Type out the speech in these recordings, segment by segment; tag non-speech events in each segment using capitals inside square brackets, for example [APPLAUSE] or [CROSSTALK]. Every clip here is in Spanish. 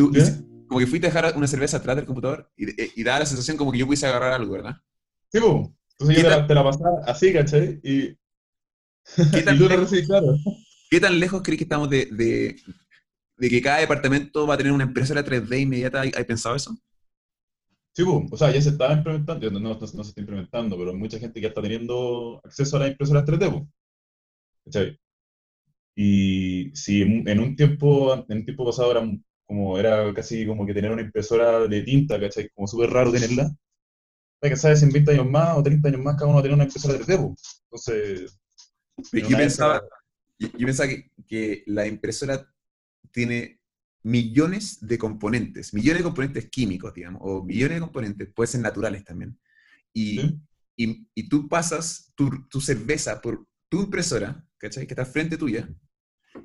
Tú, ¿Qué? como que fuiste a dejar una cerveza atrás del computador y, y, y daba la sensación como que yo pudiese agarrar algo, ¿verdad? Sí, po. Entonces ¿Qué yo te la, te la pasaba así, ¿cachai? Y, ¿Qué [LAUGHS] y tan, tú la lejos, recibís, claro. qué tan lejos crees que estamos de, de, de que cada departamento va a tener una impresora 3D inmediata? ¿Hay, hay pensado eso? Sí, po. O sea, ya se estaba implementando, no, no, no se está implementando, pero mucha gente ya está teniendo acceso a las impresoras 3D, po. ¿Cachai? Y si en, un tiempo, en un tiempo pasado era como, era casi como que tener una impresora de tinta, ¿cachai? Como súper raro tenerla. que sabes, en 20 años más o 30 años más cada uno va a tener una impresora 3D, po. Entonces, en Yo de pensaba, yo, yo pensaba que, que la impresora tiene millones de componentes, millones de componentes químicos, digamos, o millones de componentes, pueden ser naturales también. Y, ¿sí? y, y tú pasas tu, tu cerveza por tu impresora, ¿cachai? Que está frente tuya,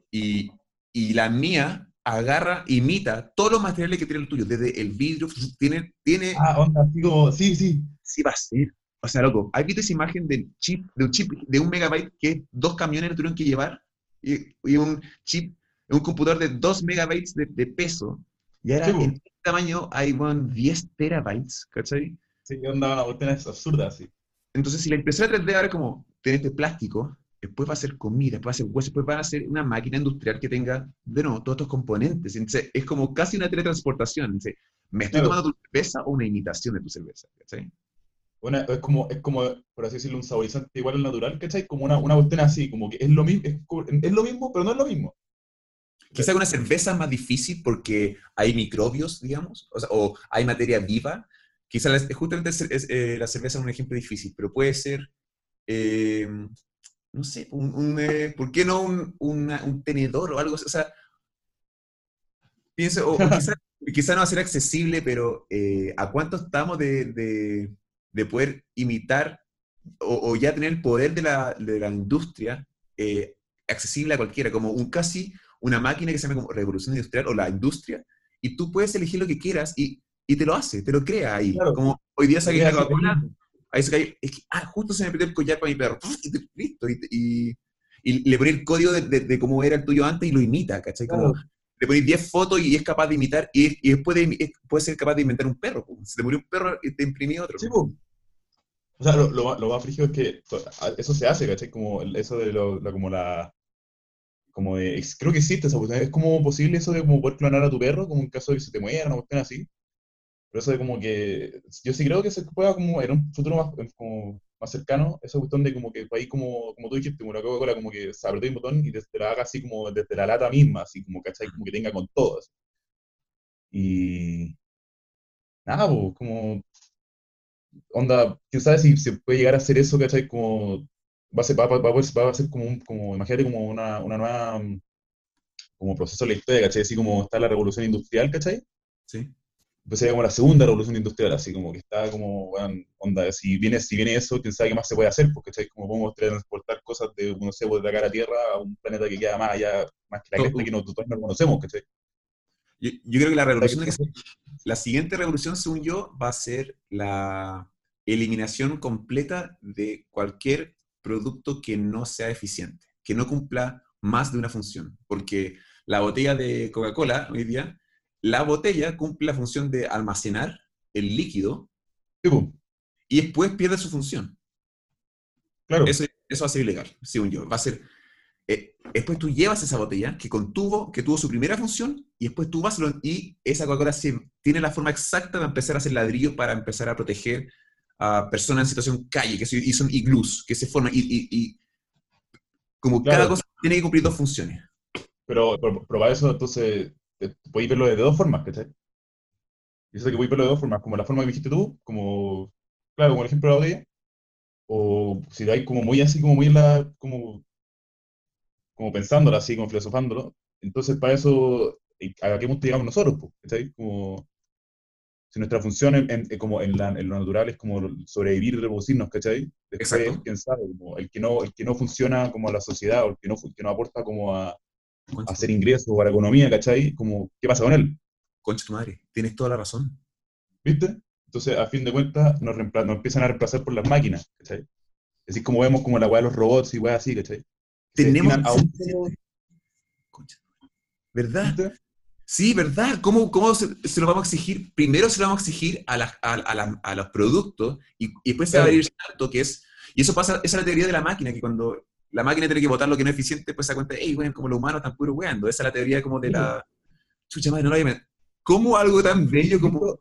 y, y la mía agarra, imita todos los materiales que tiene el tuyo, desde el vidrio, tiene, tiene, Ah, onda, como, sí, sí. sí va a ser. O sea, loco, ¿has visto esa imagen del chip, de un chip de un megabyte que dos camiones lo tuvieron que llevar? Y, y un chip, un computador de dos megabytes de, de peso. Y ahora Sí, en este tamaño hay, bueno, 10 terabytes, ¿cachai? Sí, onda, una cuestión es absurda, así. Entonces, si la impresora 3D ahora es como tener este plástico, después va a ser comida, después va a ser hueso, después va a ser una máquina industrial que tenga, de nuevo, todos estos componentes. Entonces, es como casi una teletransportación. Entonces, ¿me estoy Claro. tomando tu cerveza o una imitación de tu cerveza? ¿cachai? Una- es como, es como, por así decirlo, un saborizante igual al natural, ¿cachai? Como una, una cuestión así, como que es lo mismo, es, es lo mismo, pero no es lo mismo. Quizá una cerveza es más difícil porque hay microbios, digamos, o, sea, o hay materia viva. Quizá la- justamente es, eh, la cerveza es un ejemplo difícil, pero puede ser, eh, no sé, un, un, eh, ¿por qué no un, una- un tenedor o algo? O sea, pienso, o, quizá, [LAUGHS] quizá no va a ser accesible, pero eh, ¿a cuánto estamos de, de- de poder imitar o, o ya tener el poder de la, de la industria eh, accesible a cualquiera? Como un casi una máquina que se llama como revolución industrial o la industria, y tú puedes elegir lo que quieras y, y te lo hace, te lo crea ahí. Claro. Como hoy día saqué Coca-Cola, es- ahí se cae, es que, ah, justo se me perdió el collar para mi perro, y te- listo, y, y- y le poní el código de, de- de cómo era el tuyo antes y lo imita, ¿cachai? Como, Claro. le pones 10 fotos y es capaz de imitar, y, y después de, puede ser capaz de inventar un perro. po. Si te murió un perro, y te imprimí otro. Sí. O sea, lo, lo, más- lo más frígido es que eso se hace, ¿cachai? Como eso de lo, la, como la, como de, creo que existe esa cuestión. Es como posible eso de como poder clonar a tu perro, como en caso de que se te muera, una cuestión así. Pero eso de como que, yo sí creo que se pueda como en un futuro más, como más cercano, esa cuestión de como que ahí como, como tú dijiste, como la Coca-Cola, como que se aprieta un botón y te, la haga así como desde la lata misma, así como, ¿cachai? Como que tenga con todos. Y nada, pues, como onda, quién sabe si se puede llegar a hacer eso, ¿cachai? Como va a ser, va, va- va a ser- como, un, como, imagínate como una, una nueva, como proceso de la historia, ¿cachai? Así como está la revolución industrial, ¿cachai? Sí. Pues sería como la segunda revolución industrial, así como que está como, weón, onda, si viene, si viene eso, quién sabe qué más se puede hacer, porque, ¿cachai? Como podemos transportar cosas de, no sé, pues, de acá a la Tierra a un planeta que queda más allá, más que la cresta, que nosotros no conocemos, ¿cachai? Yo, yo creo que la revolución, que- la siguiente revolución, según yo, va a ser la eliminación completa de cualquier producto que no sea eficiente, que no cumpla más de una función. Porque la botella de Coca-Cola hoy día, la botella cumple la función de almacenar el líquido y después pierde su función. claro. Eso, eso va a ser ilegal, según yo. Va a ser. eh, después tú llevas esa botella que contuvo, que tuvo su primera función, y después tú vas y esa Coca-Cola tiene la forma exacta de empezar a hacer ladrillo para empezar a proteger a personas en situación calle, que son iglús, que se forman, y, y- y como Claro. cada cosa tiene que cumplir dos funciones. Pero, pero, pero para eso, entonces, podéis verlo de dos formas, ¿cachai? Y eso de que podéis verlo de dos formas, como la forma que dijiste tú, como, claro, como el ejemplo de la botella, o si vais como muy así, como muy la, como, como pensándola así, como filosofándolo, entonces para eso, ¿y ¿a qué punto llegamos nosotros, pues? ¿cachai? Como, si nuestra función en, en- como en, la- en lo natural es como sobrevivir y reproducirnos, ¿cachai? Después, Exacto. quién sabe, como el que no, el que no funciona como a la sociedad, o el que no, fu- que no aporta como a, a hacer ingresos o a la economía, ¿cachai? Como, ¿qué pasa con él? Concha tu madre, tienes toda la razón. ¿Viste? Entonces, a fin de cuentas, nos, nos empiezan a reemplazar por las máquinas, ¿cachai? Así como vemos como la weá de los robots y weá así, ¿cachai? Se Tenemos a un Concha. ¿Verdad? ¿viste? Sí, ¿verdad? ¿Cómo, cómo se, lo vamos a exigir? Primero se lo vamos a exigir a, a, a, los productos y, después se va a abrir tanto que es... Y eso pasa, esa es la teoría de la máquina, que cuando la máquina tiene que votar lo que no es eficiente, pues se da cuenta, hey, bueno, como los humanos están puro weando. Esa es la teoría como de la... Chucha madre, no lo hay... ¿Cómo algo tan bello como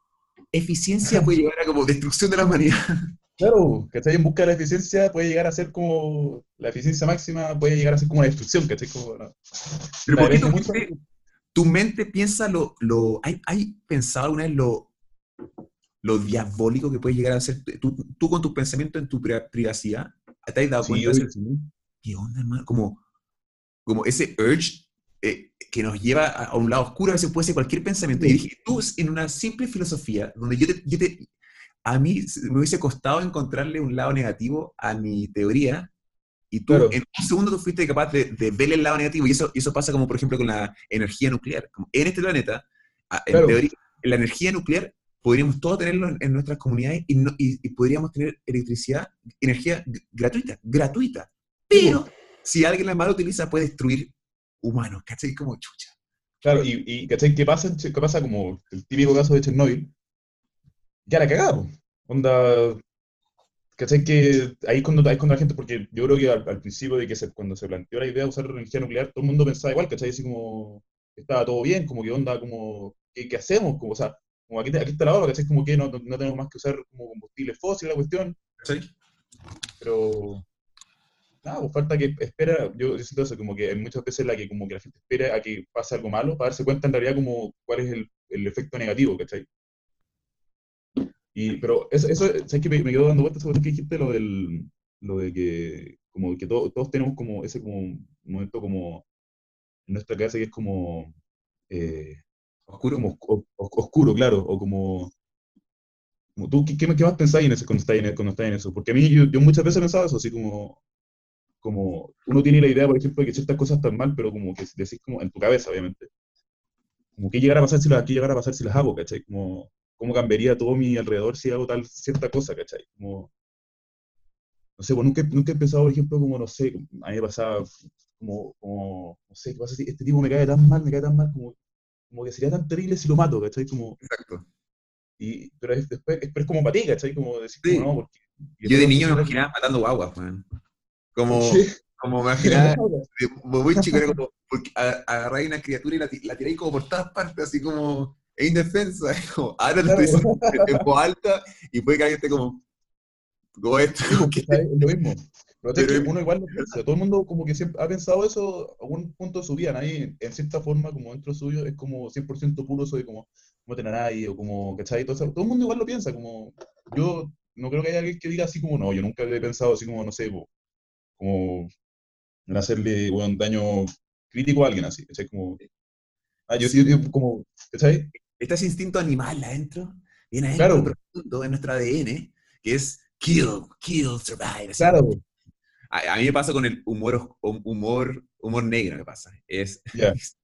eficiencia puede llegar a como destrucción de la humanidad? [LAUGHS] Claro, que esté en busca de la eficiencia puede llegar a ser como la eficiencia máxima, puede llegar a ser como una destrucción, ¿cachai? Como, Pero ¿por qué tu mente piensa lo, lo ¿hay, ¿hay, pensado alguna vez lo, lo diabólico que puede llegar a ser tú, tú con tus pensamientos en tu privacidad? ¿Te has dado cuenta de eso? ¿Qué onda, hermano? Como, como ese urge eh, que nos lleva a, un lado oscuro, a veces puede ser cualquier pensamiento. Y dije, tú, en una simple filosofía, donde yo te, yo te, a mí me hubiese costado encontrarle un lado negativo a mi teoría, y tú en un segundo tú fuiste capaz de, de, ver el lado negativo, y eso, y eso pasa como por ejemplo con la energía nuclear. Como en este planeta, en teoría, la energía nuclear podríamos todos tenerlo en, nuestras comunidades y, y, podríamos tener electricidad, energía gratuita, gratuita. Pero si alguien la mal utiliza puede destruir humanos, ¿cachai? Como chucha. Claro, y, y ¿cachai? ¿Qué pasa, ¿Qué pasa como el típico caso de Chernobyl? Ya la cagamos. Onda, ¿Cachai? Que ahí cuando, ahí cuando la gente, porque yo creo que al, principio de que se, cuando se planteó la idea de usar energía nuclear, todo el mundo pensaba igual, ¿cachai? Así como, estaba todo bien, como que onda, como, ¿qué, qué hacemos? Como, o sea, como aquí, aquí está la hora, ¿cachai? Como que no, no, tenemos más que usar como combustible fósil la cuestión. Sí. Pero, nada, pues falta que espera, yo, siento eso, como que muchas veces la que como que la gente espera a que pase algo malo para darse cuenta en realidad como cuál es el, el efecto negativo, ¿cachai? Y, pero eso, eso ¿sabes que me, me, quedo dando vueltas sobre que dijiste, lo, del, lo de que, como que todos tenemos como ese como momento como en nuestra cabeza que es como eh, oscuro, como, oscuro, claro, o como, tú, ¿qué, qué, más pensáis en eso cuando estáis en, cuando en eso? Porque a mí yo, yo, muchas veces he pensado eso, así como, como uno tiene la idea, por ejemplo, de que ciertas cosas están mal, pero como que decís como en tu cabeza, obviamente. Como qué llegará a pasar si las, qué llegará a pasar si las hago, ¿cachai? Como, cómo cambiaría todo mi alrededor si hago tal cierta cosa, ¿cachai? Como, no sé, pues nunca, nunca he pensado, por ejemplo, como, no sé, a mí me pasaba como, como no sé, ¿qué pasa si este tipo me cae tan mal, me cae tan mal, como, como que sería tan terrible si lo mato, ¿cachai? Como, Exacto. Y, pero es, después, es, como para ti, ¿cachai? Como decir, sí. como, no, porque... Yo de niño me imaginaba matando guaguas, man. Como, ¿Sí? como me imaginaba, muy chico, era como, porque agarráis una criatura y la, la tiráis como por todas partes, así como es indefensa, [LAUGHS] es como, ahora te estoy diciendo en voz alta y puede que alguien esté como, como esto. Como que... Es lo mismo. Pero, uno igual lo piensa, todo el mundo como que siempre ha pensado eso a algún punto de su vida, nadie en cierta forma como dentro suyo es como 100% puro de como no tener a nadie o como, ¿cachai? Todo, todo el mundo igual lo piensa, como yo no creo que haya alguien que diga así como no, yo nunca he pensado así como, no sé, como, en hacerle un daño crítico a alguien así, ¿cachai? Como, ah, yo, sí, como, ¿cachai? está ese instinto animal adentro, viene adentro claro. profundo en nuestro ADN, que es kill, kill, survive. Claro. A, mí me pasa con el humor, humor, humor negro, me pasa. Es, [LAUGHS]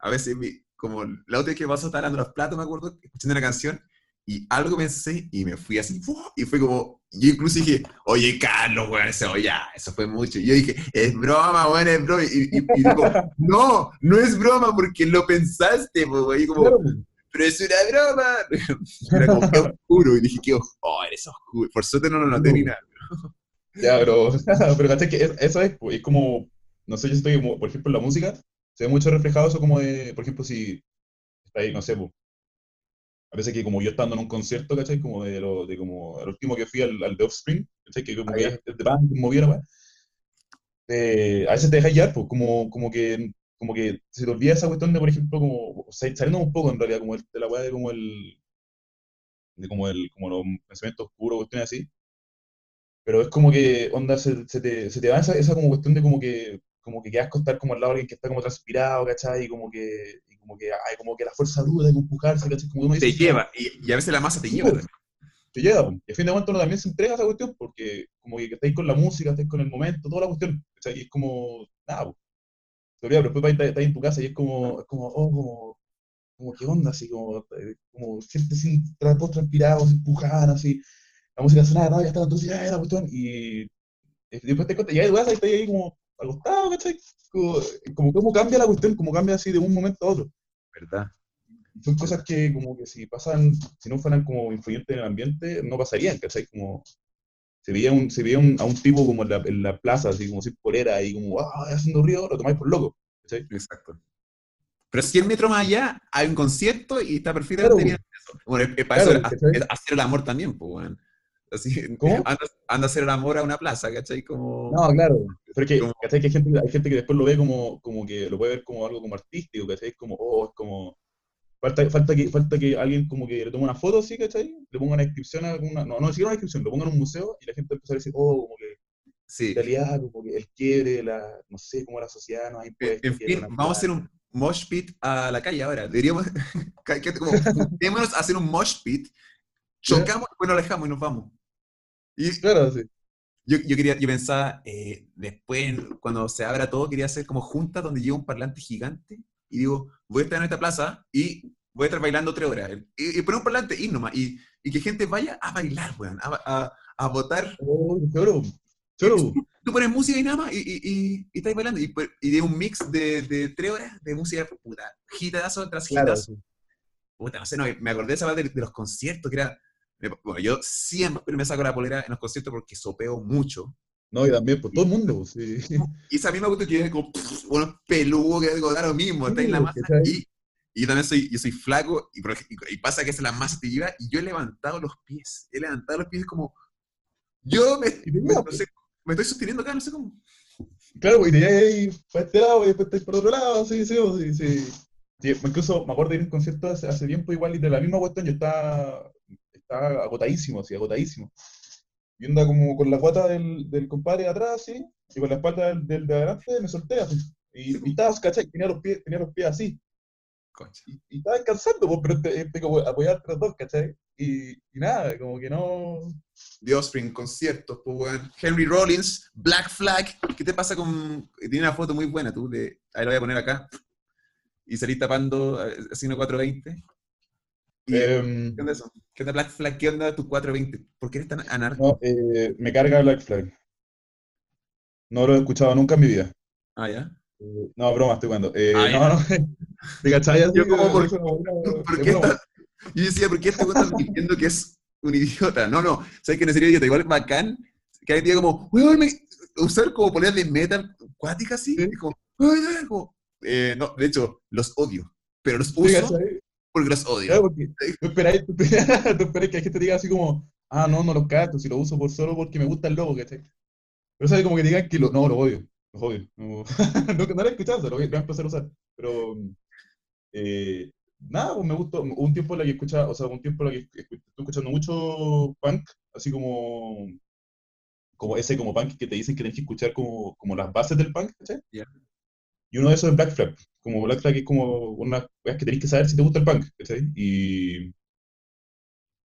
a veces, como la otra vez que me pasó estar dando los platos, me acuerdo, escuchando una canción, y algo pensé y me fui así, y fue como, yo incluso dije, oye, Carlos, weón, eso ya, eso fue mucho. Y yo dije, es broma, weón, es broma. Y, y, digo, [LAUGHS] no, no es broma porque lo pensaste, weón. Y como, pero es una broma. [LAUGHS] Era como, qué oscuro. Y dije, qué oh, eres oscuro. Por suerte no lo noté ni nada. Ya, pero, [LAUGHS] pero que eso es, es como, no sé, yo estoy como, por ejemplo, en la música, se ve mucho reflejado eso como de, por ejemplo, si está ahí, no sé, a veces que como yo estando en un concierto, ¿cachai? Como de lo, de como, el último que fui al, al The Offspring, ¿cachai? Que como que de bien, eh, a veces te dejas guiar, pues, como, como que como que se te olvida esa cuestión de, por ejemplo, como, saliendo un poco en realidad, como el, de la weá de como el, de como el, como los pensamientos oscuros, cuestiones así, pero es como que, onda, se, se te, se te da esa, esa como cuestión de como que, como que quedas estar como al lado de alguien que está como transpirado, ¿cachai? Y como que, como que hay como que la fuerza duda de empujarse, ¿cachai? Como uno dice, te lleva, y, a veces la masa te lleva. te lleva, y a fin de cuentas uno también se entrega a esa cuestión, porque como que estáis con la música, estáis con el momento, toda la cuestión, ¿cachai? Y es como, nada, pues. pero después estás en tu casa y es como, es como, oh, como, como, ¿qué onda? Así como, eh, como gente sin todos transpirados, empujaban, así, la música sonaba, ya estaba entonces, ya era la cuestión, y después te cuentas, ya de y estás ahí como acostado, ¿cachai? Como, como cómo cambia la cuestión, cómo cambia así de un momento a otro. ¿Verdad? Son cosas que como que si pasan, si no fueran como influyentes en el ambiente, no pasarían, ¿cachai? Como se veía, un, se veía un, a un tipo como en la, en la plaza, así como si polera, y como, ah, haciendo ruido, lo tomáis por loco, ¿cachai? Exacto. Pero 100 metros más allá hay un concierto y está perfectamente Claro, bien eso. Bueno, para claro, eso hacer el amor también, pues, weón. Así, [LAUGHS] ¿Cómo? anda, anda a hacer el amor a una plaza, ¿cachai? Como, No, claro. Pero es que, como- ¿cachai? Que hay gente, hay gente que después lo ve como, como que lo puede ver como algo como artístico, ¿cachai? Como, oh, es como. Falta, falta, que, falta que alguien como que le tome una foto así, ¿cachai? Le ponga una descripción a alguna. No, no siquiera una descripción, lo ponga en un museo y la gente empieza a decir, oh, como que sí. realidad, como que el quiebre, la, no sé, cómo la sociedad nos ha En, impuesto. en fin, vamos a hacer un mosh pit a la calle ahora. [LAUGHS] Que- como, a hacer un mosh pit, chocamos, después nos alejamos y nos vamos. Y Claro, sí. yo, yo quería, yo pensaba, eh, después, cuando se abra todo, quería hacer como juntas donde lleva un parlante gigante y digo, voy a estar en esta plaza y voy a estar bailando tres horas. Y, y poner un parlante y nomás. Y, y que gente vaya a bailar, weón, a, a, a votar. Oh, choro, choro. Tú pones música y nada más y, y, y, estás bailando. Y, pues- y de un mix de, de tres horas de música, puta, hitazo tras Claro, sí. Puta, no sé, no, me acordé de esa parte de, de los conciertos, que era... Bueno, yo siempre me saco la polera en los conciertos porque sopeo mucho. No, y también, pues todo el mundo, pues, sí. Y esa misma cuestión que es como, pff, bueno, peludo, que digo, da lo mismo, está en la masa. Y, y yo también soy, yo soy flaco, y, pasa que es la masa te lleva, y yo he levantado los pies. He levantado los pies como, yo me, te me- lleva, no sé, me estoy sosteniendo acá, no sé cómo. Claro, pues, y te ahí para este lado y después estáis por otro lado, sí, sí, sí, sí. Sí, incluso me acuerdo de ir a un concierto hace, hace tiempo igual y de la misma cuestión, yo estaba, estaba agotadísimo, así, agotadísimo. Y anda como con la guata del, del compadre de atrás, así, y con la espalda del, del de adelante me solté así. Y, y estaba, ¿cachai? Tenía los pies, tenía los pies así. Concha. Y, y estaba descansando, pues, pero te, te como apoyar los dos, ¿cachai? Y, y nada, como que no... The Offspring, conciertos, pues, weón. Henry Rollins, Black Flag. ¿Qué te pasa con.? Tiene una foto muy buena tú, de. Ahí la voy a poner acá. Y salís tapando, eh, haciendo 420. Y, em, ¿Qué onda eso? ¿Qué onda Black Flag? ¿Qué onda tu 420? ¿Por qué eres tan anarco? no, eh, me carga Black Flag. No lo he escuchado nunca en mi vida. Ah, ya. Eh, No, broma, estoy jugando. Eh, Ah, no, no. [LAUGHS] ¿Te cachai? Yo como, ¿por- es una buena- ¿Por es qué está- Yo decía, ¿por qué este weón está diciendo que es un idiota? No, no. ¿Sabes que no sería idiota? Igual bacán. Que alguien diga como, weón, me... usar como poner de metal cuática así. Sí. Y como, como, eh, no, de hecho, los odio. Pero los ¿Te uso? Porque los odio. Claro, porque tú esperáis, tú esperáis, [LAUGHS] tú esperáis que la gente diga así como, ah, no, no los cato, si lo uso por solo porque me gusta el logo, ¿cachai? Pero sabes como que digan que lo, no, lo odio, lo odio. No, [LAUGHS] no, no lo he escuchado, lo voy, lo voy a empezar a usar. Pero, eh, nada, pues me gustó. Un tiempo en la que escuchaba, o sea, un tiempo en la que estuve escuchando mucho punk, así como, como ese como punk que te dicen que tienes que escuchar como, como las bases del punk, ¿cachai? Y uno de esos es Black Flag. Como Black Flag es como una es que tenés que saber si te gusta el punk, ¿cachai? Y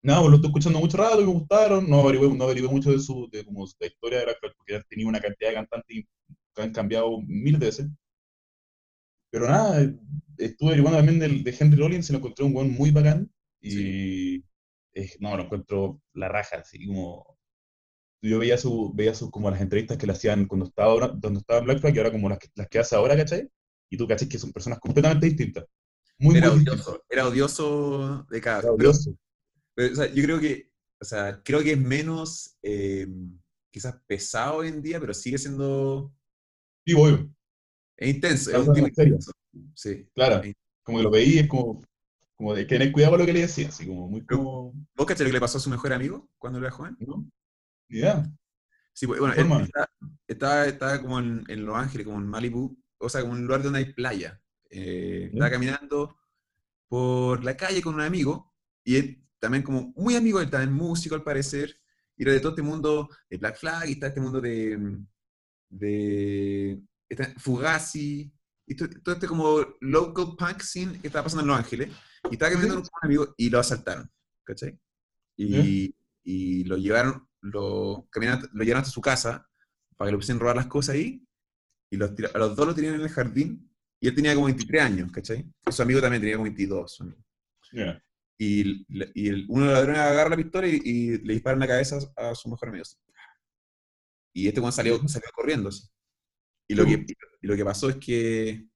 nada, pues lo estoy escuchando mucho rato y me gustaron. No averigué, no averigué mucho de su de como la historia de Black Flag porque han tenido una cantidad de cantantes que han cambiado mil veces. Pero nada, estuve averiguando también del, de Henry Rollins y lo encontré un weón muy bacán. Y eh, no, lo encuentro la raja, así como. Yo veía su, veía su, como las entrevistas que le hacían cuando estaba, cuando estaba en Black Flag y ahora como las que, las que hace ahora, ¿cachai? Y tú cachai que son personas completamente distintas. Muy, Era muy distintas. odioso, era odioso de cada Era odioso. pero, o sea, yo creo que, o sea, creo que es menos eh, quizás pesado hoy en día, pero sigue siendo Sí, obvio. es intenso, es un tipo intenso. Sí. Claro. Como que lo veí, es como, como de tener cuidado con lo que le decía, así como muy como. ¿Vos cachai lo que le pasó a su mejor amigo cuando era joven? ¿No? Idea. Sí, pues, bueno, él está- estaba, estaba como en, en Los Ángeles, como en Malibu, o sea, como en un lugar donde hay playa. Eh, estaba caminando por la calle con un amigo, y él también como muy amigo, él también músico al parecer, y era de todo este mundo de Black Flag, y está este mundo de, de esta- Fugazi, y to- todo este como local punk scene que estaba pasando en Los Ángeles, y estaba caminando con un amigo y lo asaltaron, ¿cachai? Y, y lo llevaron, lo, caminaron- lo llevaron hasta su casa para que le pusiesen robar las cosas ahí, y los a los dos lo tenían en el jardín, y él tenía como 23 años, ¿cachai? Y su amigo también tenía como 22. su amigo. Ya. Y, y el, uno de los ladrones agarra la pistola y, y le dispara en la cabeza a su mejor amigo. así. Y este Juan salió, salió corriendo. así. Y, lo que, y lo que pasó es que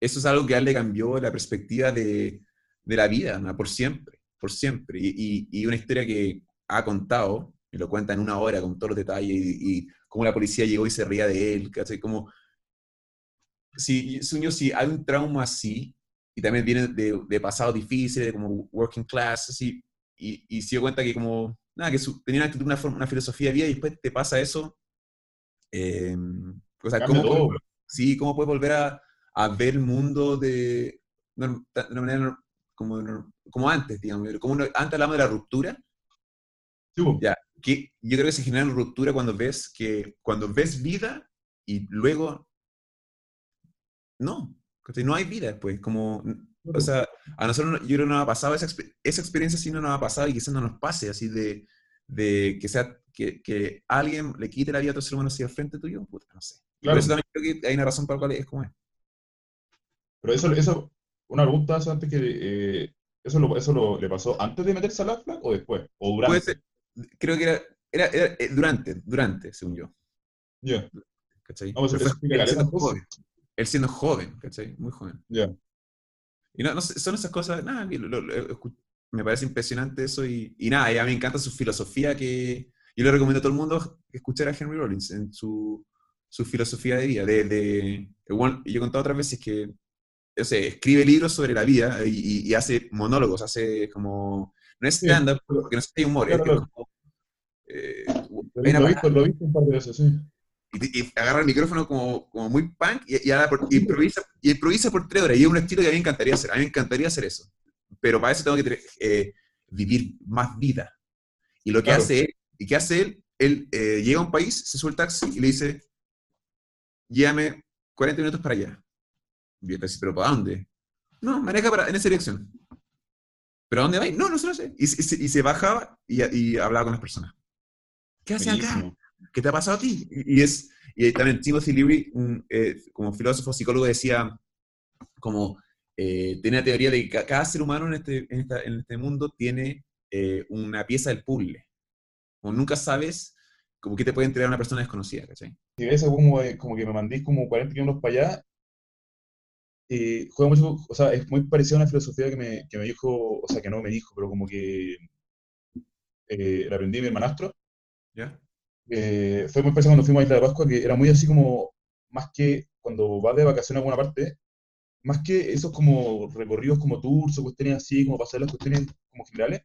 eso es algo que a él le cambió la perspectiva de, de la vida, ¿no? por siempre, por siempre. Y, y, una historia que ha contado, y lo cuenta en una hora con todos los detalles, y, y cómo la policía llegó y se ría de él, ¿cachai? Como, si, sueño, si hay un trauma así, y también viene de, de pasado difícil, de como working class, así, y, y se dio cuenta que como, nada, que tenía una, una, filosofía de vida y después te pasa eso, eh, o sea, ¿cómo, sí, ¿cómo puedes volver a, a, ver el mundo de, de una manera como, como antes, digamos? Como antes hablamos de la ruptura. Ya, que yo creo que se genera ruptura cuando ves que cuando ves vida y luego no, no hay vida después, como o sea, a nosotros yo creo que no nos ha pasado esa, esa experiencia, si no nos ha pasado y quizás no nos pase, así de, de que sea que, que, alguien le quite la vida a otro ser humano así al frente tuyo, puta, no sé. Claro. Por eso también creo que hay una razón para la cual es como es. Pero eso, eso una pregunta antes que, eh, ¿eso, lo, ¿eso lo, le pasó antes de meterse al flag o después? ¿O durante? Creo que era, era, era, eh, durante, durante, según yo. Ya. Yeah. ¿Cachai? Vamos a él, siendo joven, él siendo joven, ¿cachai? Muy joven. Ya. Y no, no, son esas cosas, nada, lo, lo, me parece impresionante eso y, y nada, a mí me encanta su filosofía que yo le recomiendo a todo el mundo escuchar a Henry Rollins en su, su filosofía de vida. De, de, yo he contado otras veces que o sea, escribe libros sobre la vida y, y, hace monólogos, hace como... No es stand-up, porque no es humor, es como... Eh, lo, he visto, lo he visto un par de veces, sí. Y, agarra el micrófono como, como muy punk y, y, improvisa, y improvisa por tres horas. Y es un estilo que a mí me encantaría hacer. A mí me encantaría hacer eso. Pero para eso tengo que eh, vivir más vida. Y lo que hace él, y qué hace él, él eh, llega a un país, se sube el taxi y le dice, llévame 40 minutos para allá. Y yo pero ¿para dónde? No, maneja para, en esa dirección. ¿Pero a dónde va? No, no sé, no sé. Y, y, se bajaba y, y, hablaba con las personas. ¿Qué hace acá? ¿Qué te ha pasado a ti? Y, es, y también Timothy Leary, eh, como filósofo, psicólogo, decía como, eh, tiene la teoría de que cada ser humano en este, en en este mundo tiene eh, una pieza del puzzle. Como nunca sabes como que te puede entregar una persona desconocida, ¿cachai? Y eso como, como que me mandé como 40 kilómetros para allá, eh, juega mucho, o sea, es muy parecido a una filosofía que me, que me dijo, o sea, que no me dijo, pero como que eh, la aprendí de mi hermanastro. ¿Ya? Eh, fue muy parecido cuando fuimos a Isla de Pascua, que era muy así como, más que cuando vas de vacaciones a alguna parte, más que esos como recorridos como tours o cuestiones así, como pasar las cuestiones como generales,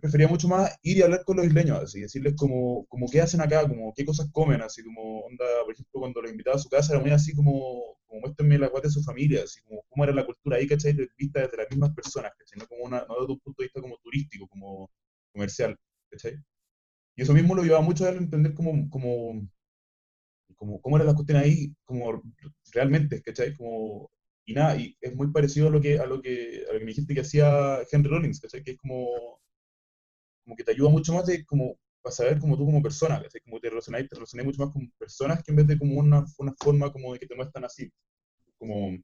prefería mucho más ir y hablar con los isleños, así, decirles como, como qué hacen acá, como qué cosas comen, así como, onda, por ejemplo, cuando los invitaba a su casa, era muy así como, como muéstrenme la cuota de su familia, así como cómo era la cultura ahí, ¿cachai? Vista desde las mismas personas, ¿cachai? No, como una, no desde un punto de vista como turístico, como comercial, ¿cachai? Y eso mismo lo llevaba mucho a entender como, como, como, cómo era la cuestión ahí, como realmente, ¿cachai? Como, y nada, y es muy parecido a lo que, a lo que, a lo que me dijiste que hacía Henry Rollins, ¿cachai? Que es como, como que te ayuda mucho más de como para saber como tú como persona, ¿cachai? Como te relacionáis, te relacionáis mucho más con personas que en vez de como una, una forma como de que te muestran así, como,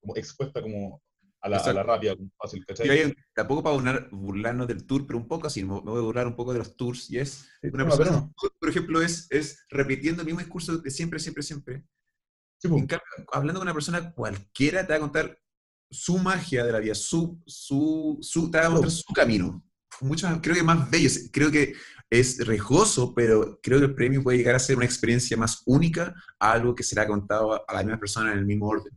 como expuesta como a la, a la rápida, como fácil, ¿cachai? tampoco para burlar, burlarnos del tour, pero un poco así, me voy a burlar un poco de los tours, y es una persona, por ejemplo, es, es repitiendo el mismo discurso de siempre, siempre, siempre. en cambio, hablando con una persona cualquiera, te va a contar su magia de la vida, su, su, su, te va a mostrar su camino mucho creo que más bello. Creo que es riesgoso, pero creo que el premio puede llegar a ser una experiencia más única a algo que será contado a la misma persona en el mismo orden.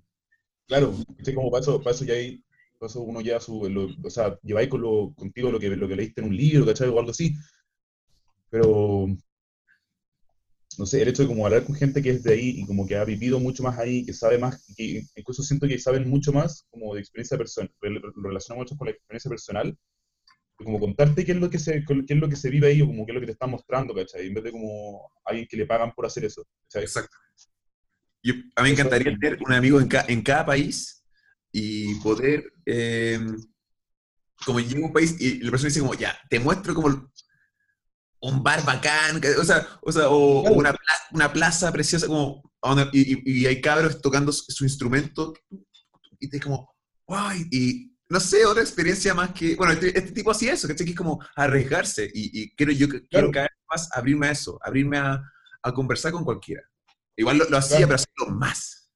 Claro, como paso, paso ya ahí, paso uno ya su, o sea, lleváis con lo, contigo lo que, lo que leíste en un libro, ¿cachai? O algo así. Pero, no sé, el hecho de como hablar con gente que es de ahí y como que ha vivido mucho más ahí, que sabe más, que incluso siento que saben mucho más como de experiencia personal, lo relaciona mucho con la experiencia personal, como contarte qué es lo que se, qué es lo que se vive ahí o como qué es lo que te están mostrando, ¿cachai? En vez de como alguien que le pagan por hacer eso, ¿cachai? Exacto. Yo, a mí me encantaría tener un amigo en, en cada país y poder, eh, como a un país y la persona dice como, ya, te muestro como un bar bacán, o sea, o, sea, o, una, plaza, una, plaza, preciosa, como, y, y, hay cabros tocando su, instrumento y te como, guay, y no sé, otra experiencia más que, bueno, este, este tipo hacía eso, Que es como arriesgarse y, y quiero, yo quiero cada vez más abrirme a eso, abrirme a, a conversar con cualquiera. Igual lo, hacía, pero hacerlo más.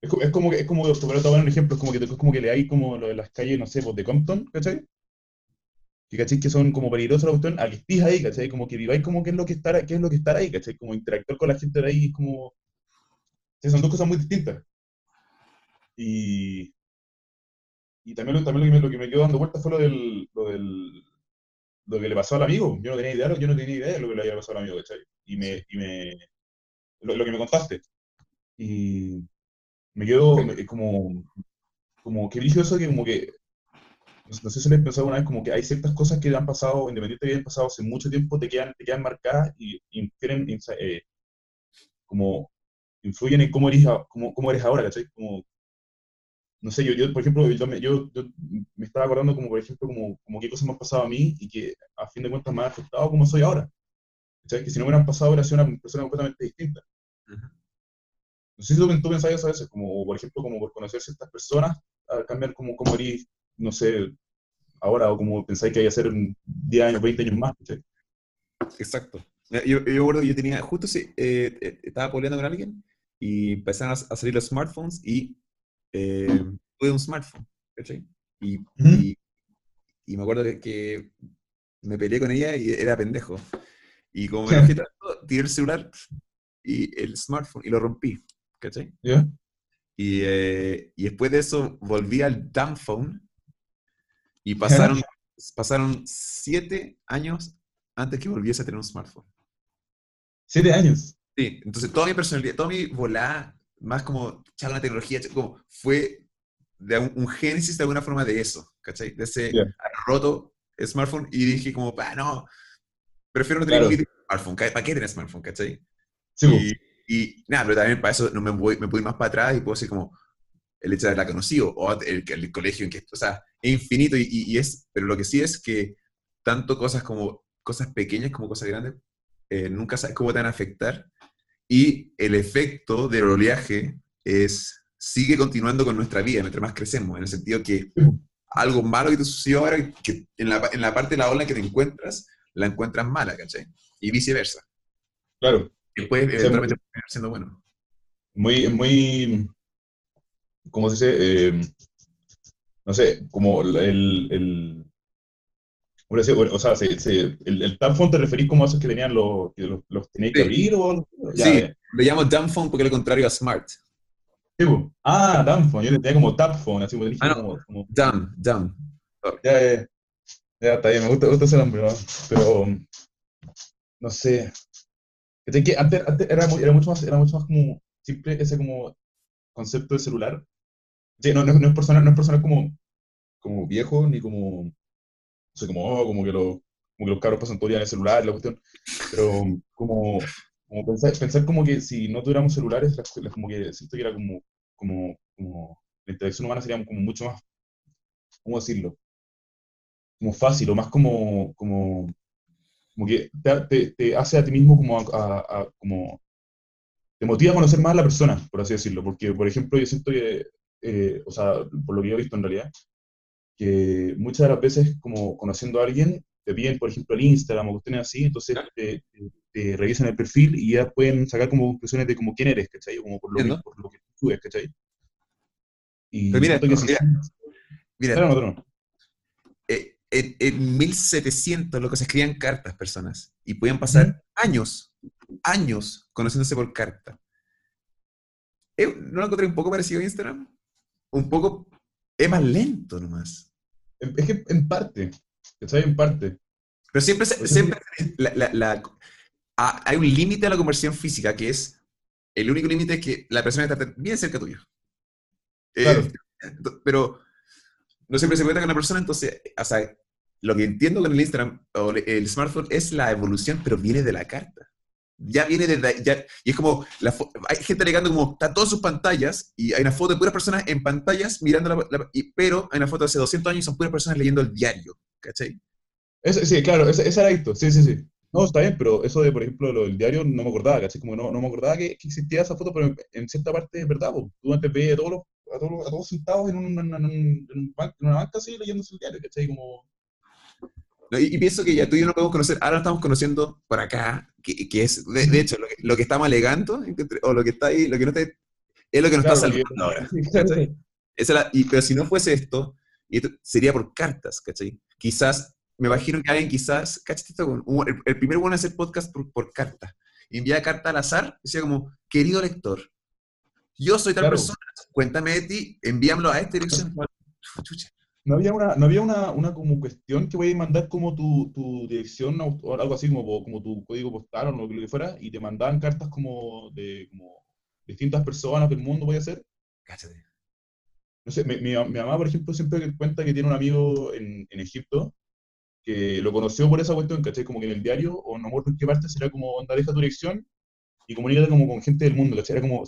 Es, es como que, es como, para tomar un ejemplo, es como que, es como que le hay como lo de las calles, no sé, pues de Compton, ¿cachai? Que cachai que son como peligrosas la cuestión, a estés ahí, ¿cachai? Como que viváis como qué es lo que estar, qué es lo que estar ahí, ¿cachai? Como interactuar con la gente de ahí, es como... Son dos cosas muy distintas. Y, y también, lo, también lo, que me, lo que me quedó dando vueltas fue lo del, lo del lo que le pasó al amigo. Yo no tenía idea, yo no tenía idea de lo que le había pasado al amigo, ¿cachai? Y me, y me lo, lo que me contaste. Y me quedo como, como que dije eso que como que, no, sé si les pensado una vez, como que hay ciertas cosas que han pasado, independientemente de que hayan pasado hace mucho tiempo, te quedan, te quedan marcadas y infieren, eh, como influyen en cómo eres, cómo, cómo eres ahora, ¿cachai? Como, no sé, yo, yo por ejemplo, yo me, yo, me estaba acordando como, por ejemplo, como, como qué cosas me han pasado a mí y que a fin de cuentas me han afectado como soy ahora. ¿Sabes? Que si no me hubieran pasado, hubiera sido una persona completamente distinta. No sé si tú, tú pensás eso a veces, como por ejemplo, como por conocer ciertas personas, a cambiar como, como eres, no sé, ahora, o como pensáis que hay que hacer 10 años, 20 años más. Exacto. Yo, yo recuerdo yo tenía, justo si, eh, eh, estaba peleando con alguien y empezaron a, salir los smartphones y eh, tuve un smartphone, ¿cachai? Y, y, y, me acuerdo que, me peleé con ella y era pendejo. Y como me enojé tanto, tiré el celular y el smartphone y lo rompí. ¿cachai? Y, eh, y, después de eso volví al dumb phone y pasaron, pasaron siete años antes que volviese a tener un smartphone. ¿Siete años? Sí, entonces toda mi personalidad, toda mi volada, más como echar la tecnología, como fue de un, génesis de alguna forma de eso, ¿cachai? De ese roto smartphone y dije como, pa, no, prefiero no tener un smartphone, ¿para qué tener smartphone, cachai? Sí, y nada, pero también para eso no me voy, me puedo ir más para atrás y puedo decir como el hecho de haberla conocido o el, el colegio en que, o sea, es infinito y, y, es, pero lo que sí es que tanto cosas como cosas pequeñas como cosas grandes, eh, nunca sabes cómo te van a afectar y el efecto del oleaje es, sigue continuando con nuestra vida mientras más crecemos, en el sentido que algo malo que te sucedió ahora, que en la, en la parte de la ola que te encuentras, la encuentras mala, ¿cachai? Y viceversa. Claro puede eventualmente siendo bueno. Muy, muy, ¿cómo se dice? Eh, no sé, como el, el, o sea, se, se, el, el phone te referís como a esos que tenían los, que los, los tenéis que abrir o Sí, le llamo phone porque es lo contrario a smart. Sí, ah, phone yo tenía como phone así como, ah, como, como... Dumb, dumb. Ya, ya, ya, está bien, me gusta, me gusta ese nombre, ¿no? pero no sé, que antes, era, era, mucho más, era mucho más como simple ese como concepto de celular. no, no, no, es personal, no es personal como, como viejo, ni como, no sé, como, oh, como, que lo, como que los cabros pasan todo día en el celular, la cuestión, pero como, como pensar, pensar como que si no tuviéramos celulares, como que siento que era como, como, como la interacción humana sería como mucho más, ¿cómo decirlo? Como fácil o más como, como como que te, te, hace a ti mismo como, a, como te motiva a conocer más a la persona, por así decirlo, porque, por ejemplo, yo siento que, eh, o sea, por lo que yo he visto en realidad, que muchas de las veces, como conociendo a alguien, te piden, por ejemplo, el Instagram o cuestiones así, entonces te, te, revisan el perfil y ya pueden sacar como conclusiones de como quién eres, ¿cachai? O como por lo, que, por lo que tú eres, ¿cachai? Y Pero mira, que mira, mira, no, eh, en, 1700 lo que se escribían cartas personas y podían pasar años, años conociéndose por carta. Eh, ¿No lo encontré un poco parecido a Instagram? Un poco, es más lento nomás. Es que en parte, ¿sabes? En parte. Pero siempre, siempre hay un límite a la conversión física que es, el único límite es que la persona está bien cerca tuyo. Eh, pero no siempre se cuenta con la persona, entonces, o sea, lo que entiendo con el Instagram o el smartphone es la evolución, pero viene de la carta. Ya viene de ya, y es como, la, hay gente alegando como, está todas sus pantallas, y hay una foto de puras personas en pantallas mirando la, y, pero hay una foto de hace 200 años y son puras personas leyendo el diario, ¿cachai? sí, claro, ese, ese era esto, sí, sí, sí. No, está bien, pero eso de, por ejemplo, lo del diario no me acordaba, ¿cachai? Como no, no me acordaba que, existía esa foto, pero en, cierta parte es verdad, tú antes veías a todos, a todos, a todos sentados en, un, en, en, una banca así leyéndose el diario, ¿cachai? Como y, pienso que ya tú y yo no podemos conocer, ahora estamos conociendo por acá, que, que es, de, hecho, lo que, estamos alegando, o lo que está ahí, lo que no está Es lo que nos Claro, está salvando ahora. [LAUGHS] ¿cachai? Esa es la- y, pero si no fuese esto, y esto sería por cartas, ¿cachai? Quizás, me imagino que alguien quizás, ¿cachai? El, el primer bueno es hacer podcast por, por carta. Envía carta al azar, decía como, querido lector, yo soy tal Claro. persona, cuéntame de ti, envíamelo a esta dirección. [LAUGHS] Chucha. No había una, no había una, una como cuestión que podías mandar como tu, tu dirección o, algo así como, como tu código postal o lo que fuera, y te mandaban cartas como de como distintas personas del mundo, voy a ser. Cáchate. No sé, mi, mi- mi mamá, por ejemplo, siempre cuenta que tiene un amigo en, en Egipto que lo conoció por esa cuestión, ¿cachai? Como que en el diario, o no me acuerdo en qué parte, será como, onda, deja tu dirección y comunícate como con gente del mundo, ¿cachai? Era como,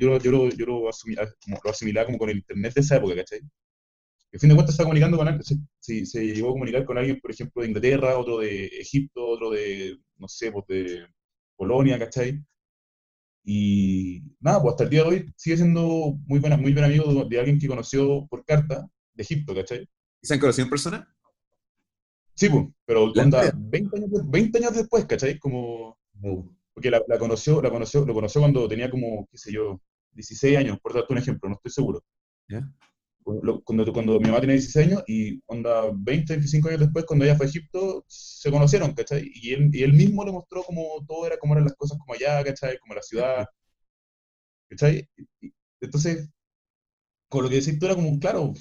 yo, yo, lo, yo lo, asumía- como, lo asimilaba como con el internet de esa época, ¿cachai? Al fin de cuentas estaba comunicando con alguien, se, se, se llegó a comunicar con alguien, por ejemplo, de Inglaterra, otro de Egipto, otro de, no sé, pues de Polonia, ¿cachai? Y nada, pues hasta el día de hoy sigue siendo muy, buena, muy buen amigo de, de alguien que conoció por carta de Egipto, ¿cachai? ¿Y se han conocido en persona? Sí, pues, pero onda, wea. 20 años, de- 20 años después, ¿cachai? Como, porque la, la conoció, la conoció, lo conoció cuando tenía como, qué sé yo, 16 años, por darte un ejemplo, no estoy seguro. ¿Ya? Cuando, cuando mi mamá tenía 16 años y onda 20, 25 años después, cuando ella fue a Egipto, se conocieron, ¿cachai? Y él, y él mismo le mostró cómo todo era, cómo eran las cosas como allá, ¿cachai? Como la ciudad, ¿cachai? Entonces, con lo que decís tú era como, claro,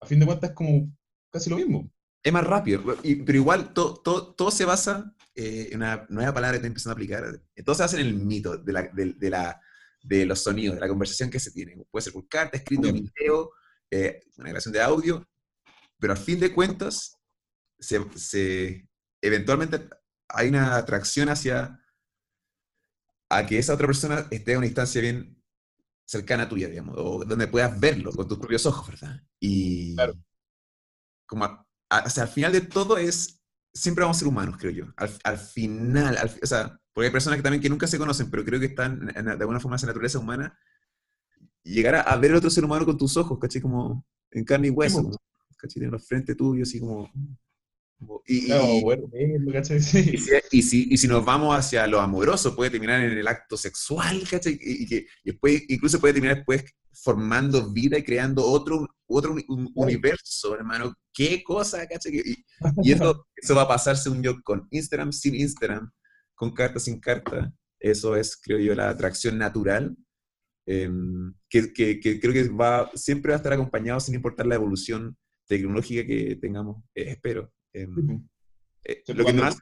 a fin de cuentas es como casi lo mismo. Es más rápido, pero igual to- to- todo se basa eh, en una nueva palabra que estoy empezando a aplicar. Todo se basa en el mito de, la, de, de la, de los sonidos, de la conversación que se tiene. Puede ser por carta, escrito, video, eh, una grabación de audio, pero al fin de cuentas, se, se- eventualmente hay una atracción hacia a que esa otra persona esté a una distancia bien cercana a tuya, digamos, o donde puedas verlo con tus propios ojos, ¿verdad? Y Claro. como a- a- o sea, al final de todo es, siempre vamos a ser humanos, creo yo. Al, al final, al o sea, porque hay personas que también que nunca se conocen, pero creo que están en- en- de alguna forma esa naturaleza humana, llegar a, a ver al otro ser humano con tus ojos, ¿cachai? Como en carne y hueso, como, ¿cachai? En los frente tuyo, así como... como- y, y- Claro, bueno, ¿cachai? y Sí. si, y, si, y si nos vamos hacia lo amoroso, puede terminar en el acto sexual, ¿cachai? Y, y que y después, incluso puede terminar después formando vida y creando otro, otro uni- un- universo, hermano. ¿Qué cosa, cachai? Y, y eso, [LAUGHS] eso va a pasar, según yo, con Instagram, sin Instagram, con carta, sin carta. Eso es, creo yo, la atracción natural, em, que, que- que creo que va, siempre va a estar acompañado sin importar la evolución tecnológica que tengamos, eh, espero. Em, eh, Siempre lo que cuando- hace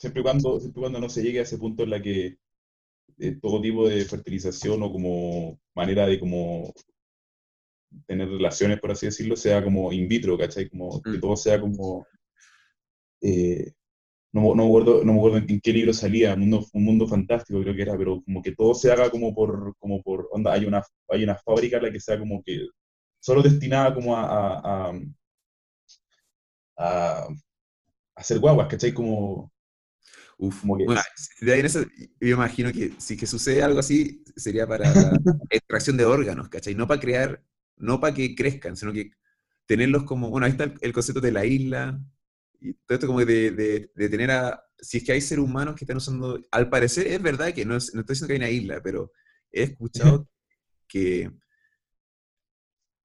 siempre cuando no se llegue a ese punto en la que eh, todo tipo de fertilización o como manera de como tener relaciones, por así decirlo, sea como in vitro, ¿cachai? Como que Mm. todo sea como... eh, no, no, me acuerdo, no me acuerdo en qué libro salía, un mundo, un mundo fantástico creo que era, pero como que todo se haga como por, como por onda, hay una, hay una fábrica en la que sea como que solo destinada como a, a, a, a hacer guaguas, ¿cachai? Como, Uf, Como que- bueno, de ahí en eso, yo imagino que si que sucede algo así, sería para la [LAUGHS] extracción de órganos, ¿cachai? No para crear, no para que crezcan, sino que tenerlos como, bueno, ahí está el, el concepto de la isla, y todo esto como de, de- de tener a, si es que hay seres humanos que están usando, al parecer es verdad que no, es- no estoy diciendo que hay una isla, pero he escuchado que,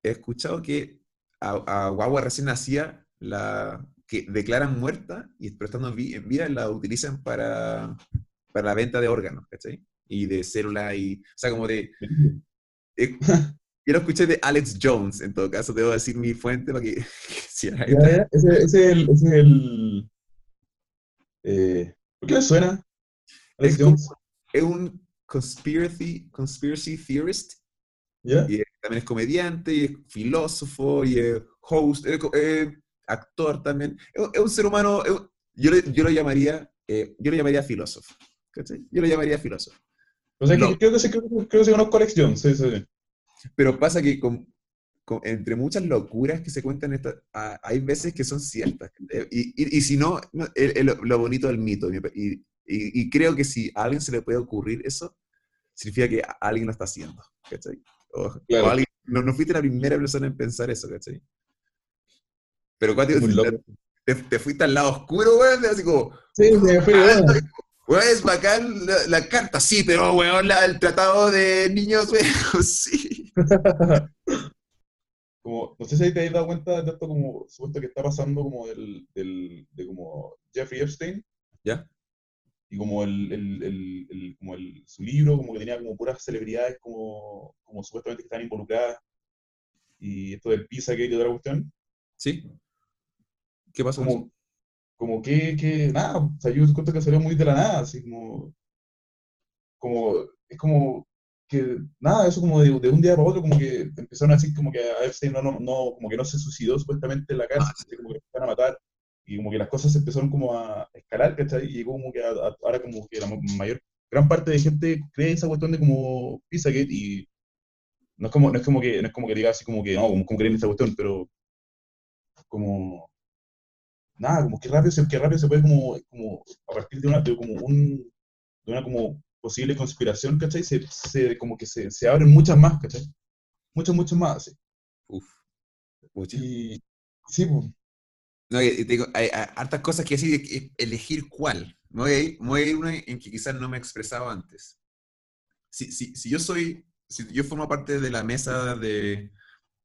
he escuchado que a, a guagua recién nacida, la, que declaran muerta y pero estando en vi- en vida la utilizan para, para la venta de órganos, ¿cachai? Y de células y, o sea, como de, [LAUGHS] yo lo escuché de Alex Jones, en todo caso, debo decir mi fuente para que, que si hay- Ya, ya, Ese, ese es el. Ese es el eh, ¿Por qué le suena? Alex Es como- Jones. es un conspiracy, conspiracy theorist, y es- también es comediante, y es filósofo, y es host, es, actor también. Es, un ser humano, un- yo, le- yo lo llamaría, eh, yo lo llamaría filósofo, ¿cachai? Yo lo llamaría filósofo. O sea, que No. creo, que, creo, que- creo que sí conozco a Alex Jones. Sí, sí. Pero pasa que con, con- entre muchas locuras que se cuentan, esta- ah, hay veces que son ciertas. Eh, Y, y- y si no, no, el- el- lo bonito del mito. Y, y- creo que si a alguien se le puede ocurrir eso, significa que alguien lo está haciendo. ¿cachai? O, Claro. o alguien- no, no fuiste la primera persona en pensar eso, ¿cachai? Pero cuando te, te fuiste al lado oscuro, güey, así como, Sí, sí, fui, bueno. Weón, es bacán la, la carta, sí, pero weón, la- el tratado de niños, weón, [LAUGHS] sí. Como, no sé si te has dado cuenta de esto como supuesto que está pasando como del, del, de como Jeffrey Epstein ¿Ya? y como el, el, el, el- como el, su libro como que tenía como puras celebridades como, como supuestamente que están involucradas y esto del Pizzagate y toda la cuestión, ¿Sí? ¿Qué pasó? como, como que, que nada, o sea, yo encuentro que salió muy de la nada, así como, como, es como que, nada, eso como de, de un día para otro, como que empezaron a decir como que a Epstein no, no, no, como que no se suicidó supuestamente en la cárcel, Ah, así como que lo iban a matar, y como que las cosas empezaron como a escalar, ¿cachai? Y llegó como que a- a- ahora como que la ma- mayor, gran parte de gente cree esa cuestión de como Pizzagate, y no es como, no es como que, no es como que diga así como que, no, como, como creen esa cuestión, pero como nada, como que rápido se, que rápido se puede como, como a partir de una, de como un, de una como posible conspiración, ¿cachai? Se, se, como que se, se abren muchas más, ¿cachai? Muchas, muchas más, así. Uf. Pucha. Y sí, pues, No, digo, hay, hay hartas cosas que decir, elegir cuál. Me voy a ir, voy a ir una en que quizás no me he expresado antes. Si, si, si yo soy, si yo formo parte de la mesa de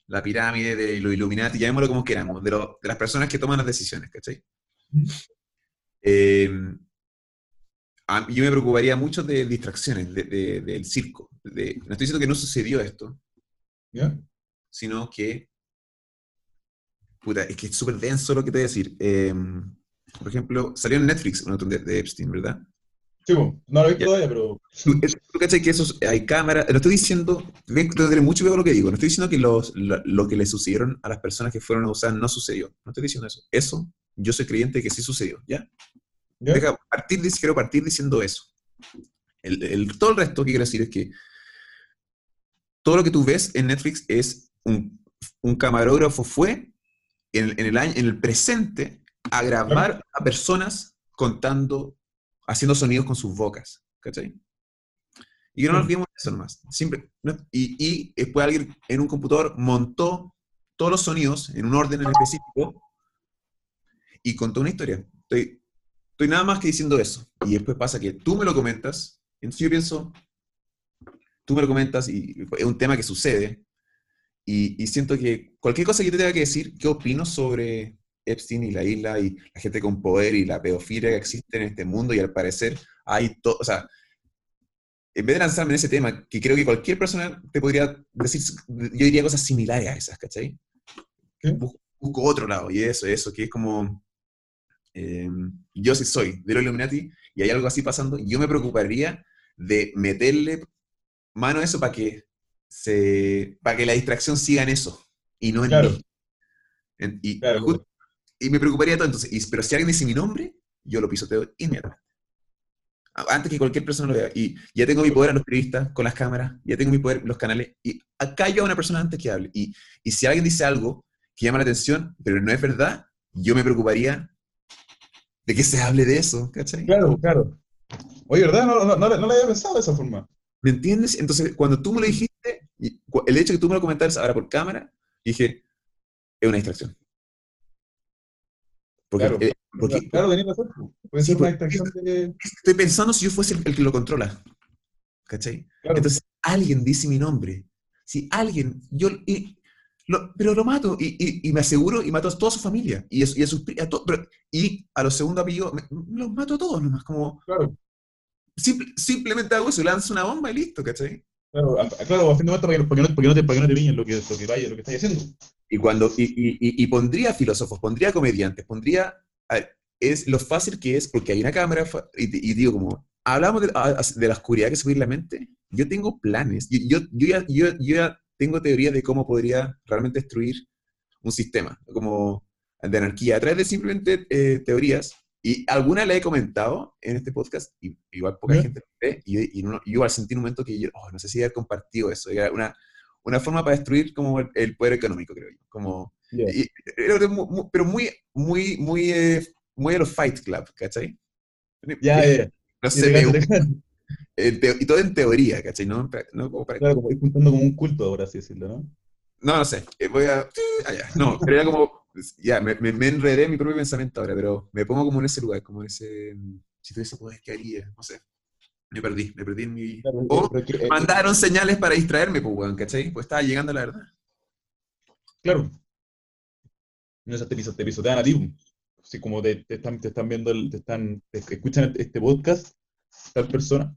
la pirámide, de los Illuminati, llamémoslo como queramos, de, lo- de las personas que toman las decisiones, ¿cachai? Eh, a- yo me preocuparía mucho de distracciones, de- de- del circo. de- no estoy diciendo que no sucedió esto, ¿ya? sino que, puta, es que es súper denso lo que te voy a decir. Eh, por ejemplo, salió en Netflix un otro de, de Epstein, ¿verdad? Sí, no lo he visto Ya. todavía, pero ¿Tú, tú cachai que esos, hay cámaras? No estoy diciendo, tengo que tener mucho cuidado con lo que digo, no estoy diciendo que los, lo, lo que le sucedieron a las personas que fueron abusadas no sucedió. No estoy diciendo eso. Eso, yo soy creyente de que sí sucedió, ¿ya? ¿ya? Deja partir, quiero partir diciendo eso. El, el- todo el resto que quiero decir es que todo lo que tú ves en Netflix es un, un camarógrafo fue en, en el año, en el presente a grabar a personas contando, haciendo sonidos con sus bocas. ¿Cachai? Y que no nos Mm. olvidemos de eso nomás. Siempre, no- y, y después alguien en un computador montó todos los sonidos en un orden en específico y contó una historia. Estoy, estoy nada más que diciendo eso. Y después pasa que tú me lo comentas, entonces yo pienso, tú me lo comentas y es un tema que sucede. Y, y siento que cualquier cosa que te tenga que decir, ¿qué opino sobre Epstein y la isla y la gente con poder y la pedofilia que existe en este mundo? Y al parecer hay todo, o sea, en vez de lanzarme en ese tema, que creo que cualquier persona te podría decir, yo diría cosas similares a esas, ¿cachai? Busco otro lado, y eso, eso, que es como, eh, yo sí soy de los Illuminati, y hay algo así pasando, yo me preocuparía de meterle mano a eso para que, se, para que la distracción siga en eso, y no en Claro. mí. En- y, Claro. ju- y me preocuparía todo, entonces, y- pero si alguien dice mi nombre, yo lo pisoteo inmediatamente. Antes que cualquier persona lo vea. Y ya tengo mi poder a los periodistas con las cámaras, ya tengo mi poder en los canales, y acá yo a una persona antes que hable. Y, y si alguien dice algo que llama la atención, pero no es verdad, yo me preocuparía de que se hable de eso, ¿cachai? Claro, claro. Oye, ¿verdad? No, no, no, no lo había pensado de esa forma. ¿Me entiendes? Entonces, cuando tú me lo dijiste, el hecho de que tú me lo comentaras ahora por cámara, dije, es una distracción. Porque, Claro. eh, porque claro, tenías razón. Puede Sí, ser una porque- distracción de... estoy pensando si yo fuese el, el que lo controla. ¿Cachai? Claro. Entonces, alguien dice mi nombre. Si alguien, yo, y- lo- pero lo mato y, y- y me aseguro y mato a toda su familia y, a, y a sus a to- pero- y a los segundos apellidos los mato a todos nomás, como Claro, simple- simplemente hago eso, lanzo una bomba y listo, ¿cachai? claro, a, claro, a fin de cuentas, para que, no, para que no te, para que no te pillen lo que, lo que vaya, lo que estás haciendo. Y cuando y, y- y- pondría filósofos, pondría comediantes, pondría a ver, es lo fácil que es porque hay una cámara y, y digo como hablamos de, de la oscuridad que se puede ir en la mente. Yo tengo planes, yo, yo, yo ya, yo, yo ya tengo teoría de cómo podría realmente destruir un sistema, como de anarquía, a través de simplemente eh, teorías. Y alguna la he comentado en este podcast, y igual poca ¿Ya? gente lo ve, y, y, uno- y yo al sentir un momento que yo, oh, no sé si haber compartido eso, era una, una forma para destruir como el, el poder económico, creo yo. Como, Ya. y- pero mu- mu- pero muy, muy, muy, eh, muy a los Fight Club, ¿cachai? Ya, ya, ya. No sé, y todo en teoría, ¿cachai? No, no como para- Claro, como ir juntando como un culto, ahora así decirlo, ¿no? No, no sé. eh, Voy a. ah, ya. No, pero era como. Ya, me, me, me enredé en mi propio pensamiento ahora, pero me pongo como en ese lugar, como en ese. si tuviese poder, ¿qué haría? No sé. Me perdí, me perdí en mi... O eh, mandaron señales para distraerme, pues, weón, ¿cachai? Pues estaba llegando la verdad. Claro. No, o sea, te, te pisotean a ti. Así como te, te están, te están viendo, el- te están, te escuchan este podcast, tal persona.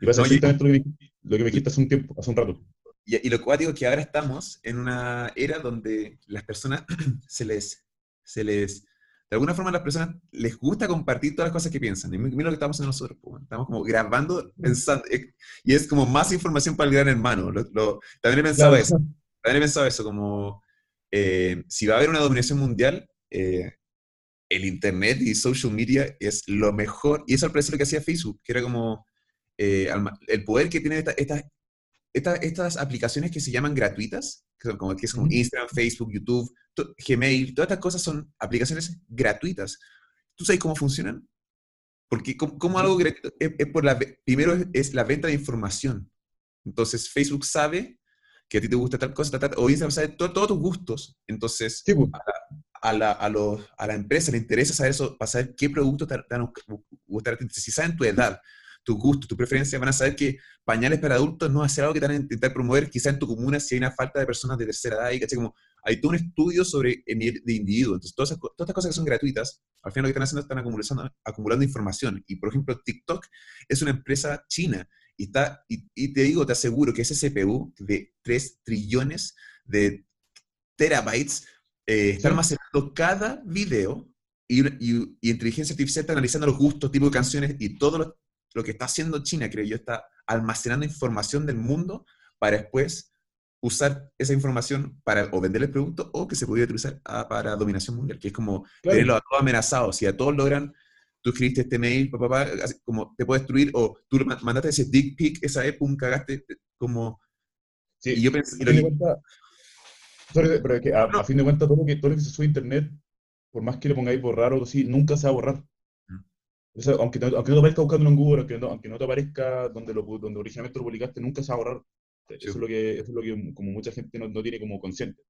Y pasa No, exactamente lo que, me, lo que me dijiste hace un tiempo, hace un rato. Y, y lo cuático es que ahora estamos en una era donde las personas [CLEARS THROAT] se les, se les, de alguna forma a las personas les gusta compartir todas las cosas que piensan. Y mi- mira lo que estamos haciendo nosotros, pues, estamos como grabando, pensando, eh, y es como más información para el gran hermano. Lo- lo- también he pensado Claro. eso, también he pensado eso, como eh, si va a haber una dominación mundial, eh, el Internet y social media es lo mejor, y eso al parecer lo que hacía Facebook, que era como eh, el poder que tienen esta- estas esta- estas aplicaciones que se llaman gratuitas, que son como, que es como. Instagram, Facebook, YouTube, to- Gmail, todas estas cosas son aplicaciones gratuitas. ¿Tú sabes cómo funcionan? Porque como, como algo gratuito, es, es por la, primero es, es la venta de información. Entonces Facebook sabe que a ti te gusta tal cosa, tal, tal, o Instagram sabe to- todos tus gustos. Entonces Sí, pues. a la, a, los- a la empresa le interesa saber eso, para saber qué productos te, van a gustar. Si saben tu edad, tus gustos, tu preferencia, van a saber que pañales para adultos no va a ser algo que te van a intentar promover quizá en tu comuna si hay una falta de personas de tercera edad. Y, ¿cachai? Como, hay todo un estudio sobre el nivel de individuo. Entonces, todas, esas todas estas cosas que son gratuitas, al final lo que están haciendo es están acumulando, acumulando información. Y, por ejemplo, TikTok es una empresa china. Y, está, y, y te digo, te aseguro que ese CPU de 3 trillones de terabytes eh, está almacenando cada video y, y- y inteligencia artificial está analizando los gustos, tipo de canciones y todo lo, lo que está haciendo China, creo yo, está almacenando información del mundo para después usar esa información para o vender el producto o que se podría utilizar ah, para dominación mundial, que es como Claro. tenerlos a todos amenazados. Si a todos logran, tú escribiste este mail, papá, papá, como te puede destruir, o tú mandaste ese dick pic, esa vez, pum, cagaste, como... Sí. Y yo pensé, y A lo que- cuentas, sorry, pero es que a, No. a fin de cuentas todo lo que, todo lo que se sube a internet, por más que le pongáis borrar o así, nunca se va a borrar. Mm. O sea, aunque, aunque no te aparezca buscándolo en Google, aunque no, aunque no te aparezca donde, lo, donde originalmente lo publicaste, nunca se va a borrar. Eso es lo que, eso es lo que como mucha gente no, no tiene como consciente.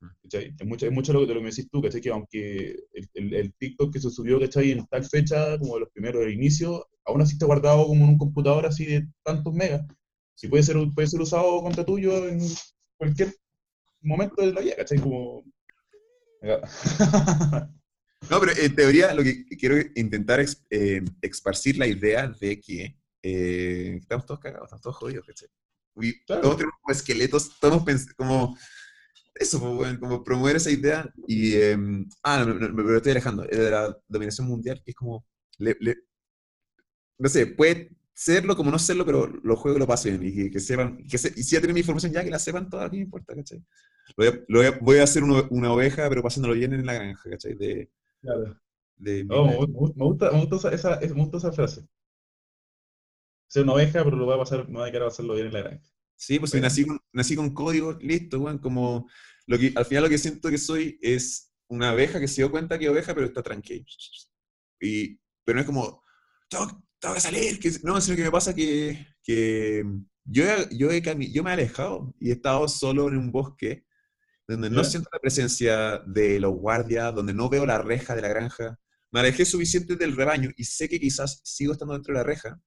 Mm. ¿cachai? Es mucho, es mucho lo, de lo que me decís tú, ¿cachai? Que aunque el, el, el TikTok que se subió, ¿cachai? En tal fecha, como de los primeros del inicio, aún así está guardado como en un computador así de tantos megas. Si puede ser, puede ser usado contra tuyo en cualquier momento de la vida, ¿cachai? Como... [LAUGHS] No, pero en teoría lo que quiero intentar es eh, esparcir la idea de que eh, estamos todos cagados, estamos todos jodidos, ¿cachai? Y Claro. todos tenemos como esqueletos, todos como eso, pues, como promover esa idea y... eh, ah, no, no, me, me estoy alejando, eh, de la dominación mundial, que es como... le- le- no sé, puede serlo como no serlo, pero lo juego y lo paso bien, y que, que sepan, que se- y si ya tienen mi información ya, que la sepan todas, no importa, ¿cachai? Lo voy a, lo voy a- voy a hacer una, una oveja, pero pasándolo bien en la granja, ¿cachai? De, Claro. de No, me, gu- me gusta, me gusta esa, esa, es- me gusta esa frase. Ser una oveja, pero lo voy a pasar, me voy a quedar a hacerlo bien en la granja. Sí, pues Bueno. nací con, nací con código, listo, weón, como lo que, al final lo que siento que soy es una abeja que se dio cuenta que es oveja, pero está tranquila. Y, pero no es como, tengo, tengo que salir, que, no, sino que me pasa que, que yo, yo, he yo me he alejado y he estado solo en un bosque donde no siento la presencia de los guardias, donde no veo la reja de la granja. Me alejé suficiente del rebaño y sé que quizás sigo estando dentro de la reja,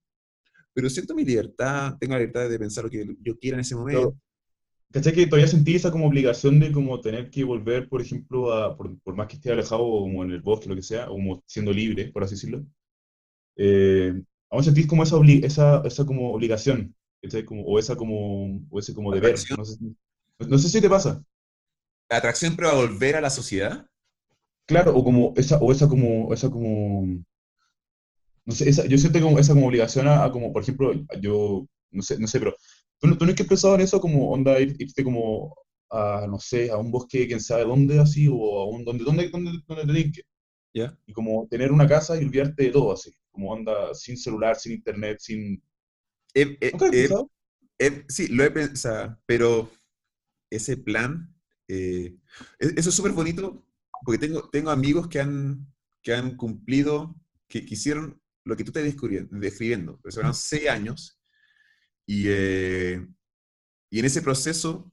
pero siento mi libertad, tengo la libertad de pensar lo que yo quiera en ese momento. Pero, ¿Cachai que todavía sentí esa como obligación de como tener que volver, por ejemplo, a, por, por más que esté alejado o como en el bosque, lo que sea, o como siendo libre, por así decirlo? Eh, aún sentís como esa, esa, esa como obligación, ¿cachai? Como, o esa como, o ese como deber, no sé, si- no sé si te pasa. atracción pero a volver a la sociedad. Claro, o como esa, o esa como, esa como, no sé, esa, yo siento como esa como obligación a, a como, por ejemplo, yo, no sé, no sé, pero ¿tú, no- tú no has pensado en eso como onda ir- irte como a, no sé, a un bosque, quién sabe dónde así, o a un, donde, donde, donde, donde te tinque, ¿Ya? y como tener una casa y olvidarte de todo así, como onda sin celular, sin internet, sin... He- he- ¿Nunca has he- pensado? he- sí, lo he pensado, pero ese plan, eh, e- eso es súper bonito porque tengo, tengo amigos que han, que han cumplido, que, que hicieron lo que tú estás describiendo, pues fueron seis años y, eh, y en ese proceso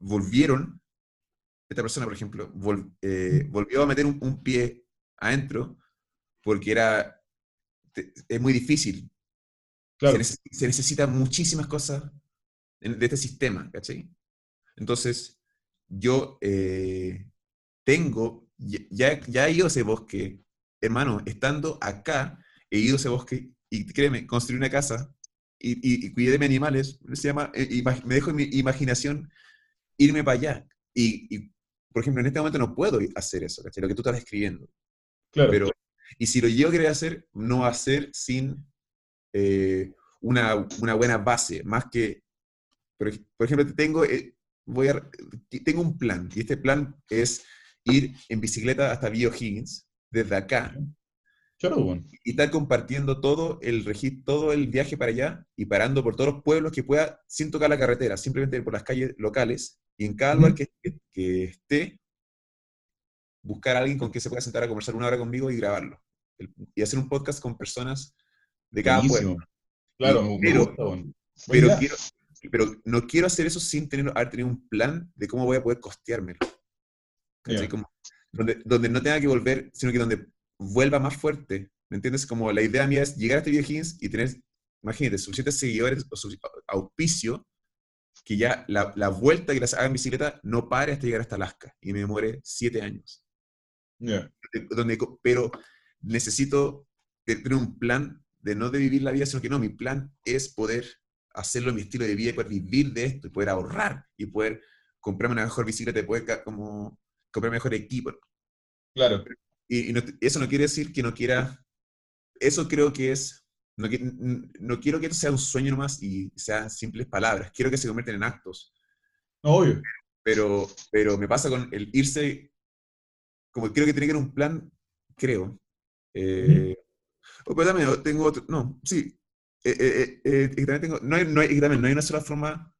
volvieron, esta persona, por ejemplo, vol- eh, volvió a meter un, un pie adentro porque era es muy difícil. Claro, Se, neces- se necesitan muchísimas cosas de este sistema, ¿cachai? Entonces, yo eh, tengo, ya ya he ido a ese bosque, hermano, estando acá, he ido a ese bosque y créeme, construí una casa y, y, y cuidé de mis animales, se llama, eh, me dejo en mi imaginación irme para allá. Y, y, por ejemplo, en este momento no puedo hacer eso, ¿cachai? Lo que tú estás describiendo. claro. Pero, y si lo yo quería hacer, no ser sin eh, una, una buena base, más que, por, por ejemplo, tengo, eh, voy a, tengo un plan, y este plan es ir en bicicleta hasta Bio Higgins, desde acá, Choro, y estar compartiendo todo el registro, todo el viaje para allá, y parando por todos los pueblos que pueda, sin tocar la carretera, simplemente por las calles locales, y en cada lugar que, que- que esté, buscar a alguien con quien se pueda sentar a conversar una hora conmigo y grabarlo. El- y hacer un podcast con personas de cada pueblo. Claro, pero- gusta, Pero, quiero, pero no quiero hacer eso sin tener, haber tenido un plan de cómo voy a poder costeármelo. Ya. Como- donde, donde no tenga que volver, sino que donde vuelva más fuerte. ¿Me entiendes? Como la idea mía es llegar a este Higgins y tener, imagínate, suficientes seguidores o su auspicio que ya la, la vuelta que las haga en bicicleta no pare hasta llegar hasta Alaska y me demore siete años. Ya. donde, pero necesito tener un plan de no de vivir la vida, sino que no, mi plan es poder hacerlo en mi estilo de vida y poder vivir de esto y poder ahorrar y poder comprarme una mejor bicicleta poder como comprar mejor equipo. Claro. Y, y no- eso no quiere decir que no quiera, eso creo que es, no, quiero que esto sea un sueño nomás y sean simples palabras, quiero que se conviertan en actos No, obvio. pero, pero me pasa con el irse, como creo que tiene que haber un plan, creo. Eh, oh, pero también tengo otro, no, sí. Eh, eh, eh, eh, también tengo, no, hay, no, hay, también no hay una sola forma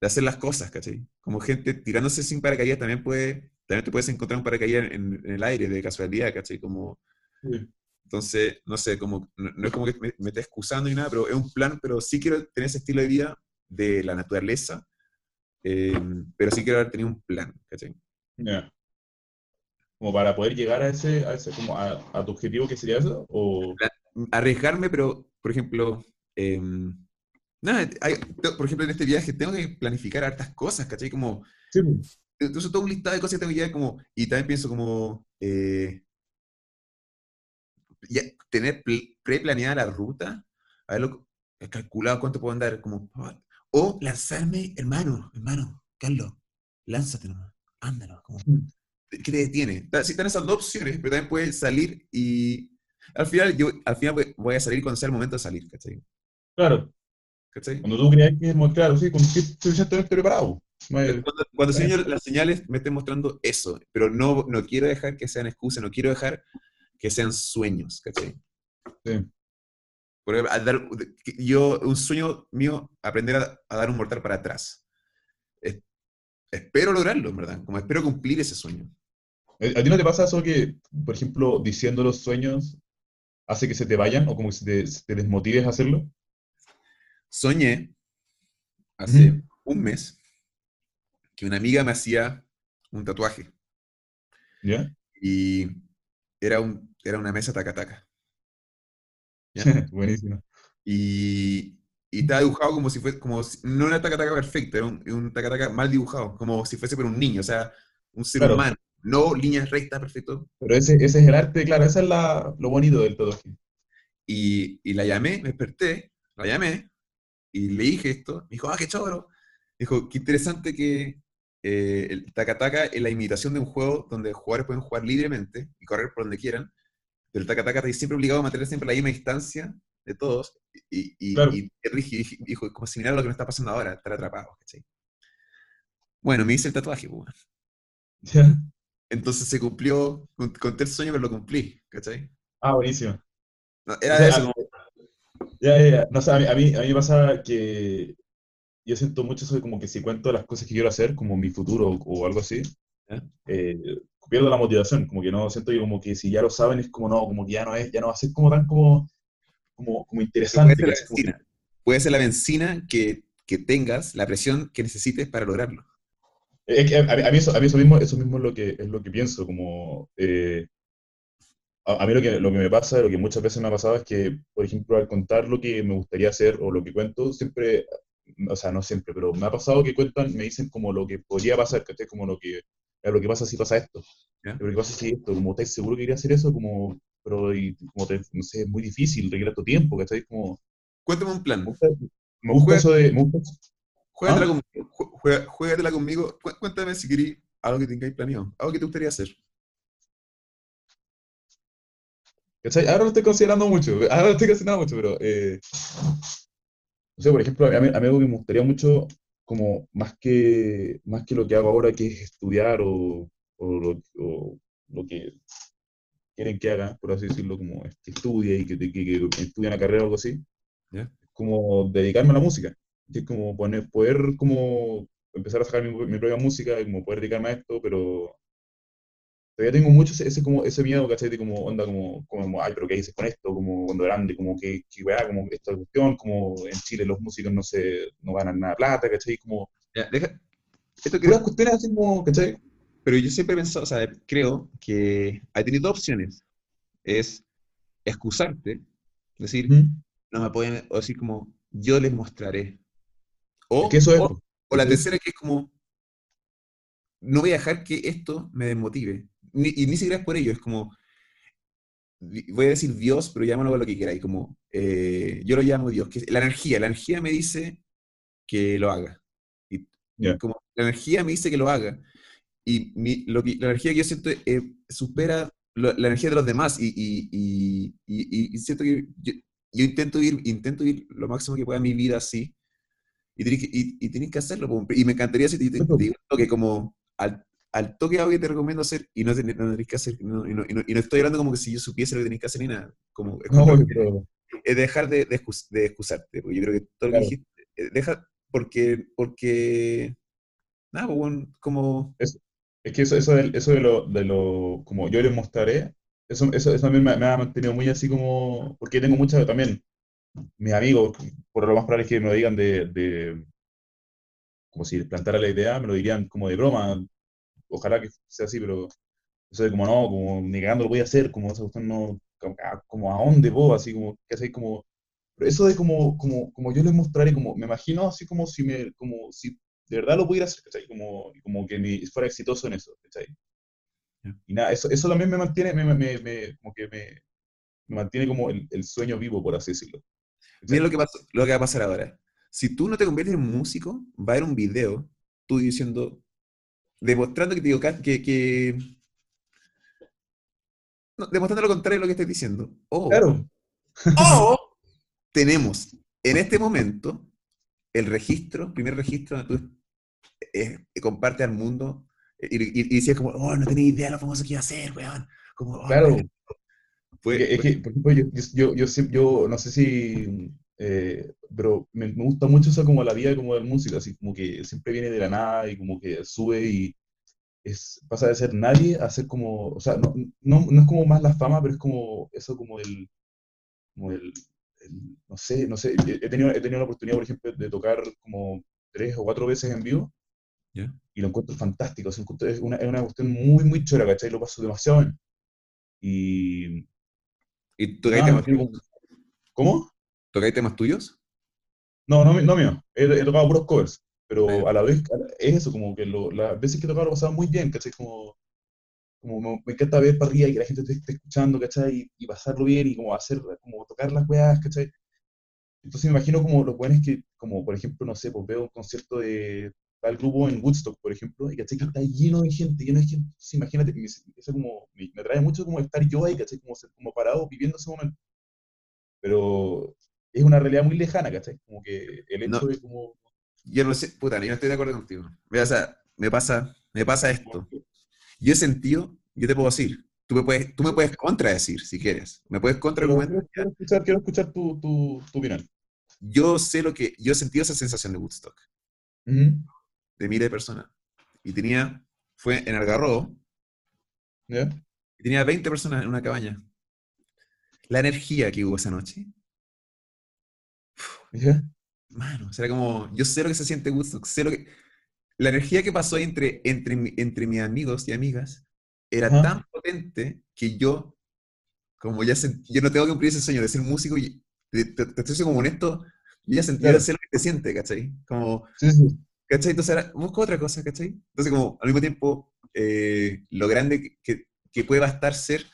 de hacer las cosas, ¿cachai? Como gente tirándose sin paracaídas también puede, también te puedes encontrar un paracaídas en, en el aire de casualidad, ¿cachai? Como, Sí. entonces, no sé, como, no, no es como que me, me esté excusando ni nada, pero es un plan, pero sí quiero tener ese estilo de vida de la naturaleza, eh, pero sí quiero haber tenido un plan, ¿cachai? Ya. Como para poder llegar a ese, a ese como a, a tu objetivo que sería eso, o arriesgarme, pero, por ejemplo, eh, nada, hay- por ejemplo, en este viaje tengo que planificar hartas cosas, ¿cachai? Como, sí, pues. Entonces todo un listado de cosas que tengo que llevar como, y también pienso como, eh, ya, tener pl- pre-planeada la ruta, haberlo calculado cuánto puedo andar, como, o lanzarme, hermano, hermano, Carlos, lánzate nomás, ándalo, como, ¿qué te detiene? Si están esas dos opciones, pero también puedes salir y al final, yo al final voy- a salir cuando sea el momento de salir, ¿cachai? Claro, ¿Cachai? cuando tú creas que es muy claro, sí, cuando estés suficientemente preparado. Cuando, cuando las señales me estén mostrando eso, pero no, no quiero dejar que sean excusas, no quiero dejar que sean sueños, ¿cachai? Sí. Por ejemplo, a dar- yo, un sueño mío, aprender a, a dar un mortal para atrás. Es- espero lograrlo, en verdad, como espero cumplir ese sueño. ¿A a ti no te pasa eso que, por ejemplo, diciendo los sueños hace que se te vayan o como que se te, se te desmotives a hacerlo? Soñé hace un mes que una amiga me hacía un tatuaje ¿Ya? y era, un, era una mesa taca-taca. [LAUGHS] Buenísimo. Y, y estaba dibujado como si fuese, como si- no era taca-taca perfecto, era un, un taca-taca mal dibujado, como si fuese por un niño, o sea, un ser Claro. humano, no líneas rectas, perfecto. Pero ese, ese es el arte, claro, ese es la, lo bonito del tatuaje. Y, y la llamé, me desperté, la llamé, y le dije esto, me dijo, ah, qué choro. Dijo, qué interesante que eh, el taca-taca es la imitación de un juego donde jugadores pueden jugar libremente y correr por donde quieran, pero el taca-taca está siempre obligado a mantener siempre la misma distancia de todos, y, y, Claro. y como similar a lo que me está pasando ahora, estar atrapados, ¿cachai? Bueno, me hice el tatuaje, pues. Entonces se cumplió, con- conté el sueño, pero lo cumplí, ¿cachai? Ah, buenísimo. No, era O sea, eso, como- Ya, ya, ya. No sé, a mí, a mí, a mí me pasa que yo siento mucho eso de como que si cuento las cosas que quiero hacer, como mi futuro o, o algo así, eh, pierdo la motivación, como que no, siento que como que si ya lo saben es como no, como que ya no es, ya no va a ser como tan como, como, como puede interesante. ser la ¿cachai? Como. Puede ser la benzina que, que tengas, la presión que necesites para lograrlo. Es que a, a mí a mí eso, a mí eso mismo, eso mismo es lo que, es lo que pienso, como, eh, a, a mí lo que, lo que me pasa, lo que muchas veces me ha pasado es que, por ejemplo, al contar lo que me gustaría hacer o lo que cuento, siempre, o sea, no siempre, pero me ha pasado que cuentan, me dicen como lo que podría pasar, ¿cachai? Como lo que, "Ya, lo que pasa si pasa esto, ¿Ya? lo que pasa si esto, como estáis seguro que quería hacer eso, como, pero y, como te- no sé, es muy difícil, requiere tu tiempo, ¿cachai? Como, Cuéntame un plan. me gusta, me gusta Juega- eso de, me gusta- Juégatela ¿Ah? conmigo. ju- juega- Juégatela conmigo. Cu- Cuéntame si queréis algo que tengáis planeado. Algo que te gustaría hacer. ¿cachai? Ahora lo estoy considerando mucho, ahora lo estoy considerando mucho, pero, eh, no sé, por ejemplo, a mí, a mí algo que me gustaría mucho, como más que, más que lo que hago ahora, que es estudiar o, o lo, o lo que quieren que haga, por así decirlo, como que estudie y que, que, que estudie una carrera o algo así, ¿Ya? como dedicarme a la música, que es como poner, poder como empezar a sacar mi, mi propia música y como poder dedicarme a esto, pero todavía tengo mucho ese, ese como, ese miedo, ¿cachai? De como, onda, como, como, ay, pero ¿qué dices con esto? Como cuando grande, como que, que weá, como esta cuestión, como en Chile los músicos no se, no ganan nada plata, ¿cachai? Como, Ya, deja- Esto que- cuestiones así como, ¿cachai? pero yo siempre he pensado, o sea, creo que hay tenido dos opciones. Es excusarte, decir, no me pueden, o decir como, yo les mostraré. O, Es que eso es, o, o la tercera que es como, no voy a dejar que esto me desmotive. Ni- y ni siquiera es por ello, es como, voy a decir Dios, pero llámalo con lo que queráis, como, eh, yo lo llamo Dios, que la energía, la energía me dice que lo haga. Y Ya. como la energía me dice que lo haga, y mi- lo que, la energía que yo siento eh, supera lo- la energía de los demás, y, y- y- siento que yo, yo intento ir, intento ir lo máximo que pueda mi vida así, y tenés que, y, que hacerlo, y me encantaría si te, te- te digo que como al, al toque algo que te recomiendo hacer, y no, ten- no tenés que hacer, no- y, no, y no- y no estoy hablando como que si yo supiese lo que tenés que hacer ni nada, como, es como- pero, es dejar de, de, excus- de excusarte, porque yo creo que todo lo que dijiste, eh, deja, porque, porque, nada, pues, bueno, como, Es que eso, eso, de, eso de lo, de lo, como yo les mostraré, eso, eso, eso también me, me ha mantenido muy así como, porque tengo muchas también, mis amigos, por lo más probable es que me lo digan de, de como si les plantara la idea, me lo dirían como de broma, ojalá que sea así, pero eso de como no, como ni cagando lo voy a hacer, como esa cuestión no, como, ah, como a dónde vos, así como, que así como, pero eso de como, como, como yo les mostraré, como, me imagino así como si me, como si de verdad lo pudiera hacer, ¿cachai? Como, como que me, fuera exitoso en eso, ¿cachai? Y nada, eso, eso también me mantiene, me, me, me- como que me, me mantiene como el, el sueño vivo, por así decirlo. ¿cachai? mira lo que, pasó, lo que va a pasar ahora. Si tú no te conviertes en músico, va a haber un video, tú diciendo, demostrando que te equivocas- que, que no, demostrando lo contrario de lo que estás diciendo. O, Claro, o [LAUGHS] tenemos en este momento el registro, primer registro donde tú eh, compartes al mundo eh, y, y, y decías como, oh, no tenía idea de lo famoso que iba a ser, weón. Como, oh, claro. fue- Es que, por ejemplo, yo, yo, yo, yo no sé si, eh, pero me, me gusta mucho eso como la vida como del músico, así como que siempre viene de la nada y como que sube y es, pasa de ser nadie a ser como, o sea, no, no, no es como más la fama, pero es como eso como el, como el, el- no sé, no sé, he tenido, he tenido la oportunidad, por ejemplo, de tocar como tres o cuatro veces en vivo ¿Ya? y lo encuentro fantástico, o sea, es una, es una cuestión muy, muy chora, ¿cachai? Lo paso demasiado bien. Y, ¿Y tú tiene como- ¿Cómo? Tocáis temas tuyos? No, no, no mío. He, he tocado puros covers. Pero Ah, a la vez, es eso, como que lo- las veces que he tocado lo he pasado muy bien, ¿cachai? Como, como me, me encanta ver para arriba y que la gente te esté escuchando, ¿cachai? Y, y pasarlo bien y como hacer, como tocar las weas, ¿cachai? Entonces me imagino como los buenos que, como por ejemplo, no sé, pues veo un concierto de tal grupo en Woodstock, por ejemplo, y ¿cachai? Que está lleno de gente, lleno de gente. Entonces, imagínate, me, eso como, me, me atrae mucho como estar yo ahí, ¿cachai? Como, ser- como parado viviendo ese momento. Pero es una realidad muy lejana, ¿cachai? Como que el No. hecho de como... Yo no sé, puta, yo no estoy de acuerdo contigo. O sea, me pasa, me pasa esto. Yo he sentido, yo te puedo decir, tú me puedes, tú me puedes contradecir si quieres. Me puedes contraargumentar. quiero, escuchar, quiero escuchar tu, tu, tu opinión. Yo sé lo que, yo he sentido esa sensación de Woodstock, Ujú. de miles de personas. Y tenía, fue en Algarrobo, ¿Ya? y tenía 20 personas en una cabaña. La energía que hubo esa noche, [LAUGHS] ¿Ya? mano, o sea, era como, yo sé lo que se siente Woodstock, sé lo que, la energía que pasó entre, entre, entre mis amigos y amigas era Ajá. tan potente que yo como ya yo no tengo que cumplir ese sueño de ser músico y te, te, estoy siendo como honesto, yo ya sentí claro. lo que te siente, ¿cachai? Como, sí, sí. ¿cachai? Entonces ahora busco otra cosa, ¿cachai? Entonces como al mismo tiempo, eh, lo grande que, que puede bastar ser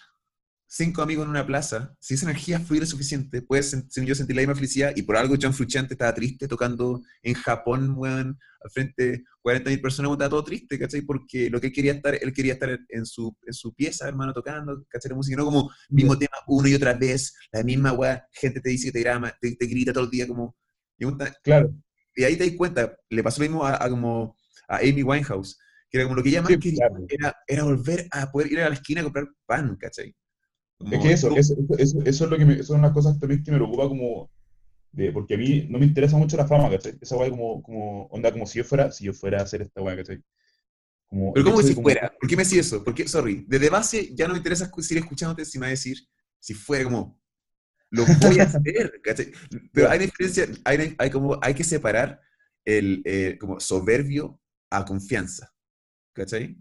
cinco amigos en una plaza, si esa energía fluye lo suficiente, puedes yo sentir la misma felicidad y por algo John Frusciante estaba triste tocando en Japón, weón, al frente de 40.000 personas, estaba todo triste, ¿cachai? Porque lo que él quería estar, él quería estar en su, en su pieza, hermano, tocando, ¿cachai? La música, no como mismo tema una y otra vez, la misma weón, gente te dice que te grama, te, grita todo el día, como... Y claro. Y ahí te das cuenta, le pasó lo mismo a, como a Amy Winehouse, que era como lo que ella más quería, era, era volver a poder ir a la esquina a comprar pan, ¿cachai? Es que eso, eso, eso, eso, es lo que me, son las cosas también que me preocupa como, de, porque a mí no me interesa mucho la fama, ¿cachai? Esa weá como, como, onda como si yo fuera, si yo fuera a hacer esta weá, ¿cachai? Como, Pero ¿cómo si fuera? ¿Por qué me decís eso? Porque, sorry, desde base ya no me interesa seguir escuchándote si me va a decir, si fuera como, lo voy a hacer, [LAUGHS] ¿cachai? Pero hay una diferencia, hay, hay, como, hay que separar el, eh, como soberbio a confianza, ¿cachai?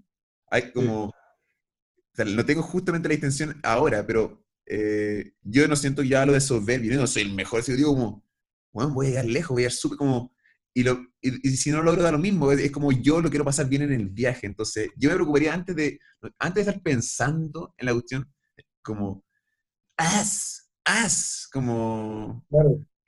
Hay como, no tengo justamente la intención ahora, pero eh, yo no siento ya lo de soberbia, yo no soy el mejor, si yo digo como, bueno, voy a llegar lejos, voy a llegar súper como, y, lo, y, si no lo logro da lo mismo, es, como yo lo quiero pasar bien en el viaje, entonces yo me preocuparía antes de, antes de estar pensando en la cuestión, como, haz, haz, como...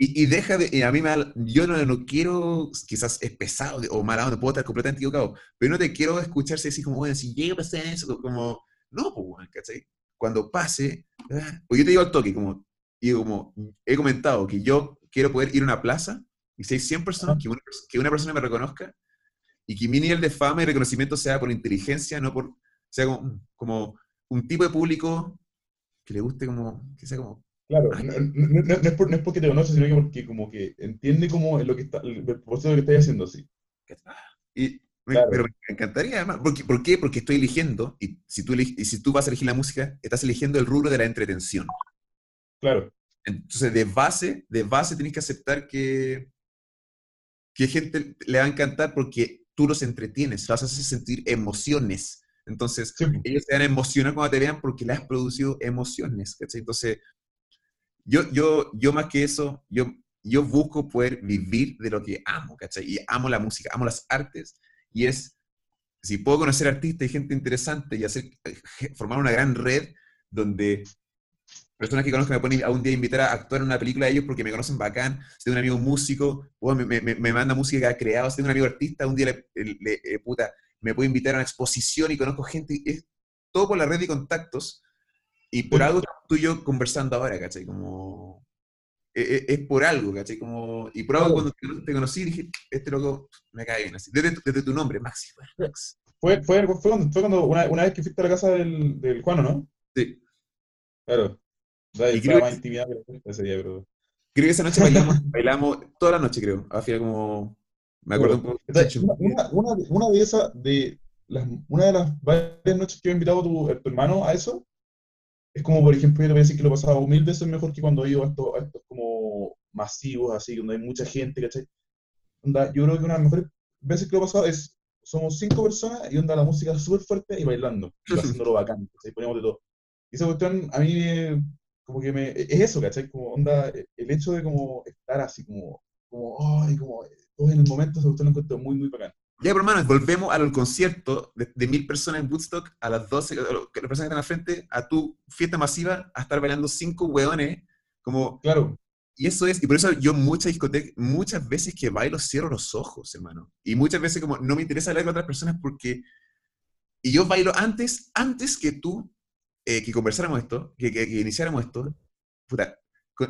Y, deja de, a mí me yo no, no, quiero, quizás es pesado o malado, no puedo estar completamente equivocado, pero no te quiero escucharse así como, bueno, si llego a pasar eso, como, no, pues, ¿cachai? Cuando pase, ah, pues yo te digo al toque, como, y como he comentado, que yo quiero poder ir a una plaza y si hay 100 personas, que una, que una persona me reconozca y que mi nivel de fama y reconocimiento sea por inteligencia, no por, sea como, como un tipo de público que le guste como, que sea como Claro, no, no, es por, no, es porque te conoce, sino que porque como que entiende como lo que está, el lo que estás haciendo así. Y pero me encantaría, además. ¿Por qué? Porque estoy eligiendo, y si, tú y si tú vas a elegir la música, estás eligiendo el rubro de la entretención. Claro. Entonces, de base, de base tienes que aceptar que, que gente le va a encantar porque tú los entretienes, los haces sentir emociones. Entonces, ellos se van a emocionar cuando te vean porque le has producido emociones. Entonces, yo, yo, yo más que eso, yo, yo busco poder vivir de lo que amo, ¿cachai? Y amo la música, amo las artes, y es, si puedo conocer artistas y gente interesante y hacer, eh, formar una gran red donde personas que conozco me pueden a un día invitar a actuar en una película de ellos porque me conocen bacán, si tengo un amigo músico, o me, me, me, manda música que ha creado, si tengo un amigo artista, un día le, eh, puta, me puede invitar a una exposición y conozco gente, es todo por la red de contactos, y por algo tú y yo conversando ahora, ¿cachai? Como, e, e, es, por algo, ¿cachai? Como, y por algo cuando te, conocí dije, este loco me cae bien así. Desde, desde tu nombre, Maxi. Fue, fue, fue, cuando, fue cuando una, una, vez que fuiste a la casa del, del Juano, ¿no? Sí. Claro. Y creo más intimidad que ese día, pero... Creo que esa noche bailamos, [LAUGHS] bailamos toda la noche, creo. Hacía como... Me acuerdo un poco. Una, una, una, de esas, de las, una de las varias noches que he invitado a tu, a tu hermano a eso, es como, por ejemplo, yo te voy a decir que lo he pasado mil veces mejor que cuando he ido a estos, como masivos, así, donde hay mucha gente, ¿cachai? Onda, yo creo que una de las mejores veces que lo he pasado es, somos cinco personas y onda la música súper fuerte y bailando, y haciéndolo bacán, ¿cachai? Ponemos de todo. Y esa cuestión a mí, como que me, es eso, ¿cachai? Como onda, el hecho de como estar así, como, como, ay, como, todo en el momento, esa cuestión lo encuentro muy, muy bacán. Ya, pero hermano, volvemos al concierto de, mil personas en Woodstock, a las 12, las personas que están al frente, a tu fiesta masiva, a estar bailando cinco hueones, como... Claro. Y eso es, y por eso yo muchas discotecas, muchas veces que bailo cierro los ojos, hermano. Y muchas veces como no me interesa hablar con otras personas porque... Y yo bailo antes, antes que tú, eh, que conversáramos esto, que, que, iniciáramos esto, puta,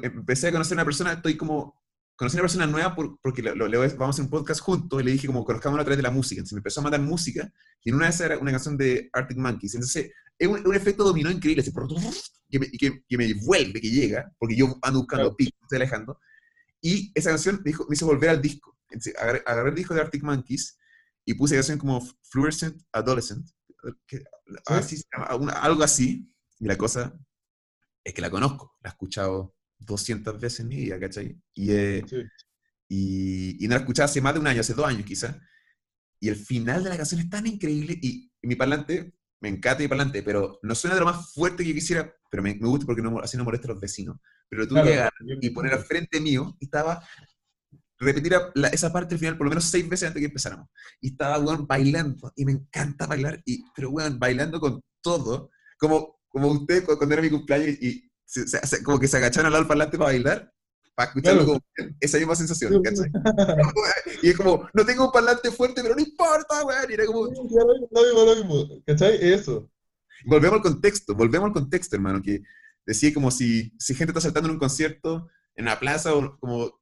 empecé a conocer a una persona, estoy como conocí a una persona nueva porque lo, vamos a hacer un podcast juntos y le dije como conozcamos a través de la música. Entonces me empezó a mandar música y en una de esas era una canción de Arctic Monkeys. Entonces es un, efecto dominó increíble, así, que, me, que, que, me vuelve, que llega, porque yo ando buscando claro. estoy alejando. Y esa canción me, dijo, me hizo volver al disco. Entonces, agarré, el disco de Arctic Monkeys y puse canción como Fluorescent Adolescent, que, así, algo así. Y la cosa es que la conozco, la he escuchado 200 veces en mi vida, ¿cachai? Y, eh, y, y, no la escuchaba hace más de un año, hace dos años quizás. Y el final de la canción es tan increíble y, mi parlante me encanta ir para adelante, pero no suena de lo más fuerte que yo quisiera, pero me, me gusta porque no, así no molesta a los vecinos. Pero tú Claro, llegas y poner al frente mío, y estaba, repetir la- esa parte al final por lo menos seis veces antes de que empezáramos. Y estaba, weón, bailando, y me encanta bailar, y, pero, weón, bailando con todo, como, como usted cu- cuando era mi cumpleaños y se- se- como que se agacharon al lado del parlante para bailar, para escucharlo Claro. como esa misma sensación, ¿cachai? [LAUGHS] Y es como, no tengo un parlante fuerte, pero no importa, weón, y era como, Lo mismo, lo mismo, ¿cachai? Eso. volvemos al contexto, volvemos al contexto, hermano, que decía como si, si gente está saltando en un concierto, en la plaza, o como, o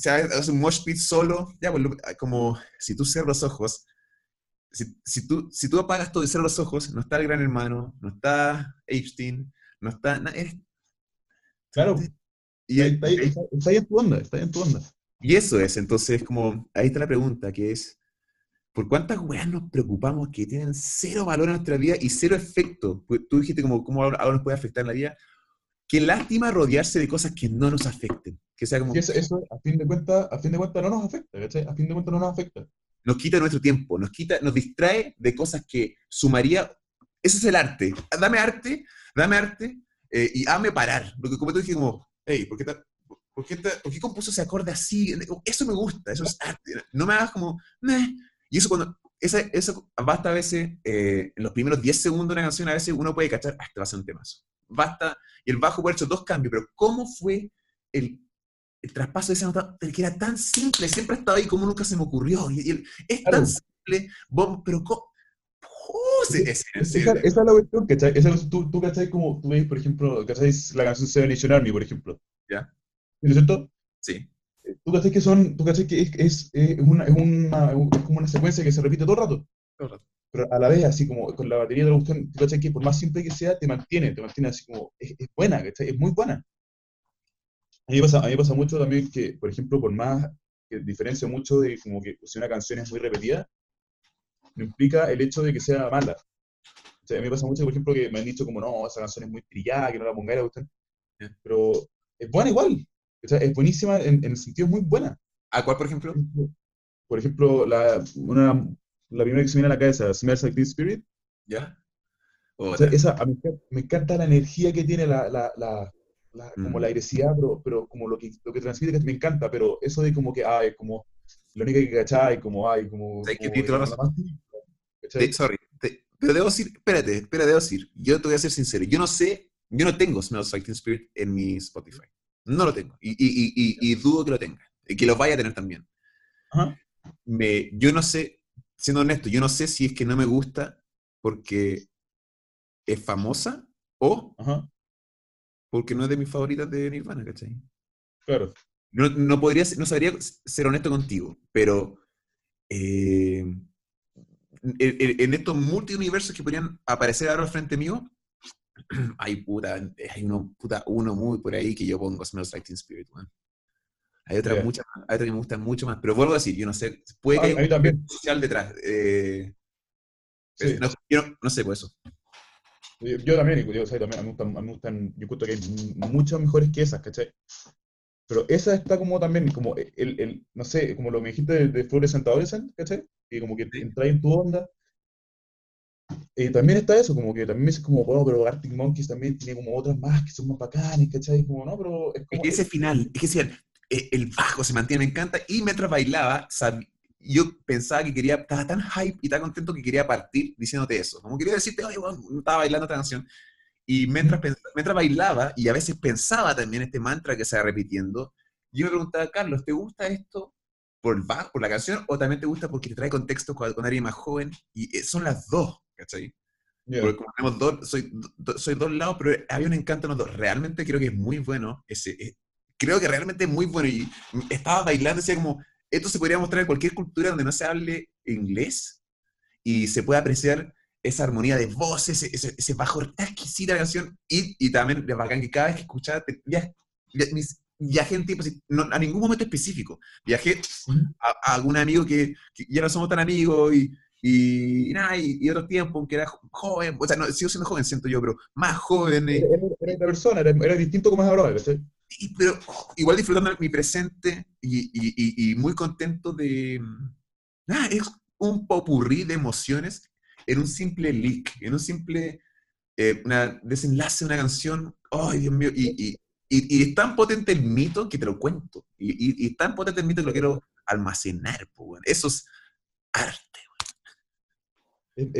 sea, hace un mosh pit solo, ya, pues, lo- como si tú cierras los ojos, si, si tú, si tú apagas todo y cierras los ojos, no está el gran hermano, no está Epstein, no está, eres- Claro. y, Está ahí, está, está ahí en tu onda, está ahí en tu onda. y eso es, entonces, como, ahí está la pregunta, que es, ¿por cuántas weas nos preocupamos que tienen cero valor en nuestra vida y cero efecto? Tú dijiste como, ¿cómo ahora nos puede afectar en la vida? Qué lástima rodearse de cosas que no nos afecten. Que sea como, eso, eso, a fin de cuentas, a fin de cuentas no nos afecta, ¿cachai? A fin de cuentas no nos afecta. nos quita nuestro tiempo, nos quita, nos distrae de cosas que sumaría. Ese es el arte. Dame arte, dame arte eh, y hazme parar. Porque como tú dijiste, como, hey, ¿por qué, ta- por, qué ta- por qué compuso ese acorde así? Eso me gusta, eso es arte. No me hagas como, meh. Y eso cuando, esa, eso basta a veces, eh, en los primeros 10 segundos de una canción, a veces uno puede cachar, ah, este va a ser un temazo. Basta, y el bajo puede haber hecho dos cambios, pero ¿cómo fue el, el traspaso de esa nota que era tan simple? Siempre ha estado ahí como nunca se me ocurrió. Y, y el- es Claro. tan simple, vos- pero ¿cómo? Sí, es- es- Esa, esa es la cuestión, ¿cachai? Esa, es- tú, tú, ¿cachai? Como tú ves, por ejemplo, ¿cachai? La canción Seven Nation Army, por ejemplo. Ya. ¿No es cierto? sí. Tú cachai que son, tú cachai que es, es, es una, es, una, es como una secuencia que se repite todo el rato. Todo el rato. Pero a la vez, así como con la batería de la cuestión, tú cachai que por más simple que sea, te mantiene, te mantiene así como, es, es buena, ¿cachai? Es muy buena. A mí, pasa, a mí pasa mucho también que, por ejemplo, por más que diferencia mucho de como que si una canción es muy repetida, no implica el hecho de que sea mala. O sea, a mí me pasa mucho, por ejemplo, que me han dicho como, no, esa canción es muy trillada, que no la pongáis, la. Pero es buena igual. O sea, es buenísima en, en el sentido muy buena. ¿A cuál, por ejemplo? Por ejemplo, la, una, la primera que se me viene a la cabeza, Smells Like Teen Spirit. ¿Ya? O Otra. sea, esa, a mí me encanta- la energía que tiene, la, la, la, la- como Mm. la agresividad, pero, pero como lo que, lo que transmite, que me encanta, pero eso de como que, ay, como, la única que cachai, como, ay, como... ¿Sabes qué? como- Te- sorry, te- pero debo decir, espérate, espera, debo decir, yo te voy a ser sincero, yo no sé, yo no tengo Smells Like Teen Spirit en mi Spotify. No lo tengo. Y, y, y, y, dudo que lo tenga. Y que lo vaya a tener también. Ajá. Me, yo no sé, siendo honesto, yo no sé si es que no me gusta porque es famosa o Ajá, porque no es de mis favoritas de Nirvana, ¿cachai? claro. No, no podría, no sabría ser honesto contigo, pero eh, en, estos multiuniversos que podrían aparecer ahora al frente mío, [CLEARS THROAT] hay puta, hay uno, puta, uno muy por ahí que yo pongo Smells Like Teen Spirit. Hay otras Ya. muchas hay otras que me gustan mucho más, pero vuelvo a decir, yo no sé, puede Ah, que haya un también. detrás. eh, Sí. no, yo no, no sé por eso. Yo, yo también, yo, o sea, también, me gustan, me gustan- yo encuentro que hay muchas mejores que esas, ¿cachai? Pero esa está como también, como el, el no sé, como lo que dijiste de, de Fluorescent Adolescent, ¿cachai? Que como que Sí. entra en tu onda. Eh, también está eso, como que también dices como, bueno, pero Arctic Monkeys también tiene como otras más que son más bacanas, ¿cachai? Como, no, pero es Es como... ese final, es que decían, eh, el bajo se mantiene, me encanta, y mientras bailaba, sab- yo pensaba que quería, estaba tan hype y tan contento que quería partir diciéndote eso, como quería decirte, oye, weón, estaba bailando esta canción, y mientras, mientras bailaba, y a veces pensaba también este mantra que se va repitiendo, yo me preguntaba, Carlos, ¿te gusta esto por por la canción, o también te gusta porque te trae contexto con, con alguien más joven? Y eh, son las dos, ¿cachai? Ya. Porque como tenemos dos, soy, do- soy dos lados, pero había un encanto en los dos. Realmente creo que es muy bueno. Ese, eh, creo que realmente es muy bueno. Y estaba bailando, decía como, esto se podría mostrar en cualquier cultura donde no se hable inglés y se puede apreciar esa armonía de voces, ese, ese, bajo exquisita la canción. Y, y también es bacán que cada vez que escuchaba, via- via- mis- viajé en tiempo, no, a ningún momento específico. Viajé a, a algún amigo que, que ya no somos tan amigos y, y, y nada, y, y otro tiempo, aunque era jo- joven, o sea, no, sigo siendo joven, siento yo, pero más joven, eh, Era, era- otra persona, era, era distinto como es ahora, y- pero oh, igual disfrutando mi presente y, y- muy contento de... Nada, es un popurrí de emociones en un simple leak, en un simple eh, una, desenlace de una canción. ¡Ay, Dios mío! Y, y, y, es tan potente el mito que te lo cuento. Y, es tan potente el mito que lo quiero almacenar. Pues, Eso es arte.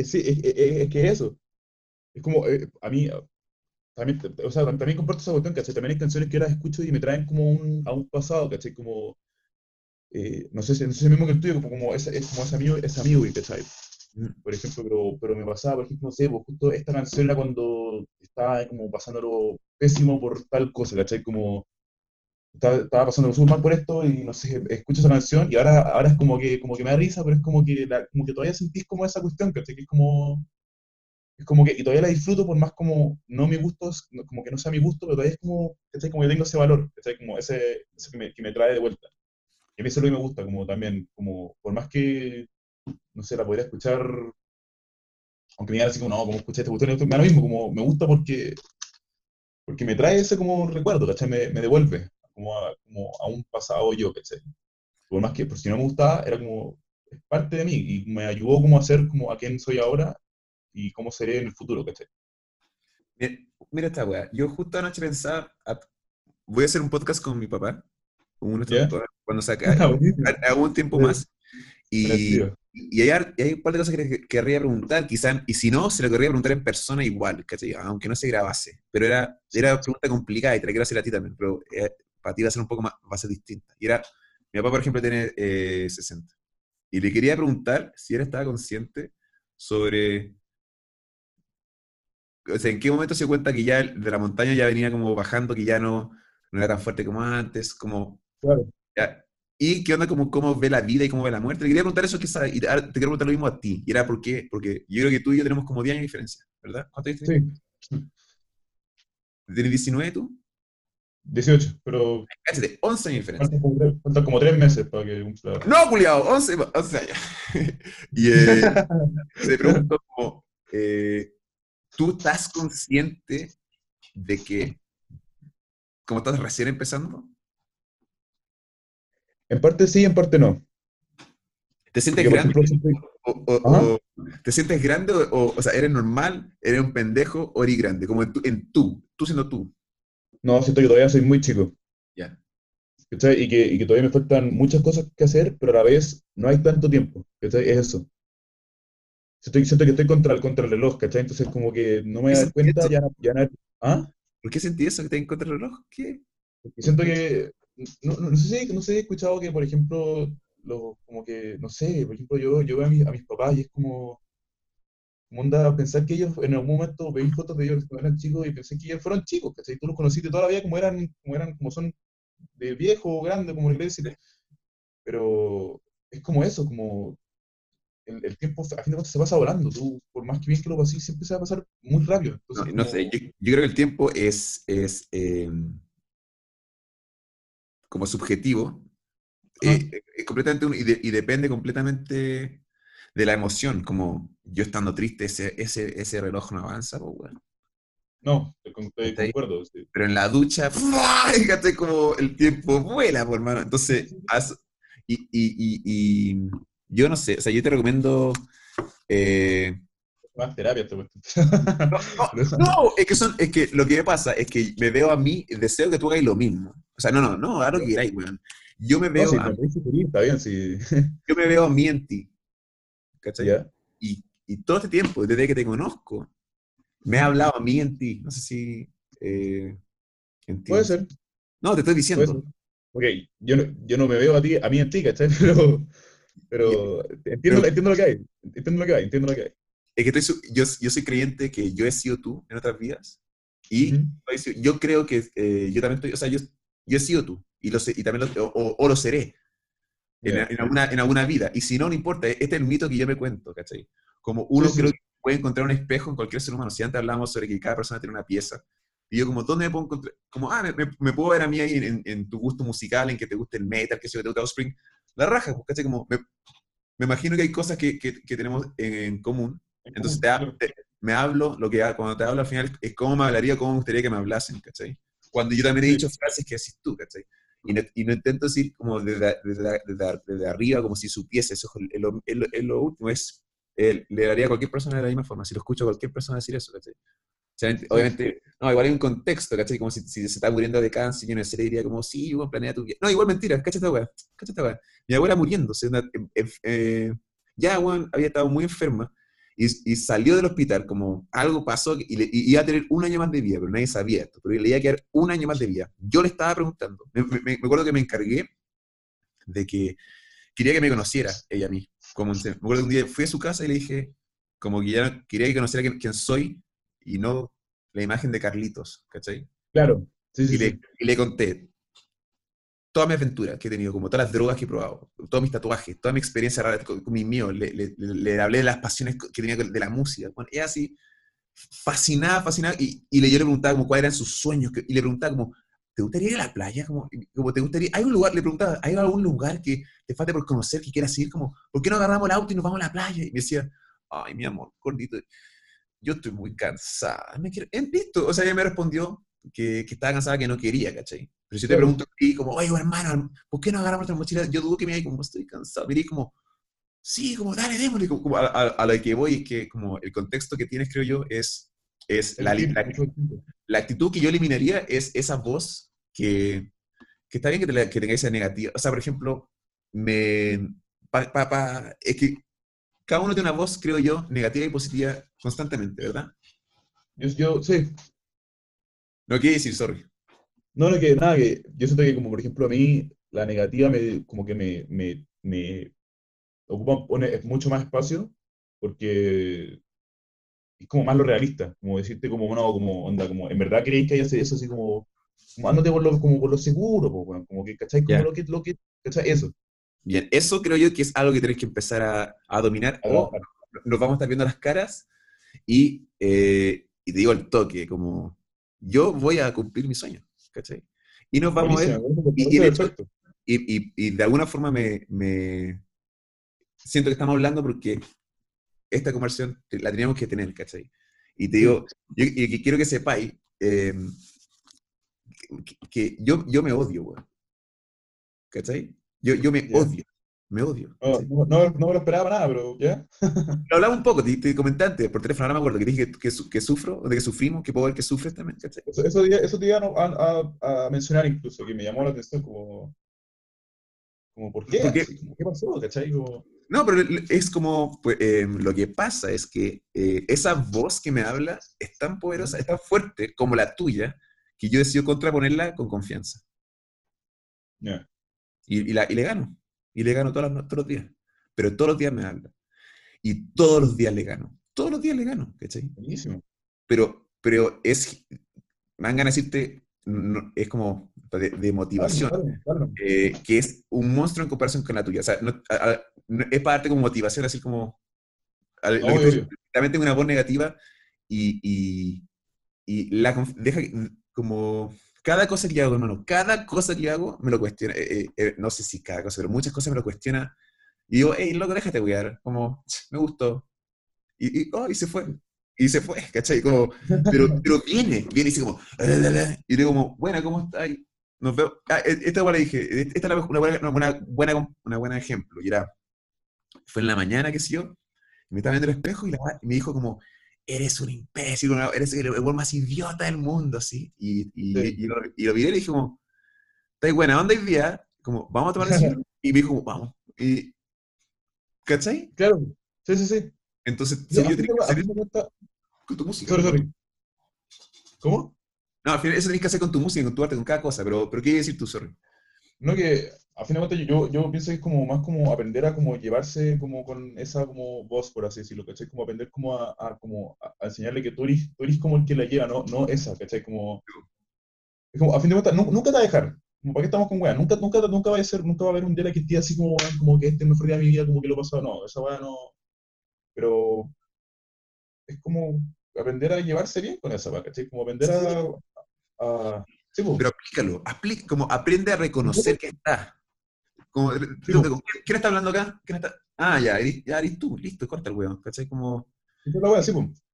Sí, es, que eso. Es como, eh, a mí, también, o sea, también comparto esa cuestión, ¿cachai? También hay canciones que las escucho y me traen como un, a un pasado, ¿cachai? Como, eh, no sé si no sé mismo que el tuyo, como, como, es, es como ese amigo, ¿cachai? Por ejemplo, pero, pero me pasaba, por ejemplo, no sé, pues justo esta canción era cuando estaba como pasándolo pésimo por tal cosa, ¿cachai? Como, estaba, estaba pasando súper mal por esto y no sé, escucho esa canción y ahora, ahora es como que, como que me da risa, pero es como que, como que todavía sentís como esa cuestión, ¿cachai? Que es como, es como que, y todavía la disfruto por más como, no mi gusto, como que no sea mi gusto, pero todavía es como, ¿cachai? Como que tengo ese valor, ¿cachai? Como ese, ese que, me, que me trae de vuelta. Y a mí eso es lo que me gusta, como también, como, por más que, no sé, la podría escuchar, aunque me digan así como, no, como escuché este botón, me da lo mismo, como, me gusta porque, porque me trae ese como recuerdo, ¿cachai? Me, me devuelve, como a, como a un pasado yo, ¿cachai? Por más que, por si no me gustaba, era como, es parte de mí, y me ayudó como a ser como a quien soy ahora, y cómo seré en el futuro, ¿cachai? Mira, esta weá. Yo justo anoche pensaba, voy a hacer un podcast con mi papá, cuando saque [LAUGHS] algún tiempo más. Y, y hay, hay, un par de cosas que querría preguntar, quizás, y si no, se lo querría preguntar en persona igual, ¿cachai? aunque no se grabase. Pero era, era una pregunta complicada y te la quiero hacer a ti también, pero eh, para ti va a ser un poco más, va a ser distinta. Y era, mi papá, por ejemplo, tiene 60. Eh, y le quería preguntar si él estaba consciente sobre o sea, ¿en qué momento se cuenta que ya de la montaña ya venía como bajando, que ya no, no era tan fuerte como antes? Como, claro. ¿Y qué onda como cómo ve la vida y cómo ve la muerte? Te quería preguntar eso, que y te quiero preguntar lo mismo a ti. Y era por qué, porque yo creo que tú y yo tenemos como 10 años de diferencia, ¿verdad? ¿Cuánto dices? Sí. ¿Tienes 19 tú? 18, pero... Cállate, 11 años de diferencia. Faltan como 3 meses para que cumpla. No, culiado, 11, 11 años. [LAUGHS] y eh, se preguntó como, eh, ¿tú estás consciente de que, como estás recién empezando? En parte sí, en parte no. ¿Te sientes grande? o, ¿Te sientes grande o, o, sea, eres normal, eres un pendejo o eres grande? Como en, en tú, tú siendo tú. No, siento que todavía soy muy chico. Ya. ¿Cachai? Y que, y que todavía me faltan muchas cosas que hacer, pero a la vez no hay tanto tiempo. ¿Cachai? Es eso. Siento, siento que estoy contra el, contra el reloj, ¿cachai? Entonces como que no me das cuenta, ya, ya no... ¿Ah? ¿Por qué sentí eso que te contra el reloj? ¿Qué? Porque siento que... No, no, no, sé, no sé, he escuchado que, por ejemplo, lo, como que, no sé, por ejemplo, yo, yo veo a mis, a mis papás y es como... Como onda pensar que ellos en algún momento veis fotos de ellos cuando eran chicos y pensé que ellos fueron chicos, ¿cachai? Tú los conociste toda la vida como eran, como eran, como son de viejo o grande, como le decir. Pero es como eso, como el, tiempo a fin de cuentas se pasa volando. Tú, por más que bien que lo pases, siempre se va a pasar muy rápido. no, sé, yo, creo que el tiempo es, es em, como subjetivo, eh, es completamente y, depende completamente de la emoción. Como yo estando triste, ese, ese, ese reloj no avanza, pues bueno. No, estoy de acuerdo. Pero en la ducha, [LAUGHS] fíjate como el tiempo vuela, por hermano. Entonces, y, y, yo no sé, o sea, yo te recomiendo... Eh, más terapia, no, [LAUGHS] no, es que son, es que lo que me pasa es que me veo a mí, deseo que tú hagas lo mismo. O sea, no, no, no, haz lo que queráis, weón. [LAUGHS] Yo me veo. a, está bien, sí. Yo me veo a mí en ti. ¿Cachai? Y, y, todo este tiempo, desde que te conozco, me ha hablado a mí en ti. No sé si. Eh, en ti. Puede ser. No, te estoy diciendo. Ok, yo no, yo no me veo a ti, a mí en ti, ¿cachai? [LAUGHS] Pero, pero entiendo, entiendo lo que hay, entiendo lo que hay, entiendo lo que hay. Es que estoy, yo, yo soy creyente que yo he sido tú en otras vidas y yo creo que eh, yo también estoy, o sea, yo, yo he sido tú y, lo sé, y también lo, o, o, lo seré en, en, alguna, en alguna vida. Y si no, no importa, este es el mito que yo me cuento, ¿cachai? Como uno creo que puede encontrar un espejo en cualquier ser humano. Si antes hablamos sobre que cada persona tiene una pieza, y yo como, ¿dónde me puedo encontrar? Como, ah, me, me, puedo ver a mí ahí en, en, tu gusto musical, en que te guste el metal, que se te gusta Offspring la raja, pues, ¿cachai? Como, me, me, imagino que hay cosas que, que, que tenemos en, común. Entonces, te, me hablo, lo que cuando te hablo al final es cómo me hablaría, cómo me gustaría que me hablasen, ¿cachai? Cuando yo también he dicho frases que decís tú, ¿cachai? Y no, y no, intento decir como desde, desde, desde, arriba, como si supiese, eso es lo, es lo, último, es, eh, le daría a cualquier persona de la misma forma. Si lo escucho a cualquier persona decir eso, ¿cachai? obviamente, no, igual hay un contexto, ¿cachai? Como si, si se está muriendo de cáncer, yo no sé, le diría como, sí, bueno, planea tu vida. No, igual mentira, cáchate esta weá, cáchate esta weá. Mi abuela muriéndose, una, eh, eh, ya, weón, había estado muy enferma y, y, salió del hospital, como algo pasó y, le, y, iba a tener un año más de vida, pero nadie sabía esto, pero le iba a quedar un año más de vida. Yo le estaba preguntando, me, me, me acuerdo que me encargué de que quería que me conociera ella a mí. Como, me acuerdo que un día fui a su casa y le dije, como que ya quería que conociera quién, quién soy y no la imagen de Carlitos, ¿cachai? Claro. Sí, sí, y, le, y, le, conté toda mi aventura que he tenido, como todas las drogas que he probado, todos mis tatuajes, toda mi experiencia rara con, con mi mío, le, le, le, hablé de las pasiones que tenía de la música. Bueno, ella así, fascinada, fascinada, y, y yo le preguntaba como cuáles eran sus sueños, y le preguntaba como, ¿te gustaría ir a la playa? Como, como te gustaría, hay un lugar, le preguntaba, ¿hay algún lugar que te falta por conocer, que quieras ir? Como, ¿por qué no agarramos el auto y nos vamos a la playa? Y me decía, ay, mi amor, gordito, yo estoy muy cansada, me quiero... listo, o sea, ella me respondió que, que, estaba cansada, que no quería, ¿cachai? Pero si te pregunto y como, oye, hermano, ¿por qué no agarramos nuestra mochila? Yo dudo que me diga como, estoy cansado, me como, sí, como, dale, démosle, como, como a, a, a, lo que voy, es que como el contexto que tienes, creo yo, es, es la, la, la, actitud que yo eliminaría es esa voz que, que está bien que, te, que tenga esa negativa. O sea, por ejemplo, me, pa, pa, pa, es que cada uno tiene una voz, creo yo, negativa y positiva constantemente, ¿verdad? Yo, yo sí. No quiere decir, sorry. No, no, que nada, que yo siento que como por ejemplo a mí la negativa me, como que me, me, me ocupa pone mucho más espacio porque es como más lo realista, como decirte como, bueno, como, onda, como, en verdad creéis que hay eso así como, como ándate por lo, como por lo seguro, como que, ¿cachai? Como yeah. lo que, lo que, ¿cachai? Eso. Bien, eso creo yo que es algo que tenéis que empezar a, a dominar. O nos vamos a estar viendo las caras y, eh, y, te digo el toque, como yo voy a cumplir mi sueño, ¿cachai? Y nos vamos Buenísimo, a ver. Y, y, hecho, y, y, de alguna forma me, me, siento que estamos hablando porque esta conversación la teníamos que tener, ¿cachai? Y te digo, yo, y quiero que sepáis eh, que, que, yo, yo me odio, güey. ¿Cachai? Yo, yo me yeah. odio, me odio. Oh, no, no, no, me lo esperaba nada, pero ya. [LAUGHS] lo hablaba un poco, te, te comenté antes por teléfono, ahora me acuerdo que dije que, que, que, sufro, de que sufrimos, que puedo ver que sufres también. ¿cachai? Eso, eso, eso te iba a, a, a, mencionar incluso, que me llamó la atención como... Como, ¿por qué? Porque, ¿Qué pasó? ¿Cachai? Como... No, pero es como, pues, eh, lo que pasa es que eh, esa voz que me habla es tan poderosa, es tan fuerte como la tuya, que yo decido contraponerla con confianza. Yeah. Y, y, la, y, le gano. Y le gano todos los, todos los días. Pero todos los días me habla. Y todos los días le gano. Todos los días le gano, ¿cachai? Buenísimo. Pero, pero es, me van a decirte, no, es como de, de motivación, claro, claro, claro. Eh, que es un monstruo en comparación con la tuya. O sea, no, a, a, no, es para darte como motivación, así como... Realmente una voz negativa y, y, y la deja como cada cosa que hago, hermano, cada cosa que hago me lo cuestiona. Eh, eh, no sé si cada cosa, pero muchas cosas me lo cuestiona. Y digo, hey, loco, déjate cuidar. Como, me gustó. Y, y, oh, y se fue. Y se fue, [LAUGHS] ¿cachai? Como, pero, pero viene, viene y dice como, y digo como, buena, ¿cómo estás? Nos veo. Ah, e, esta igual le dije, esta es una buena, una buena, una buena ejemplo. Y era, fue en la mañana, qué sé yo, y me estaba viendo el espejo y, la, y me dijo como, eres un imbécil, eres el más idiota del mundo, así. Y, y, sí. y, lo, y lo, miré y le dije como, ¿estás buena onda hoy día? Como, vamos a tomar [LAUGHS] el Y me dijo, vamos. Y, ¿Cachai? Claro, sí, sí, sí. Entonces, sí, yo tenía que hacer cuenta... con tu música. Sorry, sorry. ¿Cómo? No, al final eso tenés que hacer con tu música, con tu arte, con cada cosa, pero, pero ¿qué quiere decir tú, sorry? No, que a fin de cuentas yo, yo pienso que es como más como aprender a como llevarse como con esa como voz, por así decirlo, ¿cachai? Como aprender como a, a como a, enseñarle que tú eres, tú eres como el que la lleva, no, no esa, ¿cachai? Como, es como a fin de cuentas, nunca, nunca te va a dejar. Como, ¿Para qué estamos con weá? Nunca, nunca, nunca va a ser, nunca va a haber un día que esté así como, como que este es el mejor día de mi vida, como que lo he pasado. No, esa weá no. Pero es como aprender a llevarse bien con esa weá, ¿cachai? Como aprender a. a sí, pues. Pero aplícalo, aplica, como aprende a reconocer que está. Como, sí, ¿quién, ¿quién, está hablando acá? ¿Quién está? Ah, ya, eres, ya eres tú, listo, corta el weón, ¿cachai? Como...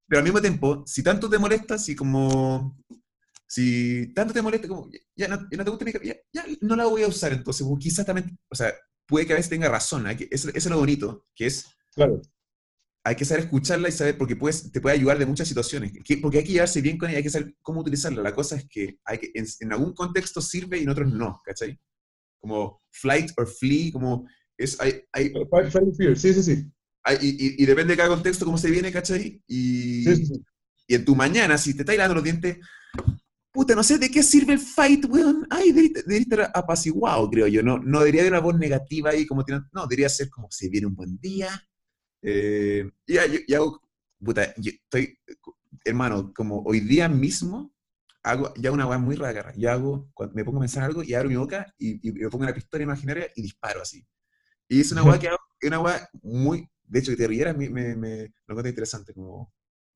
Pero al mismo tiempo, si tanto te molesta, si como... Si tanto te molesta, como, ya, no, ya no te gusta mi ya, ya, no la voy a usar, entonces, pues, quizás también, o sea, puede que a veces tenga razón, ¿eh? eso, eso es lo bonito, que es... Claro. hay que saber escucharla y saber, porque puedes, te puede ayudar de muchas situaciones. Que- Porque hay que llevarse bien con ella, hay que saber cómo utilizarla. La cosa es que, hay que en, en algún contexto sirve y en otros no, ¿cachai? Como flight or flee, como es, hay, hay, Fight, fight and fear, sí, sí, sí. hay- y, y- depende de cada contexto cómo se viene, ¿cachai? Y, Sí, sí, sí. y en tu mañana, si te estás lavando los dientes, puta, no sé de qué sirve el fight, weón. Ay, debería, debería estar apaciguado, creo yo. No, no debería haber una voz negativa ahí, como tiene- no, debería ser como se viene un buen día. Eh, y, y hago, puta, yo estoy, hermano, como hoy día mismo, hago ya una weá muy rara. Yo hago, cuando me pongo a pensar algo y abro mi boca y, y me pongo una pistola imaginaria y disparo así. Y es una weá que [LAUGHS] hago, es una weá muy, de hecho, que te rieras me, me, me- lo encuentro interesante, como,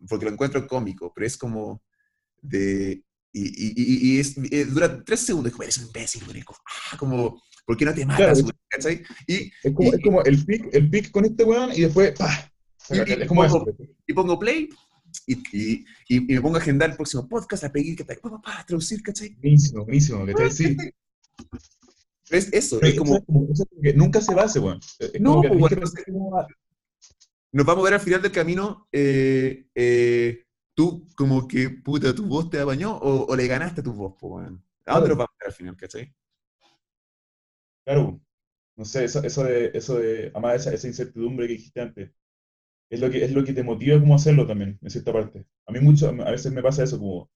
porque lo encuentro cómico, pero es como de, y, y, y, y es, eh, dura tres segundos, es como, eres un imbécil, como, ah, como, ¿por qué no te matas, Claro. ¿Cachai? Y, Es como, es como el pick, el pick con este weón y después, ¡pah! Y- y Es como pongo- y pongo play y, y, me pongo a agendar el próximo podcast, a pedir, que pa, pa, pa, traducir, ¿cachai? Buenísimo, buenísimo, ¿cachai? Sí. Es eso, Pero es eso como, es como- es que nunca se va ese weón. Es No, que pues, que bueno, cómo va- nos vamos a ver al final del camino, eh, eh, tú como que, puta, tu voz te apañó o, o le ganaste a tu voz, pues, weón. ¿A dónde nos vamos a ver al final, cachai? Claro, no sé, eso, eso de, eso de, además esa, esa incertidumbre que dijiste antes, es lo que, es lo que te motiva como hacerlo también, en cierta parte. A mí mucho, a veces me pasa eso como,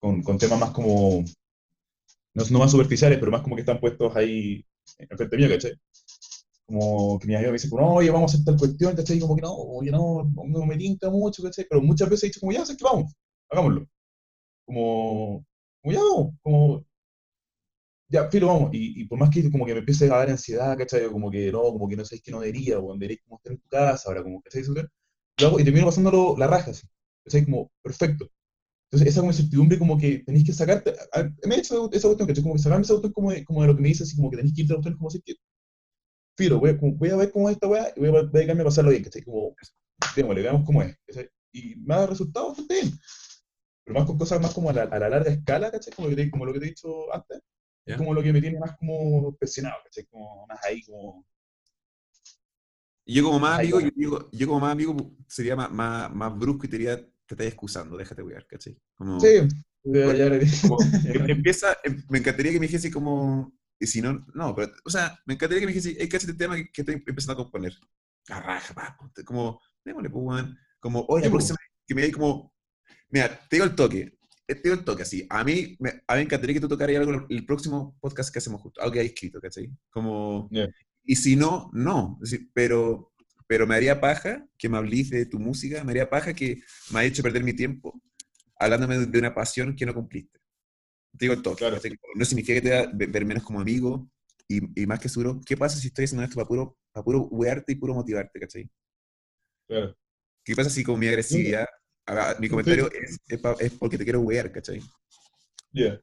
con, con temas más como, no, no más superficiales, pero más como que están puestos ahí en frente mío, ¿cachai? Como que mis amigos me dicen, como, oye, vamos a hacer tal cuestión, ¿cachai? Y como que no, oye, no, no me tinca mucho, ¿cachai? Pero muchas veces he dicho, como, ya, sé que vamos, hagámoslo. Como, como ya vamos, como, ya, filo, vamos. Y, y por más que como que me empiece a dar ansiedad, ¿cachai? Como que no, como que no sé, que no debería, o debería como estar en tu casa ahora, como, ¿cachai? Y termino pasándolo la raja, así. ¿Cachai? Como, perfecto. Entonces, esa como incertidumbre, como que tenéis que sacarte. a- a- Me he hecho esa cuestión, ¿cachai? Como que sacarme esa cuestión como de, como de lo que me dice, así como que tenéis que irte a la cuestión, como así que. Filo, voy como- voy a ver cómo es esta weá y voy a, voy a dedicarme a pasarlo bien, ¿cachai? Como, démosle, veamos cómo es, ¿cachai? Y me ha dado resultados bastante bien. Pero más con cosas más como a la, a la larga escala, ¿cachai? Como, que te- como lo que te he dicho antes. Es como lo que me tiene más como presionado, ¿cachai? Como más ahí, como. Yo como más amigo, yo, yo como más amigo sería más, más, más brusco y te diría, te estás excusando, déjate cuidar, ¿cachai? Como, Sí, ya, ya como que [LAUGHS] empieza, em- me encantaría que me dijese como, y si no, no, pero, o sea, me encantaría que me dijese, hey, ¿cachai este tema que, que estoy empezando a componer? La raja, pa, como, démosle, pues. Como, oye, la próxima, que me diga como, mira, te digo el toque, te digo el toque así, a mí, me, a mí encantaría que tú tocaras algo en el próximo podcast que hacemos justo, algo que hay escrito, ¿cachai? Como, Ya. y si no, no, es decir, pero, pero me haría paja que me hablís de tu música, me haría paja que me haya hecho perder mi tiempo hablándome de una pasión que no cumpliste. Te digo el toque. Claro. No significa que te va a ver menos como amigo y, y más que seguro, ¿qué pasa si estoy haciendo esto para puro, para puro wearte y puro motivarte, ¿cachai? Claro. ¿Qué pasa si con mi agresividad, haga- mi comentario es, es, pa- es porque te quiero wear, ¿cachai? Ya.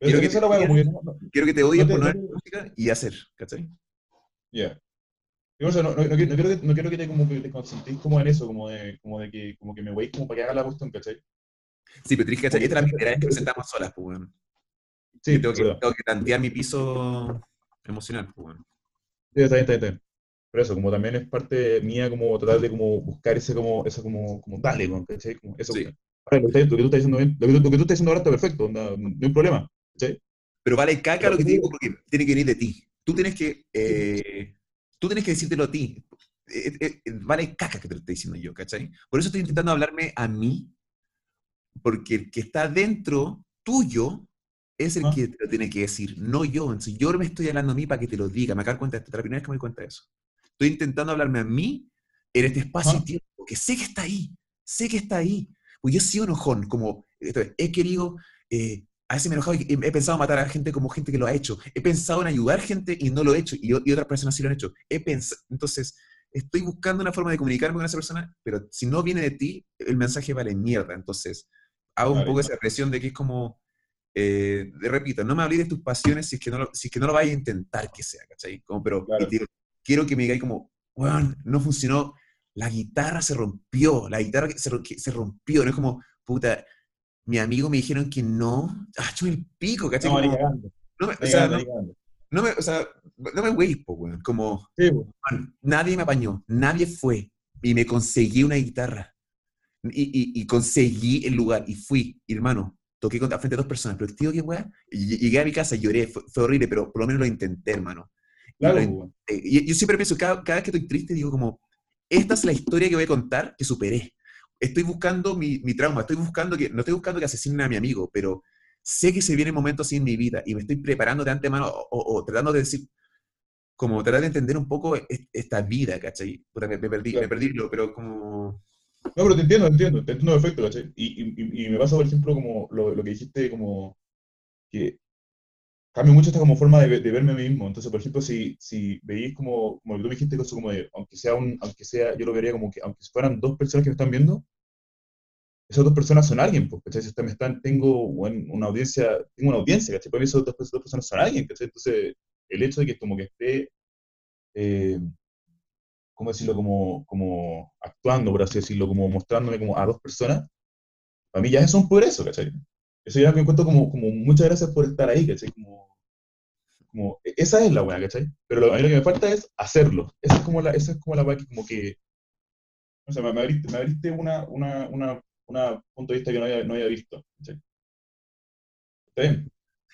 Quiero que la te weá, como que no- Quiero que te odies No te- por no hacer música y hacer, ¿cachai? Ya. Yo, o sea, no, no, no quiero, quiero que, no quiero que te, como que te concentres como en eso, como de, como de que, como que me veis como para que haga la cuestión, ¿cachai? Sí, pero que cachai, esta es la primera vez que presentamos [LAUGHS] solas, pues, weón. Sí, tengo que, tengo que tantear mi piso emocional, pues, weón. Sí, está bien, está bien, está bien. Pero eso, como también es parte mía, como tratar de como buscar ese como, eso como, como dale, ¿cachai? Como eso. Sí. Ahora, lo, que, tú estás diciendo bien, lo que, tú- lo que tú estás diciendo ahora está perfecto, onda, no hay problema, ¿cachai? Pero vale caca lo que te digo porque tiene que venir de ti. Tú tienes que, eh, tú tienes que decírtelo a ti. Eh, eh, eh, vale caca que te lo estoy diciendo yo, ¿cachai? Por eso estoy intentando hablarme a mí, porque el que está dentro tuyo es el Ah. que te lo tiene que decir, no yo. Entonces yo me estoy hablando a mí para que te lo diga. Me acabo de cuenta de esto. Es la primera vez que me doy cuenta de eso. Estoy intentando hablarme a mí en este espacio Ah. y tiempo, que sé que está ahí, sé que está ahí. Pues yo he sido enojón, como he querido, eh, a veces me he enojado y he pensado matar a gente como gente que lo ha hecho. He pensado en ayudar gente y no lo he hecho, y, y otras personas sí lo han hecho. He pensado, entonces, estoy buscando una forma de comunicarme con esa persona, pero si no viene de ti, el mensaje vale mierda. Entonces, hago un poco esa presión de que es como, eh, repito, no me hablé de tus pasiones si es que no lo, si es que no lo vayas a intentar que sea, ¿cachai? Como, pero Claro. y te digo, quiero que me digáis como, weón, no funcionó, la guitarra se rompió, la guitarra se, rompió, no es como, puta, mi amigo me dijeron que no, ah, chupa el pico, ¿cachai? No, Como, no me, o sea, no, no me, o sea, no me weis, po, weón, como, Sí, weón, nadie me apañó, nadie fue, y me conseguí una guitarra. Y, y, y conseguí el lugar y fui, y, hermano, toqué frente a dos personas, pero tío, qué weá, y llegué a mi casa, lloré, fue, fue, horrible, pero por lo menos lo intenté, hermano. Claro, Y, lo- y yo siempre pienso, cada, cada vez que estoy triste, digo como, esta es la historia que voy a contar que superé. Estoy buscando mi, mi trauma, estoy buscando que, no estoy buscando que asesinen a mi amigo, pero sé que se vienen momentos así en mi vida y me estoy preparando de antemano o, o- o tratando de decir, como tratar de entender un poco es- esta vida, ¿cachai? Puta, me, me perdí, Claro. me perdí, pero como... No, pero te entiendo, te entiendo, te entiendo perfecto, ¿cachai? Y, y- y me pasa, por ejemplo, como lo, lo que dijiste, como que cambia mucho esta como forma de, de verme a mí mismo. Entonces, por ejemplo, si, si veis como, como tú me dijiste, eso como de, aunque sea un, aunque sea, yo lo vería como que, aunque fueran dos personas que me están viendo, esas dos personas son alguien, pues, ¿cachai? Si me están, tengo una audiencia, tengo una audiencia, ¿cachai? Para mí esas dos, esas dos personas son alguien, ¿cachai? Entonces, el hecho de que como que esté, eh, ¿cómo decirlo? Como, como actuando, por así decirlo, como mostrándome como a dos personas, para mí ya es un progreso, ¿cachai? Eso ya me encuentro como, como muchas gracias por estar ahí, ¿cachai? Como, como, e- esa es la weá, ¿cachai? Pero lo, a mí lo que me falta es hacerlo. Esa es como la, esa es como la weá que como que, no sé, me, me abriste, me abriste una, una, una, una punto de vista que no había, no había visto, ¿cachai? Está bien.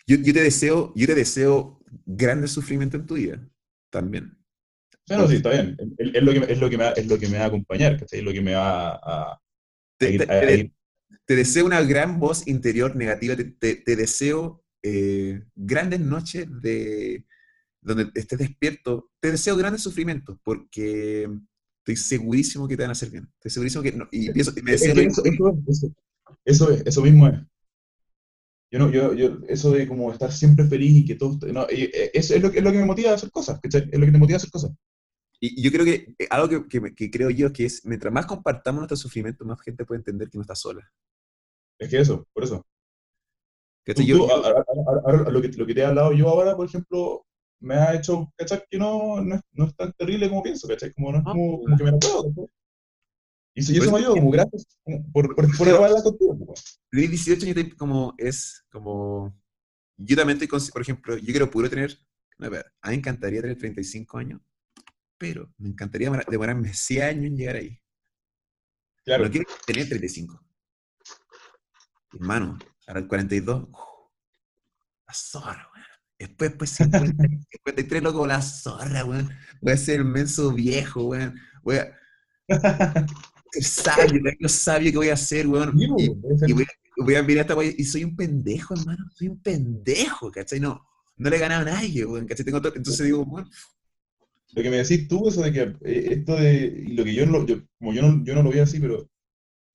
Yo, yo te deseo, yo te deseo grande sufrimiento en tu vida, también. O sea, no, sí, está bien. Es, es lo que, es, lo que me va, es lo que me va a acompañar, ¿cachai? Es lo que me va a, a a- a te- ir- te deseo una gran voz interior negativa, te, te- te deseo eh, grandes noches de donde estés despierto, te deseo grandes sufrimientos, porque estoy segurísimo que te van a hacer bien. Estoy segurísimo que... no- y, pienso- me Es eso, eso, es, eso, eso es, eso mismo es. Yo no, yo, yo, eso de como estar siempre feliz y que todo, no, eh, eso es lo, que- es lo que me motiva a hacer cosas, ¿cachai? Es lo que te motiva a hacer cosas. Y, y yo creo que eh, algo que, que que creo yo que es, mientras más compartamos nuestro sufrimiento, más gente puede entender que no está sola. Es que eso, por eso. ¿Cachai? Tú, Yo- tú, yo- a- a- a- ahora lo, que, lo que te he hablado yo ahora, por ejemplo, me ha hecho, ¿cachai? Que no, no, es, no es tan terrible como pienso, ¿cachai? Como, no es No, como, como que me lo puedo, ¿cachai? Y eso, eso me ayuda, como gracias por, por, por hablar contigo. Tenés 18 años como es como... Yo también estoy, por ejemplo, yo quiero puro tener... A ver, a mí me encantaría tener 35 años, pero me encantaría demora- demorarme 100 años en llegar ahí. Claro, No quiero tener 35. Hermano, ahora el 42, uf, la zorra, weón. Después, pues 50, 53, [LAUGHS] loco, la zorra, weón. Voy a ser un menso viejo, weón. Voy a ser sabio, lo sabio que voy a ser, weón. Sí, Y- pues, ser- y voy, a- voy a mirar esta weá y soy un pendejo, hermano. Soy un pendejo, ¿cachai? No, no le he ganado a nadie, weón, ¿cachai? Tengo todo- entonces digo, weón, Lo que me decís tú, eso de que eh, esto de, y lo que yo no, yo, como yo no, yo no lo veo así, pero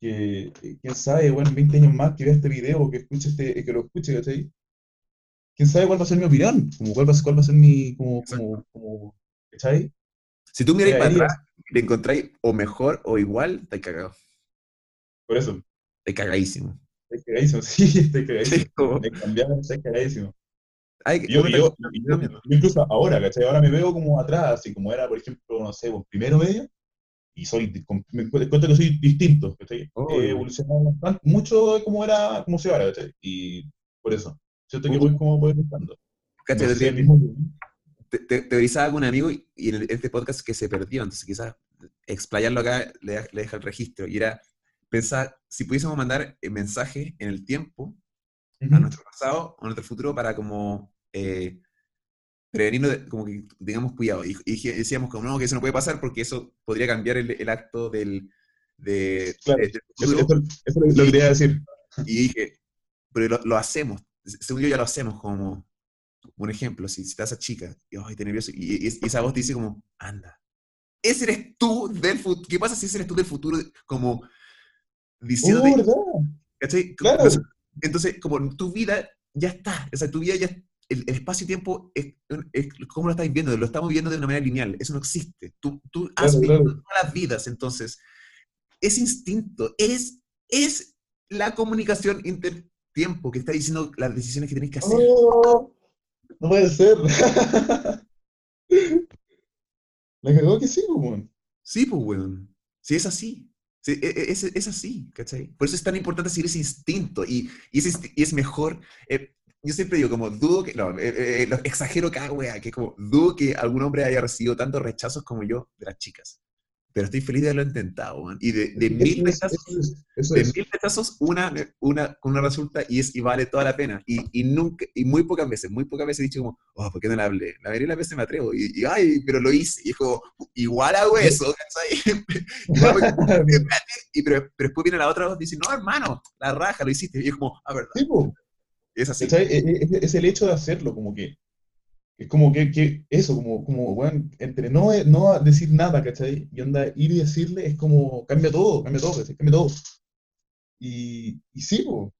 que eh, quién sabe, bueno, en 20 años más que vea este video, que escuche este, que lo escuche, ¿cachai? Quién sabe cuál va a ser mi opinión, como cuál va, cuál va a ser mi, como, como, como, ¿cachai? si tú miráis Eh, para atrás y te encontráis o mejor o igual, estáis cagado. Por eso, Estáis cagadísimo. estoy cagadísimo, [LAUGHS] sí, estoy cagadísimo. Estoy cagadísimo. Yo, yo, yo- yo incluso ahora, ¿cachai? Ahora me veo como atrás, así como era, por ejemplo, no sé, pues, primero medio, y soy, me doy cuenta que soy distinto, ¿cachai? Oh, bien. evolucionado bastante, mucho de cómo era, cómo soy ahora, ¿cachai? Y por eso, siento que Uh. voy como voy buscando. ¿cachai? No sé Te- te- te- con un amigo y, y en el- este podcast que se perdió, entonces quizás explayarlo acá le, le deja el registro. Y era pensar si pudiésemos mandar eh, mensajes en el tiempo a nuestro pasado o a nuestro futuro para como eh, prevenirnos, de- como que tengamos cuidado. Y, y decíamos como no, que eso no puede pasar porque eso podría cambiar el, el acto del, de, Claro, de- del Eso, eso- eso es lo que quería decir. Y dije, pero lo, lo hacemos, según yo ya lo hacemos como un ejemplo, si, si estás esa chica y ay, te nervioso, y, y- y esa voz te dice como, anda, ese eres tú del futuro, ¿qué pasa si ese eres tú del futuro? Como diciéndote, Oh. ¿cachai? Claro. Entonces, entonces, como tu vida ya está, o sea, tu vida ya, el, el espacio y tiempo es, es como lo estáis viendo, lo estamos viendo de una manera lineal, eso no existe. Tú, tú has Claro, vivido claro. todas las vidas, entonces, ese instinto es, es la comunicación intertiempo que está diciendo las decisiones que tenéis que hacer. Oh, no puede ser. [LAUGHS] La cagó que sí, pues, weón. Sí, pues, weón. Sí, es así. Sí, e- e- es, es así, ¿cachai? Por eso es tan importante seguir ese instinto y, y, insti- y es mejor. eh, yo siempre digo, como dudo que. No, eh, eh, lo exagero cada wea, que como dudo que algún hombre haya recibido tantos rechazos como yo de las chicas. pero estoy feliz de haberlo intentado, weón. Y de, de mil retazos, de mil retazos, una, una, una resulta y, es, y vale toda la pena. Y, y, nunca, y muy pocas veces, muy pocas veces he dicho como, oh, ¿por qué no la hablé? La mayoría de las veces me atrevo. Y, y, ay, pero lo hice. Y es como, igual hago eso, [LAUGHS] [LAUGHS] pero, pero después viene la otra voz y dice, no, hermano, la raja, lo hiciste. Y es como, ah, verdad. Es así. Es, es, el hecho de hacerlo, como que es como que, que, eso, como, como, bueno, entre no, no decir nada, ¿cachai? Y onda, ir y decirle es como, cambia todo, cambia todo, ¿cachai? Cambia todo. Y, y sí, po.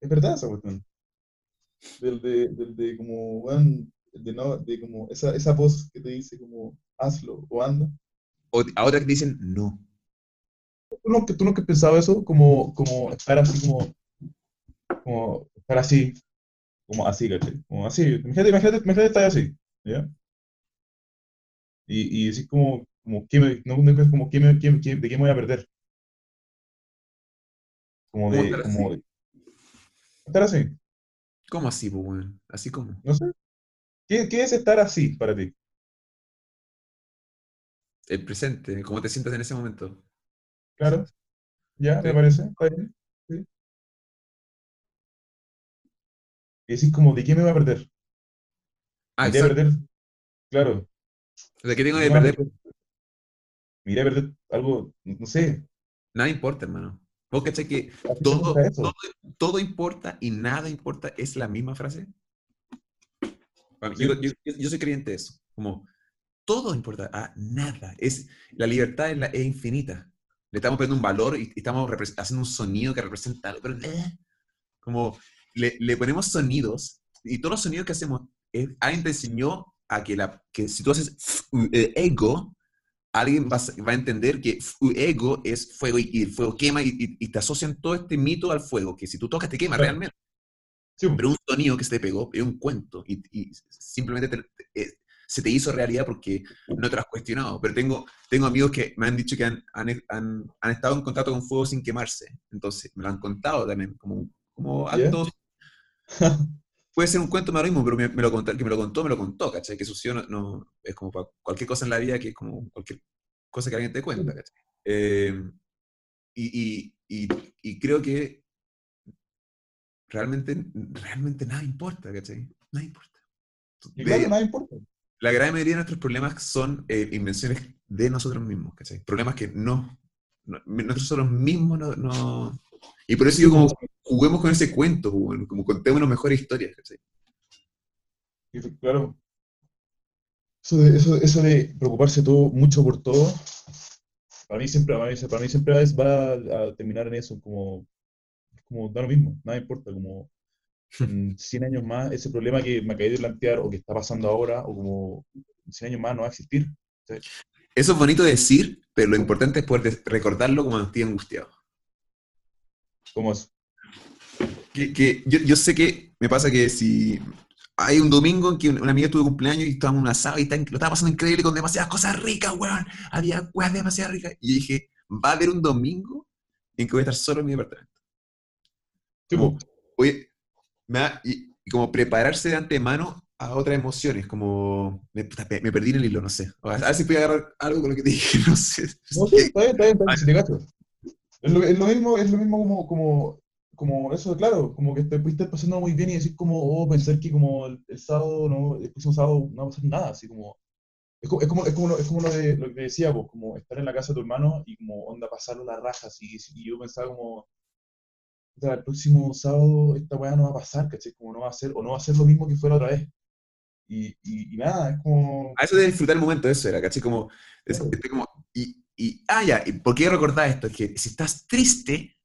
Es verdad esa cuestión. Del de, del de como, bueno, de, no, de como, esa, esa voz que te dice como, hazlo o anda. O ahora que dicen, no. ¿Tú no, tú no que pensado eso? Como, como estar así, como, como estar así, como así, ¿cachai? Como así. Imagínate, imagínate, imagínate estar así, ¿ya? Y, y decir como, como, ¿qué me, no, como ¿qué me, qué, ¿de qué me voy a perder? Como de, como de, estar así. ¿Cómo así, pues, ¿Así como? No sé. ¿Qué, ¿Qué, es estar así para ti? El presente, ¿cómo te sientes en ese momento? Claro. Ya, me parece. Está bien. Y decís como, ¿de qué me voy a perder? Ah, ¿Me voy a perder? Claro. ¿De qué tengo que perder? Me iré a perder algo, no sé. Nada importa, hermano. ¿Vos cachai que todo, todo, todo, importa y nada importa es la misma frase? yo, yo, soy creyente de eso. Como, todo importa, ah, nada. Es, la libertad es, la, es infinita. Le estamos poniendo un valor y, estamos haciendo un sonido que representa algo, pero eh, como le, ponemos sonidos y todos los sonidos que hacemos, eh, alguien te enseñó a que, la, que si tú haces eh, ego, alguien va, va, a entender que ego es fuego y, el fuego quema y, te asocian todo este mito al fuego, que si tú tocas te quema realmente. Pero un sonido que se te pegó es un cuento y, simplemente eh, se te hizo realidad porque no te lo has cuestionado. Pero tengo, tengo amigos que me han dicho que han, han, han, estado en contacto con fuego sin quemarse. Entonces me lo han contado también como, como actos [LAUGHS] Puede ser un cuento mismo, pero me, lo contó, que me lo contó, me lo contó, ¿cachai? Que sucedió no, es como para cualquier cosa en la vida que es como cualquier cosa que alguien te cuenta, ¿cachai? Eh, y, y, y, creo que realmente, realmente nada importa, ¿cachai? Nada importa. nada importa. La gran mayoría de nuestros problemas son eh, invenciones de nosotros mismos, ¿cachai? Problemas que no, nosotros mismos no, no, Y por eso yo como juguemos con ese cuento, como contemos una mejor historias. Claro. Eso de, eso, eso de preocuparse todo, mucho por todo, para mí siempre, para mí, siempre va a terminar en eso, como, como da lo mismo, nada importa, como en 100 años más, ese problema que me acabé de plantear o que está pasando ahora, o como en 100 años más no va a existir. Eso es bonito decir, pero lo importante es poder recordarlo como estoy angustiado. ¿Cómo es? que, yo, yo, sé que me pasa que si hay un domingo en que una amiga tuvo cumpleaños y estábamos en una asado y lo estaba pasando increíble con demasiadas cosas ricas, weón. Había weas demasiado ricas. Y dije, va a haber un domingo en que voy a estar solo en mi departamento. Como, oye, me y, como prepararse de antemano a otras emociones, como me, me, perdí en el hilo, no sé. A ver si puedo agarrar algo con lo que te dije, [LAUGHS] no sé. No, sí, está bien, está bien, está bien, te Es lo, es lo, mismo, es lo mismo como, como como eso, claro, como que te pudiste pasando muy bien y decir como, oh, pensar que como el, sábado, no, el próximo sábado no va a pasar nada, así como, es como, es como, es como, es como lo, de, lo que decía, pues, como estar en la casa de tu hermano y como onda pasar una raja, así, y yo pensaba como, el próximo sábado esta weá no va a pasar, ¿cachai? Como no va a ser, o no va a ser lo mismo que fue la otra vez. Y, y, nada, es como... A eso de disfrutar el momento, eso era, ¿cachai? Como, como y, y, ah, ya, ¿por qué recordar esto? Es que si estás triste,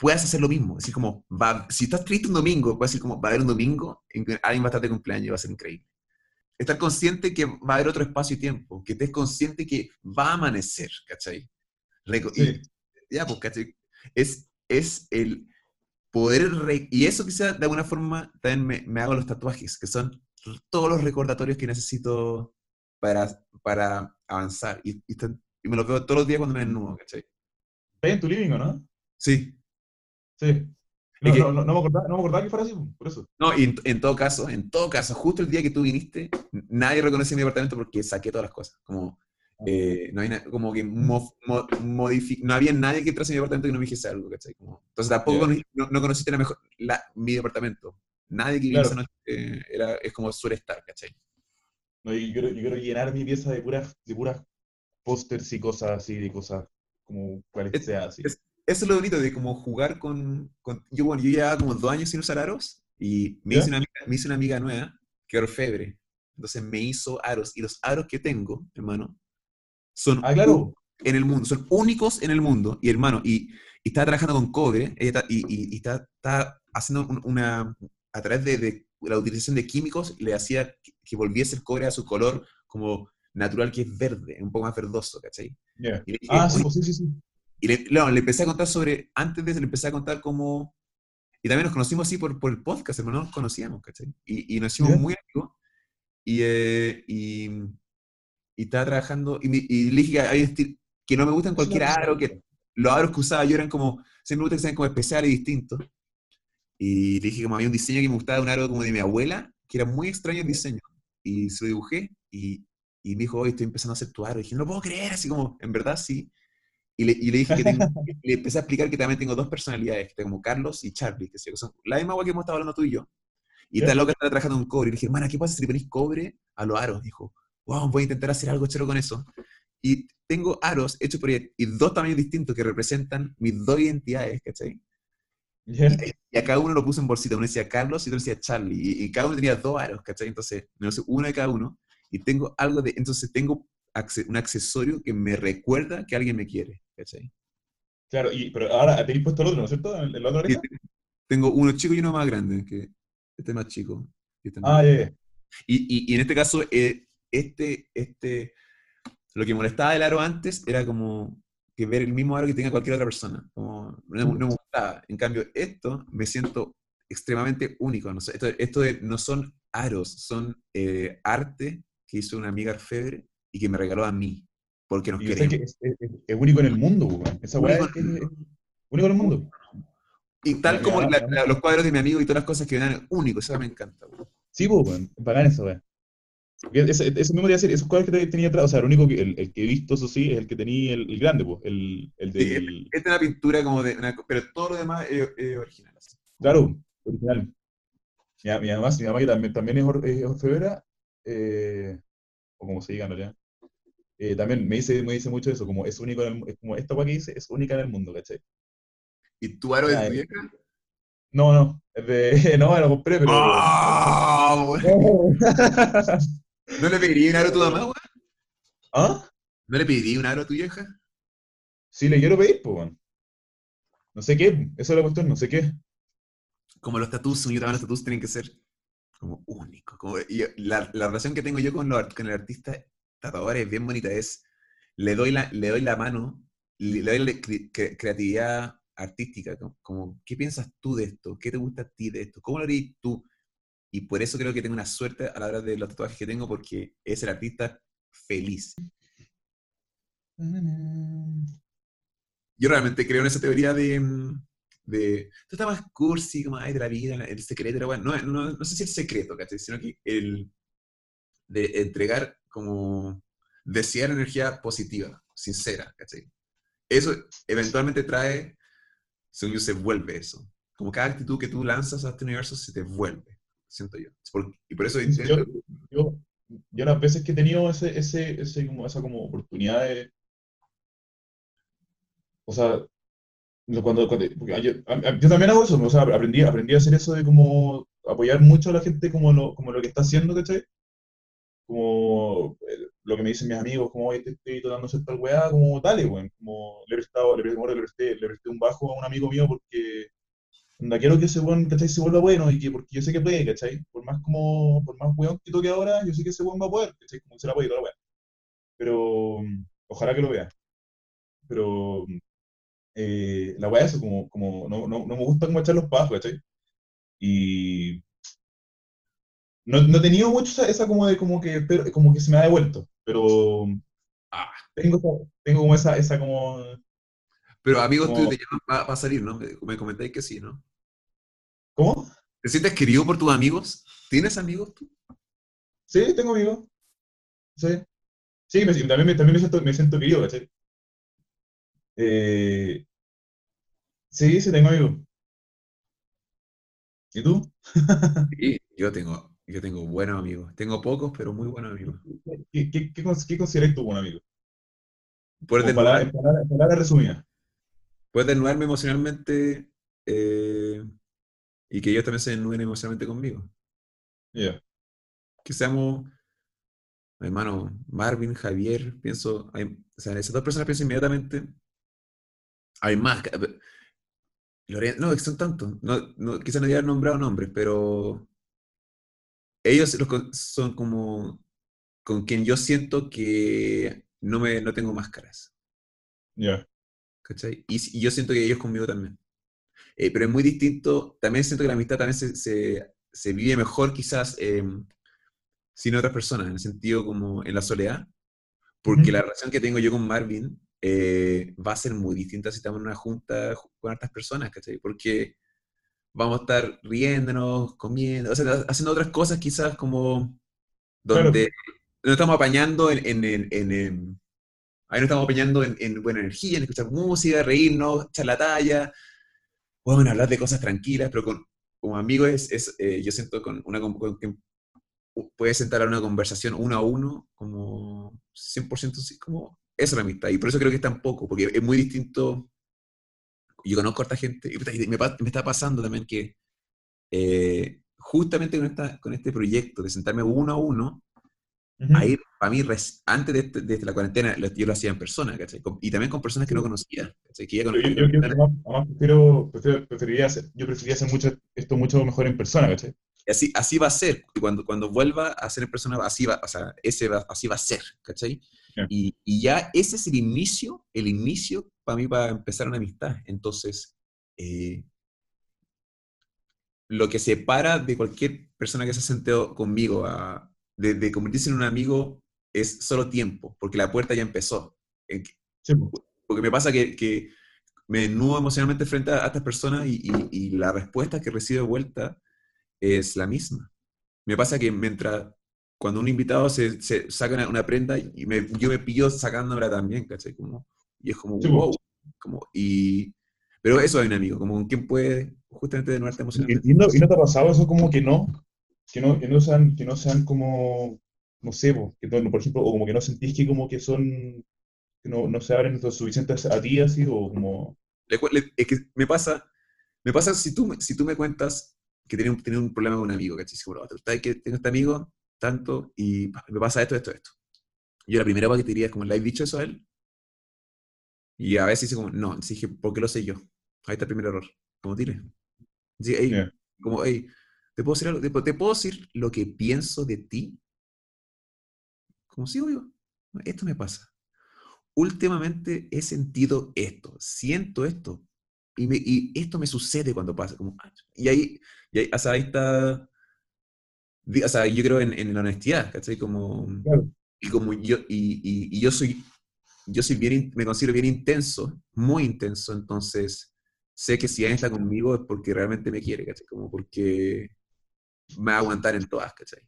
puedes hacer lo mismo. Es decir, como, va, si estás triste un domingo, puedes decir como, va a haber un domingo en que alguien va a estar de cumpleaños y va a ser increíble. Estar consciente que va a haber otro espacio y tiempo, que estés consciente que va a amanecer, ¿cachai? y, ya, pues, ¿cachai? Es, es el poder, y eso quizá de alguna forma también me, me, hago los tatuajes, que son todos los recordatorios que necesito para, para avanzar. Y, y, me los veo todos los días cuando me desnudo, ¿cachai? ¿Estás en tu living o no? Sí. Sí. No, no, no, me acordaba, no, me acordaba, que fuera así, por eso. No, y en, todo caso, en todo caso, justo el día que tú viniste, nadie reconoce mi departamento porque saqué todas las cosas. Como, Eh, no, hay na- como que mo- no había nadie que entrase a mi departamento que no me dijese algo, ¿cachai? Como- entonces tampoco conocí- no, no conociste la mejor, la, mi departamento. Nadie que Claro. esa noche eh, era, es como suele estar, ¿cachai? No, yo, quiero, yo quiero llenar mi pieza de puras, de puras pósters y cosas así, de cosas como cuales Es- sea así. es- Eso es lo bonito de como jugar con, con- Yo, bueno, yo llevaba como dos años sin usar aros y me ¿Ya? hice, una amiga, me hice una amiga nueva que era orfebre. Entonces me hizo aros y los aros que tengo, hermano, son Ah, claro. en el mundo, son únicos en el mundo. Y hermano, y, y estaba trabajando con cobre ella está- y, y- y está, está haciendo un- una, a través de, de la utilización de químicos, le hacía que, que volviese el cobre a su color como natural, que es verde, un poco más verdoso, ¿cachai? Ya. Y le dije, Ah, sí, "Oye, pues sí, sí, sí. y le, no, le empecé a contar sobre, antes de eso le empecé a contar cómo, y también nos conocimos así por, por el podcast, hermano, nos conocíamos, ¿cachai? Y, y nos hicimos Ya. muy amigos, y, eh, y, y estaba trabajando, y, y le dije que, que no me gustan cualquier aro, que los aros que usaba yo eran como, siempre me gusta que sean como especiales y distintos, y le dije como había un diseño que me gustaba, un aro como de mi abuela, que era muy extraño el diseño, y se lo dibujé, y, y me dijo, hoy estoy empezando a hacer tu aro, y dije, no lo puedo creer, así como, en verdad sí, y le, y le dije que tengo, [LAUGHS] le empecé a explicar que también tengo dos personalidades, que tengo como Carlos y Charlie, que son la misma agua que hemos estado hablando tú y yo. Y está loca estaba trabajando en cobre. Y le dije, hermana, ¿qué pasa si le ponís cobre a los aros? Dijo, wow, voy a intentar hacer algo chero con eso. Y tengo aros hechos por ella, y dos tamaños distintos que representan mis dos identidades, ¿cachai? Ya. Y a cada uno lo puse en bolsita. Uno decía Carlos y otro decía Charlie. Y, y cada uno tenía dos aros, ¿cachai? Entonces, me lo sé uno de cada uno. Y tengo algo de. Entonces, tengo un accesorio que me recuerda que alguien me quiere, ¿cachai? Claro, y, pero ahora tenéis puesto el otro, ¿no es cierto? ¿En, en la otra Sí, tengo uno chico y uno más grande, que este es más chico. y este es más Ah, ya. y, y- y en este caso, eh, este, este, lo que molestaba del aro antes era como que ver el mismo aro que tenga cualquier otra persona. Como, no, no me gustaba. En cambio, esto me siento extremadamente único. No, sé, esto, esto de- no son aros, son eh, arte que hizo una amiga orfebre y que me regaló a mí, porque nos Y queremos. que es, es- es único en el mundo. Esa weá Único es, el es- único en el mundo. Y tal como la- la- los cuadros de mi amigo y todas las cosas que me dan únicos, eso me encanta. Sí, esa weá. Porque Ese, ese mismo te iba a decir, esos cuadros que te- tenía atrás, o sea, el único que, el, el que he visto, eso sí, es el que tenía el, el grande, pues, el, el Sí, del, Esta es una pintura como de. una- pero todo lo demás es, es original. así. claro, original. Mi, mi mamá, mi mamá que también, también es, or- es orfebrera, eh, o como se diga en realidad, eh, también me dice, me dice mucho eso, como es único en el es como esta weá que dice, es única en el mundo, ¿cachai? ¿Y tu aro es de eh. vieja? No, no, de, [LAUGHS] no, lo compré, pero... ¡Ah! [LAUGHS] weón! ¿No le pediría un aro a tu mamá, weón? ¿Ah? ¿No le pediría un aro a tu vieja? Sí, le quiero pedir, pues, weón. No sé qué, esa es la cuestión, no sé qué. Como los tatuos, yo también los tatuos tienen que ser como únicos. Como, la, la relación que tengo yo con, los con el artista tatuador es bien bonita. Es, le doy la, le doy la mano, le, le doy la cre- cre- creatividad artística. Como, como, ¿qué piensas tú de esto? ¿Qué te gusta a ti de esto? ¿Cómo lo harías tú? Y por eso creo que tengo una suerte a la hora de los tatuajes que tengo, porque es el artista feliz. Yo realmente creo en esa teoría de, mm, de estás más cursi, como, ay, de la vida, el secreto, pero bueno, no, no, no sé si el secreto, ¿cachai? Sino que el de entregar como, desear energía positiva, sincera, ¿cachai? Eso eventualmente trae, según yo, se vuelve eso. Como cada actitud que tú lanzas a este universo se te vuelve, siento yo. Y por eso Yo, intento, yo, yo las veces que he tenido ese, ese, ese, como, esa como oportunidad de... O sea, cuando, cuando- yo, yo también hago eso, o sea, aprendí, aprendí a hacer eso de como apoyar mucho a la gente como lo, como lo que está haciendo, ¿cachai? Como eh, lo que me dicen mis amigos, como, oye, te estoy tratando hacer tal weá, como dale, weón, como le he prestado, le, presté- le, presté, le presté un bajo a un amigo mío porque onda, quiero que ese weón, ¿cachai? Se vuelva bueno y que, porque yo sé que puede, ¿cachai? Por más como, por más weón que toque ahora, yo sé que ese weón va a poder, ¿cachai? Como se la puede toda la weá. Pero, ojalá que lo vea. Pero, eh, la weá es eso, como, como no, no, no me gusta como echar los pasos, ¿cachai? Y no, no he tenido mucho esa, esa como de como que, pero, como que se me ha devuelto, pero ah, tengo, tengo como esa, esa como, pero amigos como- te llaman para salir, ¿no? Me, me comentáis que sí, ¿no? ¿cómo? ¿Te sientes querido por tus amigos? ¿Tienes amigos tú? Sí, tengo amigos. Sí. Sí, me- también, me, también me siento, me siento querido, ¿cachai? Eh, sí, sí, tengo amigos. ¿Y tú? [LAUGHS] Sí, yo tengo, yo tengo buenos amigos. Tengo pocos, pero muy buenos amigos. ¿Qué, qué, qué, qué consideras tú un amigo? Puedes palabra, palabras en palabras resumidas. puedes desnudarme emocionalmente eh, y que ellos también se desnuden emocionalmente conmigo. Ya, Que seamos, hermano, Marvin, Javier, pienso, hay- o sea, en esas dos personas pienso inmediatamente. Hay más. no, son tantos. No, no, quizás no hubieran nombrado nombres, pero ellos los son como con quien yo siento que no, me, no tengo máscaras. ya, ¿Cachai? Y, y yo siento que ellos conmigo también. Eh, pero es muy distinto. También siento que la amistad también se, se- se vive mejor quizás eh, sin otras personas, en el sentido como en la soledad. Porque Ujú. la relación que tengo yo con Marvin eh, va a ser muy distinta si estamos en una junta ju- con otras personas, ¿cachai? Porque vamos a estar riéndonos, comiendo, o sea, haciendo otras cosas quizás como Claro. donde nos estamos apañando en, en, en- en- ahí nos estamos apañando en, en buena energía, en escuchar música, reírnos, echar la talla, bueno, hablar de cosas tranquilas, pero con, como amigos es, es, eh, yo siento con una con, quien puedes sentar a una conversación uno a uno, como 100% sí, como esa es la amistad, y por eso creo que es tan poco, porque es muy distinto, yo conozco a esta gente, y me, me está pasando también que eh, justamente con, esta, con este proyecto de sentarme uno a uno, Ujú. ahí para mí, res- antes de, este- de la cuarentena, yo lo hacía en persona, ¿cachai? Y también con personas que no conocía, ¿cachai? Que ya Yo, yo, yo, yo además, además prefiero, prefiero- preferiría hacer, yo preferiría hacer mucho, esto mucho mejor en persona, ¿cachai? y así, así va a ser, cuando, cuando vuelva a ser en persona, así va, o sea, ese va- así va a ser, ¿cachai? Y, y ya ese es el inicio, el inicio para mí para empezar una amistad. Entonces, eh, lo que separa de cualquier persona que se ha sentado conmigo a, de, de convertirse en un amigo es solo tiempo, porque la puerta ya empezó. Sí. Porque me pasa que, que me desnudo emocionalmente frente a, a estas personas y, y- y la respuesta que recibo de vuelta es la misma. Me pasa que mientras, cuando un invitado se, se saca una, una prenda, y me- yo me pillo sacándomela también, ¿cachai? Como, y es como, Sí, wow. Como, y, pero eso es un amigo, como con quien puede justamente desnudarte ¿Y, emocionalmente. y no, y no te ha pasado eso como que no? Que no, que no sean, que no sean como, no sé, po, que no- por ejemplo, o como que no sentís que como que son, que no, no se abren lo suficiente a ti así, o como, Le le- es que me pasa, me pasa si tú, si tú me cuentas que tienes un, tienes un problema con un amigo, ¿cachai? Seguro, ¿sabes que tengo este amigo, tanto, y me pasa esto, esto, esto. Yo la primera cosa que te diría es como, ¿le has dicho eso a él? Y a veces dice como, no, Entonces dije, ¿por qué lo sé yo? Ahí está el primer error. Como dile. Dice, "Ey", ya, como, hey, ¿te puedo decir algo? ¿Te, puedo- te puedo decir lo que pienso de ti? Como sí, obvio. Esto me pasa. Últimamente he sentido esto, siento esto. Y, me- y esto me sucede cuando pasa. Como, ah, y ahí, y ahí, o sea, ahí está. O sea, yo creo en, en la honestidad, ¿cachai? Como, claro, y como yo, y, y- y yo soy, yo soy bien, me considero bien intenso, muy intenso, entonces sé que si alguien está conmigo es porque realmente me quiere, ¿cachai? Como porque me va a aguantar en todas, ¿cachai?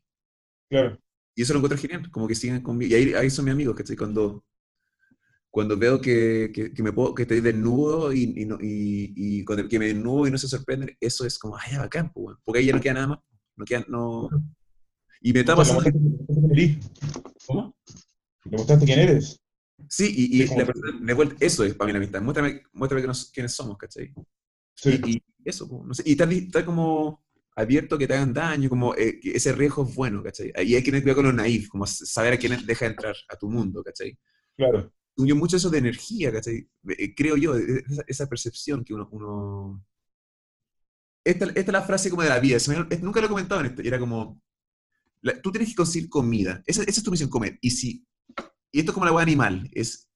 claro, Y eso lo encuentro genial, como que sigan conmigo. Y ahí, ahí son mis amigos, ¿cachai? Cuando, cuando veo que, que, que me puedo, que estoy desnudo y, y, no- y, y cuando que me desnudo y no se sorprenden, eso es como, ay, ya bacán, pues, porque ahí ya no queda nada más. No no... Y me está pasando... ¿Cómo? le mostraste quién eres, Sí, y, y la persona, de vuelta, eso es para mí la amistad. Muéstrame, muéstrame que nos- quiénes somos, ¿cachai? sí, Y, y eso, no sé, y está, está como abierto que te hagan daño, como eh, ese riesgo es bueno, ¿cachai? Y hay que tener cuidado con los naif, como saber a quién deja entrar a tu mundo, ¿cachai? claro, Yo mucho eso de energía, ¿cachai? Eh, Creo yo, eh, esa, esa percepción que uno... uno... Esta, esta es la frase como de la vida, me- nunca lo he comentado en esto, y era como, la- tú tienes que conseguir comida, esa, esa es tu misión, comer, y si, y esto es como la hueá animal, es,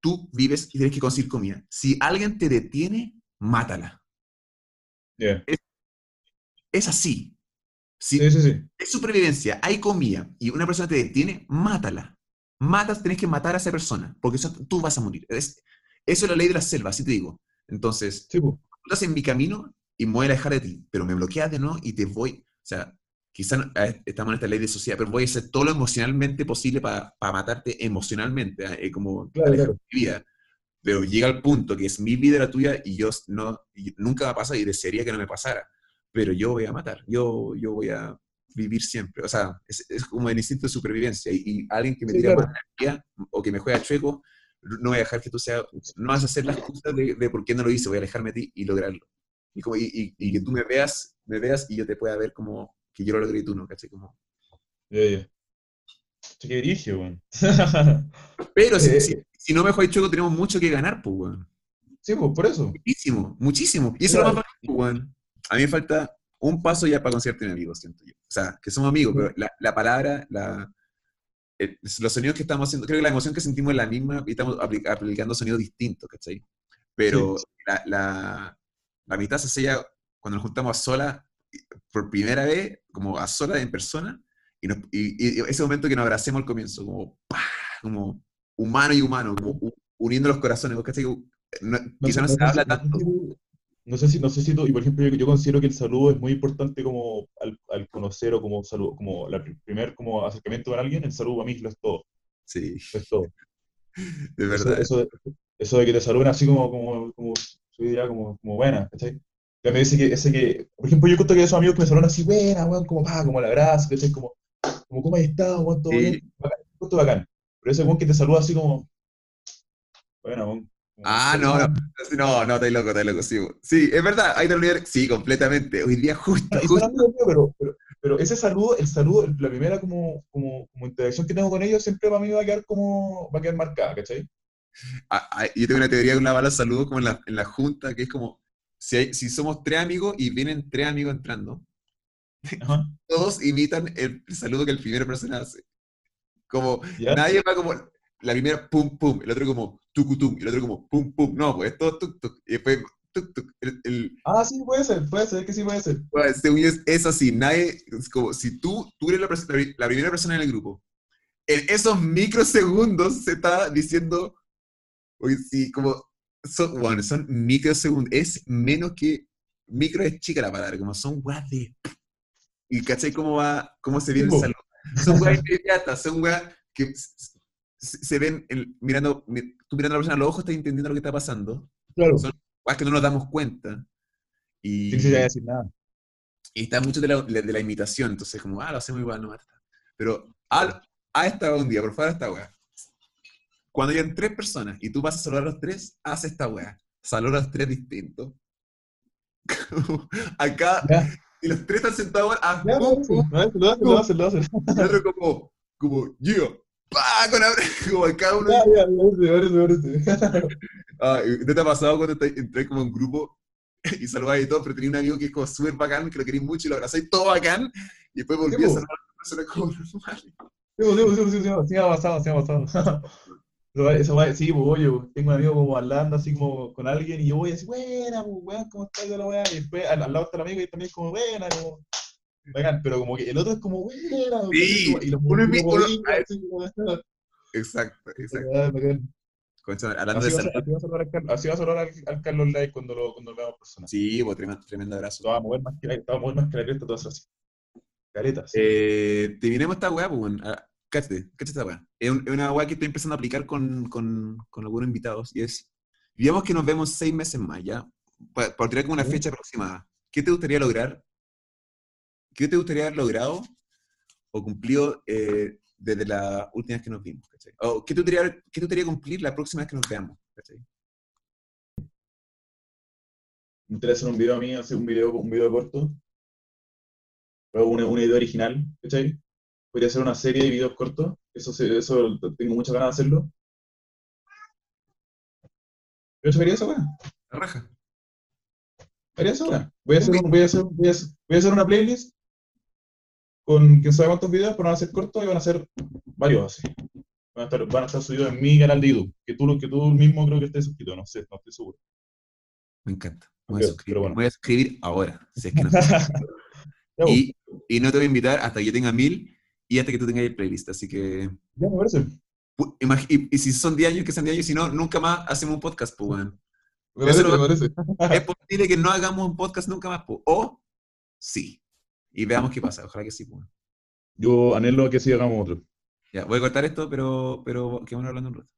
tú vives y tienes que conseguir comida. Si alguien te detiene, mátala. ya, Es así. Si sí, sí, sí, es supervivencia, hay comida y una persona te detiene, mátala. Matas, tenés que matar a esa persona, porque eso- tú vas a morir. Es- eso es la ley de la selva, así te digo. Entonces, estás en mi camino y me voy a alejar de ti, pero me bloqueas de nuevo y te voy. O sea, quizás estamos en esta ley de sociedad, pero voy a hacer todo lo emocionalmente posible para matarte emocionalmente, ¿eh? como claro, mi vida. Pero llega al punto que es mi vida la tuya y yo no, nunca va a pasar y desearía que no me pasara. Pero yo voy a matar, yo, yo voy a vivir siempre. O sea, es, es como el instinto de supervivencia. Y, alguien que me tira más energía o que me juega chueco, no voy a dejar que tú seas, no vas a hacer las cosas de, de, por qué no lo hice, voy a alejarme de ti y lograrlo. Y, como, y, y, que tú me veas, me veas y yo te pueda ver como que yo lo logré y tú no, ¿cachai? Como... Yeah, Qué dirigio, weón. [LAUGHS] Pero si, eh, si, no me juegas chueco, tenemos mucho que ganar, pues, weón. Sí, pues, por eso. Muchísimo, muchísimo. Y eso es lo más pues, weón. A mí me falta un paso ya para considerarte mi amigo, siento yo. O sea, que somos amigos, pero la, la palabra, la, eh, los sonidos que estamos haciendo, creo que la emoción que sentimos es la misma y estamos aplicando sonidos distintos, ¿cachai? Pero La, la, la, mitad se sella cuando nos juntamos a sola, por primera vez, como a sola en persona, y, y, ese momento que nos abracemos al comienzo, como, como humano y humano, como uniendo los corazones, ¿cachai? No, quizá no, se habla tanto no sé si, no sé si tú, y por ejemplo, yo, considero que el saludo es muy importante como al, al conocer o como saludo, como el primer como acercamiento con alguien, el saludo a mí lo es todo. Sí. es todo. [LAUGHS] De verdad. Eso, eso, de que te saluden así como, como, como su idea como, como buena, ¿cachai? Ya me dice que, ese que, por ejemplo, yo cuento que esos amigos que me saludan así, buena, weón, como, pa, como el abrazo, ¿cachai? Como, como, ¿cómo has estado, weón? Todo bien, bacán, bacán. Pero ese weón que te saluda así como, buena, weón, Ah, no, no, no, no, estoy loco, estoy loco, sí. Sí, es verdad, hay que sí, completamente. Hoy día justo, justo. Pero, pero, pero, ese saludo, el saludo, la primera como, como, como, interacción que tengo con ellos siempre para mí va a quedar como, va a quedar marcada, ¿cachai? Ah, ah, yo tengo una teoría de una bala saludo como en la, en la junta, que es como, si, hay, si somos tres amigos y vienen tres amigos entrando, [LAUGHS] todos imitan el, saludo que el primero persona hace. Como, nadie va como, la primera, pum, pum, el otro como, tucutum, el otro como, pum, pum, no, pues todo tuk, tuk, y después, tuk, tuk, el, Ah, sí, puede ser, puede ser, que sí puede ser. Pues, es, es así, nadie, es como, si tú, tú eres la, la, primera persona en el grupo, en esos microsegundos se está diciendo, oye, sí, como, son, bueno, son microsegundos, es menos que, micro es chica la palabra, como son weas de, y cachai cómo va, cómo se viene el saludo. Son weas inmediatas, son weas que se ven mirando, tú mirando a la persona a los ojos, estás entendiendo lo que está pasando. Claro. Son cosas que no nos damos cuenta. Y, sí, sí, decir nada. Y está mucho de la, de la, imitación, entonces como, ah, lo hacemos igual, no Pero a, a esta un día, por favor, esta weá. Cuando hayan tres personas y tú vas a saludar a los tres, haz esta weá. Saluda a los tres distintos. Acá, y los tres están sentados, haz ya, lo hacen, lo hacen, lo hacen. Y otro como, como, yo, ¡Pah! Con como cada uno. Ah, ¿No te ha pasado cuando te, entré como en un grupo y saludabas y todo, pero tenía un amigo que es como súper bacán, que lo quería mucho y lo abrazáis todo bacán, y después volví a saludar a una persona como normal? Sí, sí, sí, sí, sí, sí, ha pasado, sí ha pasado. Eso va, sí, pues, oye, tengo un amigo como hablando así como con alguien y yo voy así, buena, pues, weón, ¿cómo estás? La weá, y después al, al, lado está el amigo y también como, buena, como, pero como que el otro es como, buena, sí, y los uno es. Exacto, [LAUGHS] exacto. hablando así de Así va a saludar al, Carlos Light cuando lo, cuando lo veamos personal. Sí, pues, tremendo, tremendo abrazo. Te va a mover más que la, te a mover más que la cresta, todas así. Caretas. Eh, te vinimos esta weá, pues. Ah, cáchate, cáchate esta weá. Es, una weá que estoy empezando a aplicar con, con, con algunos invitados y es, digamos que nos vemos seis meses más, ¿ya? Para, para como una fecha aproximada. ¿Qué te gustaría lograr ¿qué te gustaría haber logrado o cumplido eh, desde la última vez que nos vimos? ¿O qué te, gustaría, qué te gustaría cumplir la próxima vez que nos veamos? ¿cachai? Me interesa hacer un video a mí, hacer un video, un video corto. Luego una, una idea original, ¿cachai? Podría hacer una serie de videos cortos. Eso, eso tengo muchas ganas de hacerlo. ¿Pero eso quería esa weá? La raja. Haría eso, Voy a hacer, voy a hacer, voy a hacer, voy a hacer una playlist con quién sabe cuántos videos, pero van a ser cortos y van a ser varios así. Van a estar, van a estar subidos en mi canal de YouTube, que tú, que tú mismo creo que estés suscrito, no sé, no estoy seguro. Me encanta. voy, a suscribir, bueno. voy a escribir ahora, si es que no. [LAUGHS] y, y, no te voy a invitar hasta que yo tenga mil y hasta que tú tengas el playlist, así que... Ya, me parece. Y, y, si son 10 años, que sean 10 años, si no, nunca más hacemos un podcast, pues. Me parece, me parece. Es posible que no hagamos un podcast nunca más, pues. O sí. y veamos qué pasa. Ojalá que sí. Pues. Yo anhelo que sí hagamos otro. Ya, voy a cortar esto, pero, pero quedamos hablando un rato.